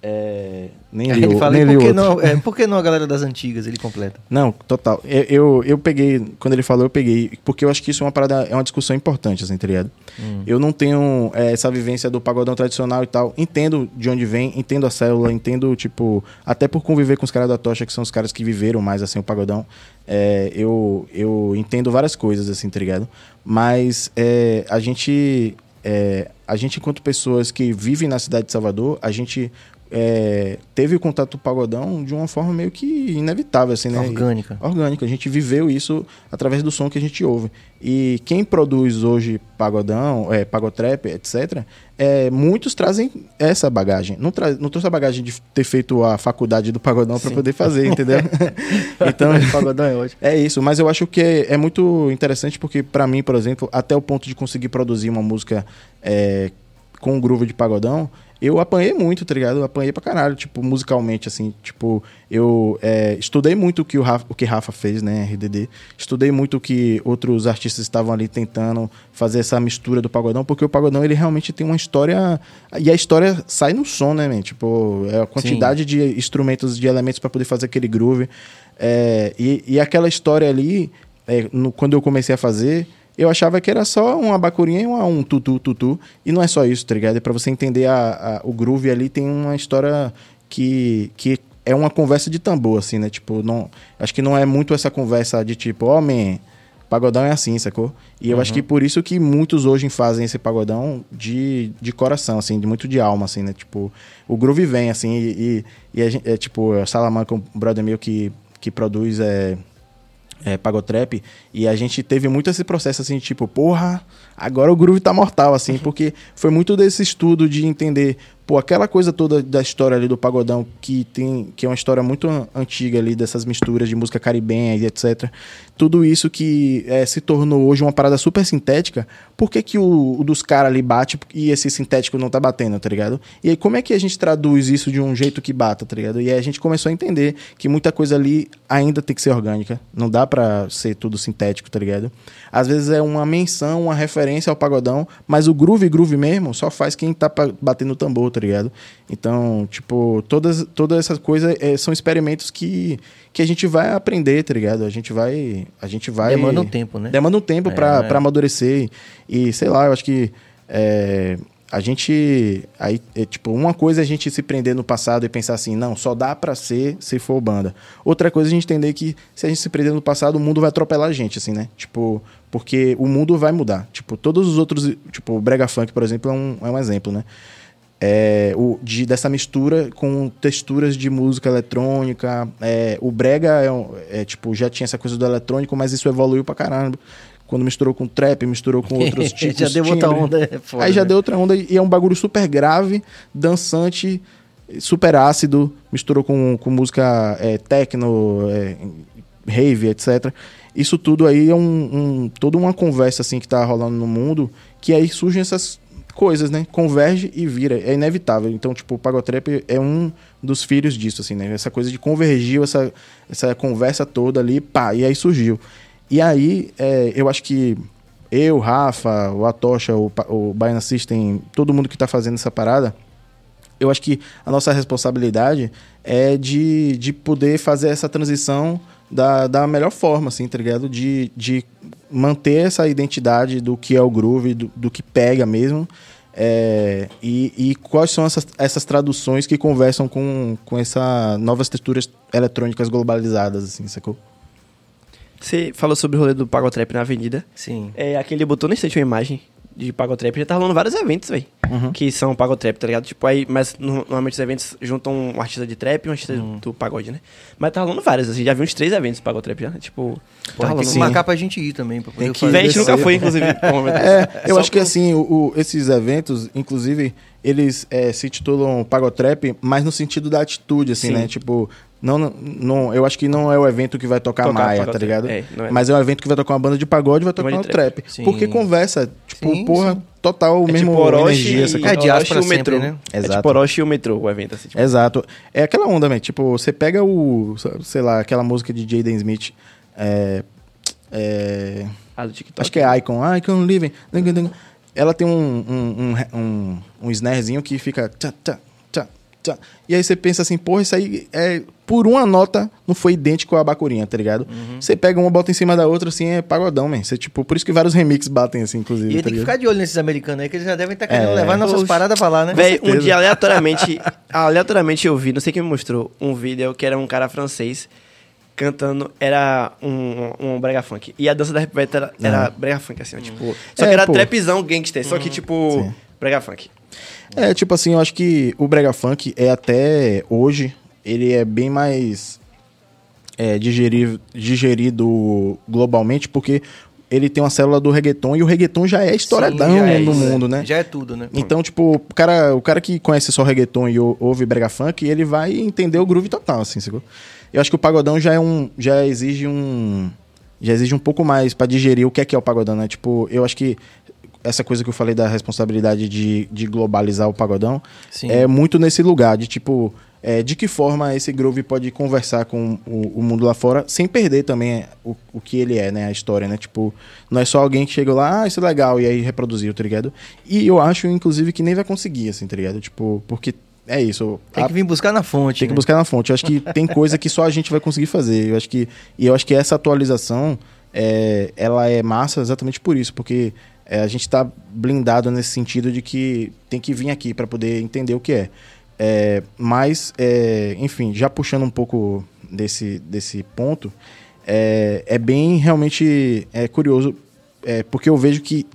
Speaker 3: É, nem li,
Speaker 1: ele fala, nem li por, que não, é, por que não a galera das antigas? Ele completa.
Speaker 3: Não, total. Eu, eu, eu, peguei, quando ele falou, eu peguei, porque eu acho que isso é uma parada, é uma discussão importante, assim, tá ligado? Hum. Eu não tenho é, essa vivência do pagodão tradicional e tal. Entendo de onde vem, entendo a célula, entendo, tipo, até por conviver com os caras da tocha, que são os caras que viveram mais, assim, o pagodão. É, eu, eu entendo várias coisas, assim, tá ligado? Mas é, a gente é, a gente, enquanto pessoas que vivem na cidade de Salvador, a gente é, teve o contato com o pagodão de uma forma meio que inevitável, assim, né?
Speaker 1: Orgânica.
Speaker 3: Orgânica. A gente viveu isso através do som que a gente ouve. E quem produz hoje pagodão, é, pagotrap, etc., é, muitos trazem essa bagagem. Não, tra não trouxe a bagagem de ter feito a faculdade do pagodão para poder fazer, entendeu? então, o pagodão é ótimo. É isso, mas eu acho que é, é muito interessante porque, para mim, por exemplo, até o ponto de conseguir produzir uma música é, com um groove de pagodão, eu apanhei muito, tá ligado? Eu apanhei pra caralho, tipo, musicalmente, assim. Tipo, eu é, estudei muito o que o, Rafa, o que Rafa fez, né, RDD. Estudei muito o que outros artistas estavam ali tentando fazer essa mistura do pagodão, porque o pagodão, ele realmente tem uma história... E a história sai no som, né, man? Tipo, é a quantidade Sim. de instrumentos, de elementos para poder fazer aquele groove. É, e, e aquela história ali, é, no, quando eu comecei a fazer eu achava que era só uma bacurinha e uma, um tutu, tutu. E não é só isso, tá ligado? É pra você entender a, a, o groove ali, tem uma história que, que é uma conversa de tambor, assim, né? Tipo, não, acho que não é muito essa conversa de tipo, homem, oh, pagodão é assim, sacou? E eu uhum. acho que por isso que muitos hoje fazem esse pagodão de, de coração, assim, de muito de alma, assim, né? Tipo, o groove vem, assim, e, e, e a gente, é tipo, a Salamanca, um brother meu que, que produz é, é, Pagotrap, e a gente teve muito esse processo assim, tipo, porra, agora o groove tá mortal, assim, porque foi muito desse estudo de entender Pô, aquela coisa toda da história ali do pagodão, que tem que é uma história muito antiga ali, dessas misturas de música caribenha e etc. Tudo isso que é, se tornou hoje uma parada super sintética, por que, que o, o dos caras ali bate e esse sintético não tá batendo, tá ligado? E aí, como é que a gente traduz isso de um jeito que bata, tá ligado? E aí a gente começou a entender que muita coisa ali ainda tem que ser orgânica. Não dá pra ser tudo sintético, tá ligado? Às vezes é uma menção, uma referência ao pagodão, mas o groove, groove mesmo, só faz quem tá batendo o tambor, tá ligado? Então, tipo, todas, todas essas coisas é, são experimentos que, que a gente vai aprender, tá ligado? A gente vai. A gente vai.
Speaker 1: Demanda um tempo, né?
Speaker 3: Demanda um tempo é, pra, é. pra amadurecer. E, sei lá, eu acho que. É, a gente aí é, tipo uma coisa é a gente se prender no passado e pensar assim não só dá para ser se for banda outra coisa é a gente entender que se a gente se prender no passado o mundo vai atropelar a gente assim né tipo Porque o mundo vai mudar. Tipo, todos os outros. Tipo, o Brega Funk, por exemplo, é um, é um exemplo, né? É, o, de, dessa mistura com texturas de música eletrônica. É, o Brega é, é, tipo, já tinha essa coisa do eletrônico, mas isso evoluiu pra caramba. Quando misturou com trap, misturou com outros tipos.
Speaker 1: já deu outra onda. É
Speaker 3: foda, Aí já né? deu outra onda e é um bagulho super grave, dançante, super ácido, misturou com, com música é, techno, é, rave, etc. Isso tudo aí é um, um, toda uma conversa assim que tá rolando no mundo, que aí surgem essas coisas, né? Converge e vira, é inevitável. Então, tipo, o Pagotrap é um dos filhos disso, assim, né? Essa coisa de convergiu, essa, essa conversa toda ali, pá, e aí surgiu. E aí, é, eu acho que eu, Rafa, o Atocha, o, o Baiana System, todo mundo que está fazendo essa parada, eu acho que a nossa responsabilidade é de, de poder fazer essa transição da, da melhor forma, assim, tá ligado? De, de manter essa identidade do que é o groove, do, do que pega mesmo. É, e, e, quais são essas, essas traduções que conversam com, com essas novas texturas eletrônicas globalizadas, assim, sacou?
Speaker 2: Você falou sobre o rolê do Pagotrap na avenida.
Speaker 1: Sim.
Speaker 2: É, aquele botou no instante uma imagem de Pagotrap já tá rolando vários eventos, velho. Uhum. Que são Pagotrap, tá ligado? Tipo, aí, mas normalmente os eventos juntam um artista de trap e um artista uhum. do pagode, né? Mas tá rolando vários, assim, já vi uns três eventos Pagotrap já, né? Tipo,
Speaker 1: Pô, tá tem que marcar pra gente ir também, pra
Speaker 2: poder tem que fazer. A gente nunca foi, inclusive.
Speaker 3: é, eu Só acho que, assim, o, o, esses eventos, inclusive, eles é, se titulam Pagotrap, mas no sentido da atitude, assim, Sim. né? Tipo, não, não, eu acho que não é o evento que vai tocar, tocar Maia, tá ligado? É, é. Mas é um evento que vai tocar uma banda de pagode e vai tocar um trap. trap. Porque conversa, tipo, sim, porra, sim. total, é mesmo tipo
Speaker 2: Orochi energia. Essa
Speaker 1: é Orochi e o metrô. Né?
Speaker 2: Exato. É tipo Orochi e o metrô, o evento. Assim, tipo.
Speaker 3: Exato. É aquela onda, né? Tipo, você pega o, sei lá, aquela música de Jaden Smith, é... é
Speaker 2: ah, do TikTok.
Speaker 3: Acho que é Icon, Icon Living. Ela tem um, um, um, um, um snarezinho que fica... Tcha, tcha, tcha. E aí você pensa assim, porra, isso aí é por uma nota não foi idêntico à Bacurinha, tá ligado? Uhum. Você pega uma, bota em cima da outra, assim, é pagodão, man. Você, tipo, por isso que vários remixes batem, assim, inclusive.
Speaker 1: E tá tem que ficar de olho nesses americanos aí, que eles já devem estar tá querendo é. levar nossas paradas pra lá, né?
Speaker 2: Véi, um dia aleatoriamente, aleatoriamente eu vi, não sei quem me mostrou, um vídeo que era um cara francês cantando, era um, um, um brega funk. E a dança da Rap era, era uhum. brega funk, assim, ó, tipo... Só é, que era pô. trapzão gangster, só que, uhum. tipo, Sim. brega funk.
Speaker 3: É, tipo assim, eu acho que o brega funk é até hoje, ele é bem mais é, digerido, digerido globalmente, porque ele tem uma célula do reggaeton e o reggaeton já é estouradão já é no isso, mundo, né?
Speaker 1: Já é tudo, né?
Speaker 3: Então, tipo, o cara, o cara que conhece só reggaeton e ouve brega funk, ele vai entender o groove total, assim, sacou? Eu acho que o pagodão já é um já exige um já exige um pouco mais para digerir o que é que é o pagodão, né? Tipo, eu acho que essa coisa que eu falei da responsabilidade de, de globalizar o pagodão Sim. é muito nesse lugar de tipo é, de que forma esse groove pode conversar com o, o, mundo lá fora sem perder também o, o que ele é, né? A história, né? Tipo, não é só alguém que chegou lá, ah, isso é legal, e aí reproduziu, tá ligado? E eu acho, inclusive, que nem vai conseguir, assim, tá ligado? Tipo, porque é isso.
Speaker 1: Tem que vir buscar na fonte.
Speaker 3: Tem né? que buscar na fonte. Eu acho que tem coisa que só a gente vai conseguir fazer. Eu acho que, e eu acho que essa atualização, é, ela é massa exatamente por isso, porque é, a gente está blindado nesse sentido de que tem que vir aqui para poder entender o que é. É, mas, é, enfim, já puxando um pouco desse, desse ponto, é, é bem realmente é, curioso, é, porque eu vejo que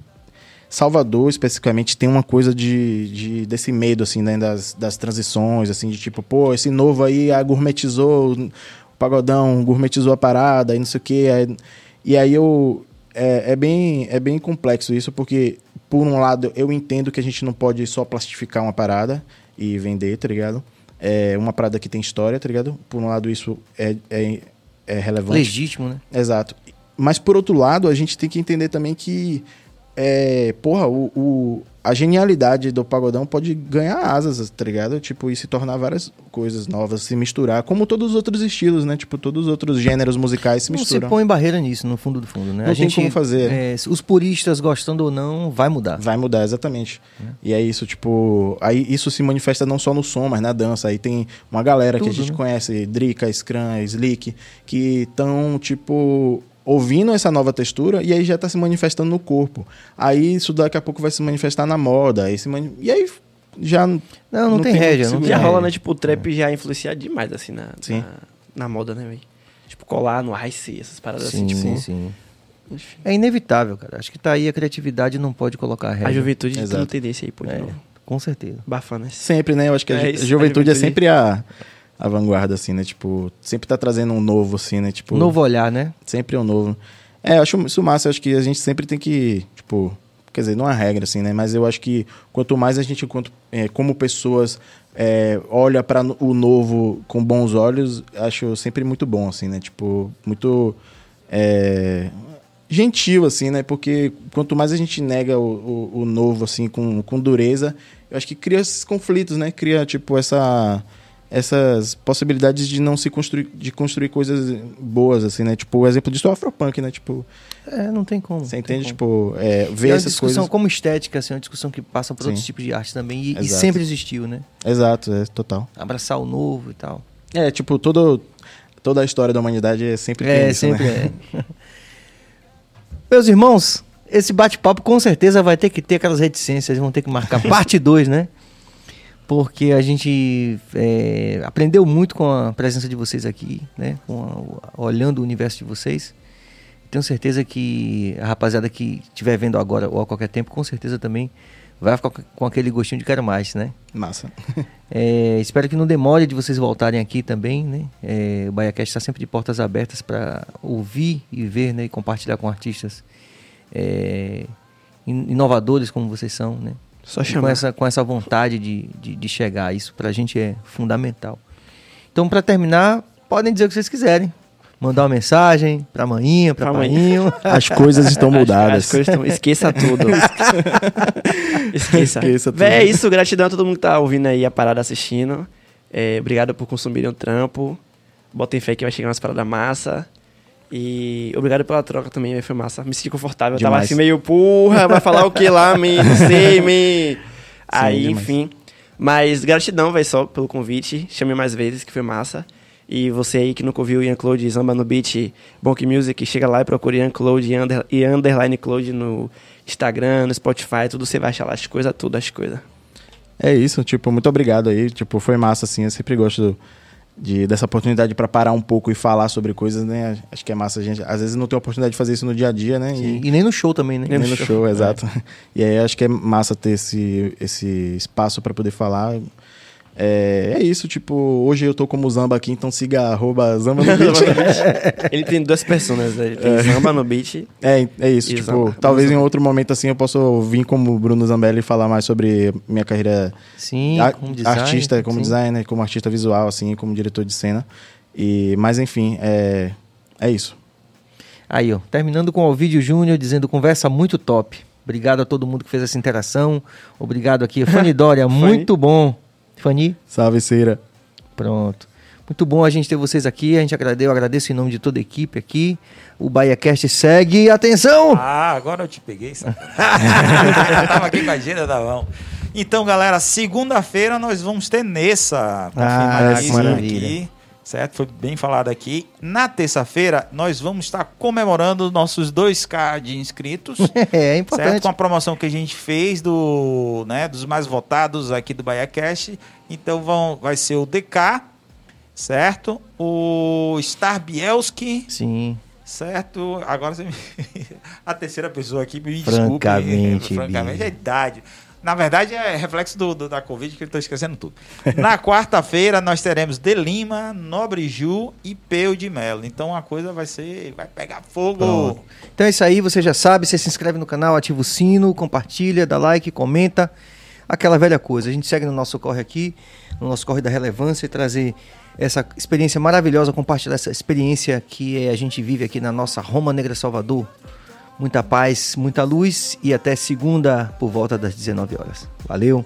Speaker 3: Salvador, especificamente, tem uma coisa de, de desse medo, assim, né, das, das transições, assim, de tipo, pô, esse novo aí ah, gourmetizou o pagodão, gourmetizou a parada, e não sei o quê. e aí eu... É, é, bem, é bem complexo isso, porque, por um lado, eu entendo que a gente não pode só plastificar uma parada, e vender, tá ligado? É uma parada que tem história, tá ligado? Por um lado, isso é, é, é relevante.
Speaker 1: Legítimo, né?
Speaker 3: Exato. Mas, por outro lado, a gente tem que entender também que, é, porra, o, o a genialidade do pagodão pode ganhar asas, tá ligado? Tipo, e se tornar várias coisas novas, se misturar, como todos os outros estilos, né? Tipo, todos os outros gêneros musicais se misturam.
Speaker 1: Não se põe barreira nisso, no fundo do fundo, né?
Speaker 3: Não a tem gente, como fazer.
Speaker 1: É, os puristas gostando ou não, vai mudar.
Speaker 3: Vai mudar, exatamente. É. E é isso, tipo... Aí isso se manifesta não só no som, mas na dança. Aí tem uma galera Tudo, que a gente né? conhece, Drica, Scrum, Slick, que estão, tipo ouvindo essa nova textura e aí já está se manifestando no corpo. Aí isso daqui a pouco vai se manifestar na moda. Aí se mani... E aí já.
Speaker 1: Não, não, não tem, tem rédea. Não
Speaker 2: já rola, né? Tipo, o trap é. já influencia demais, assim, na, na, na, moda, né, velho? Tipo, colar no Ice, essas paradas
Speaker 1: sim,
Speaker 2: assim, tipo.
Speaker 1: Sim, sim. Enfim. É inevitável, cara. Acho que tá aí a criatividade não pode colocar a regra.
Speaker 2: A juventude Exato. tudo tendência aí, pô,
Speaker 1: é, Com certeza.
Speaker 2: Bafana.
Speaker 3: Sempre, né? Eu acho que a, é isso, juventude, a juventude é sempre a, a vanguarda, assim, né? Tipo, sempre tá trazendo um novo, assim, né? Tipo,
Speaker 1: novo olhar, né?
Speaker 3: Sempre um novo. É, eu acho isso massa. Eu acho que a gente sempre tem que, tipo, quer dizer, não é regra, assim, né? Mas eu acho que quanto mais a gente, quanto, é, como pessoas, é, olha para o novo com bons olhos, acho sempre muito bom, assim, né? Tipo, muito é, gentil, assim, né? Porque quanto mais a gente nega o, o, o novo, assim, com, com dureza, eu acho que cria esses conflitos, né? Cria, tipo, essa essas possibilidades de não se construir de construir coisas boas assim né? Tipo o exemplo disso é o afropunk né? Tipo
Speaker 1: é não tem como
Speaker 3: você entende? como. tipo é, ver e é
Speaker 1: essas
Speaker 3: discussão
Speaker 1: coisas como estética assim é uma discussão que passa por Sim. outros tipos de arte também e, e, sempre existiu né?
Speaker 3: Exato é total.
Speaker 1: Abraçar o novo e tal.
Speaker 3: É tipo todo toda a história da humanidade é sempre
Speaker 1: é isso, sempre né? é. Meus irmãos esse bate-papo com certeza vai ter que ter aquelas reticências vão ter que marcar parte 2 né porque a gente é, aprendeu muito com a presença de vocês aqui, né? A, olhando o universo de vocês. Tenho certeza que a rapaziada que estiver vendo agora ou a qualquer tempo, com certeza também vai ficar com aquele gostinho de quero mais, né?
Speaker 3: Massa.
Speaker 1: É, espero que não demore de vocês voltarem aqui também, né? É, o BaiaCast está sempre de portas abertas para ouvir e ver, né? E compartilhar com artistas é, inovadores como vocês são, né? Só chamar. Com essa, com essa vontade de, de, de chegar. Isso pra gente é fundamental. Então, para terminar, podem dizer o que vocês quiserem. Mandar uma mensagem pra manhinha, pra, pra painho.
Speaker 3: As coisas estão mudadas. As, as
Speaker 2: coisas estão... Esqueça tudo. Esqueça. Esqueça tudo. Véi, é isso. Gratidão a todo mundo que tá ouvindo aí a parada assistindo. É, obrigado por consumirem o trampo. Botem fé que vai chegar umas paradas massa. E obrigado pela troca também, foi massa. Me senti confortável. Demais. tava assim meio, porra, vai falar o que lá, me, não sei, me. Aí, demais. enfim. Mas gratidão, vai só pelo convite. Chame mais vezes, que foi massa. E você aí que nunca ouviu Ian Claude Zamba no Beat, Bonk Music, chega lá e procura Ian Claude e, under, e Underline Claude no Instagram, no Spotify, tudo você vai achar lá as coisas, tudo as coisas.
Speaker 3: É isso, tipo, muito obrigado aí. Tipo, foi massa, assim. Eu sempre gosto do de, dessa oportunidade para parar um pouco e falar sobre coisas, né? Acho que é massa a gente. Às vezes não tem a oportunidade de fazer isso no dia a dia, né?
Speaker 1: E, e, nem no show também, né?
Speaker 3: Nem, nem no show, show exato. É. E aí acho que é massa ter esse, esse espaço para poder falar. É, é, isso, tipo, hoje eu tô como Zamba aqui, então siga arroba Zamba no Beat.
Speaker 2: Ele tem duas personas, né? Ele tem é. Zamba no Beat.
Speaker 3: É, é isso, tipo, Zamba. talvez em outro momento assim eu possa vir como Bruno Zambelli e falar mais sobre minha carreira
Speaker 1: sim,
Speaker 3: como design, artista, como sim. designer, como artista visual, assim, como diretor de cena. E, mas enfim, é, é isso.
Speaker 1: Aí, ó, terminando com o Vídeo Júnior dizendo conversa muito top. Obrigado a todo mundo que fez essa interação. Obrigado aqui, Fanny Dória, muito bom. Fanny?
Speaker 3: Salve, Ceira.
Speaker 1: Pronto. Muito bom a gente ter vocês aqui. A gente agradece, eu agradeço em nome de toda a equipe aqui. O BahiaCast segue. Atenção!
Speaker 4: Ah, agora eu te peguei, já tava aqui com a agenda da mão. Então, galera, segunda-feira nós vamos ter Nessa.
Speaker 1: Ah, que maravilha.
Speaker 4: Aqui certo? Foi bem falado aqui. Na terça-feira, nós vamos estar comemorando nossos 2K de inscritos.
Speaker 1: é, é importante. Certo?
Speaker 4: Com a promoção que a gente fez do, né, dos mais votados aqui do Bahia Cash. Então vão, vai ser o DK, certo? O Star Bielski.
Speaker 1: Sim.
Speaker 4: Certo? Agora você me... a terceira pessoa aqui me
Speaker 1: francamente,
Speaker 4: desculpe. Francamente, é idade. Na verdade, é reflexo do, do da Covid que eu estou esquecendo tudo. Na quarta-feira, nós teremos De Lima, Nobre Ju e Peu de Melo. Então a coisa vai ser. Vai pegar fogo. Pronto.
Speaker 1: Então é isso aí, você já sabe. Você se inscreve no canal, ativa o sino, compartilha, dá like, comenta. Aquela velha coisa. A gente segue no nosso corre aqui, no nosso corre da relevância e trazer essa experiência maravilhosa, compartilhar essa experiência que a gente vive aqui na nossa Roma Negra Salvador muita paz, muita luz e até segunda por volta das 19 horas. Valeu!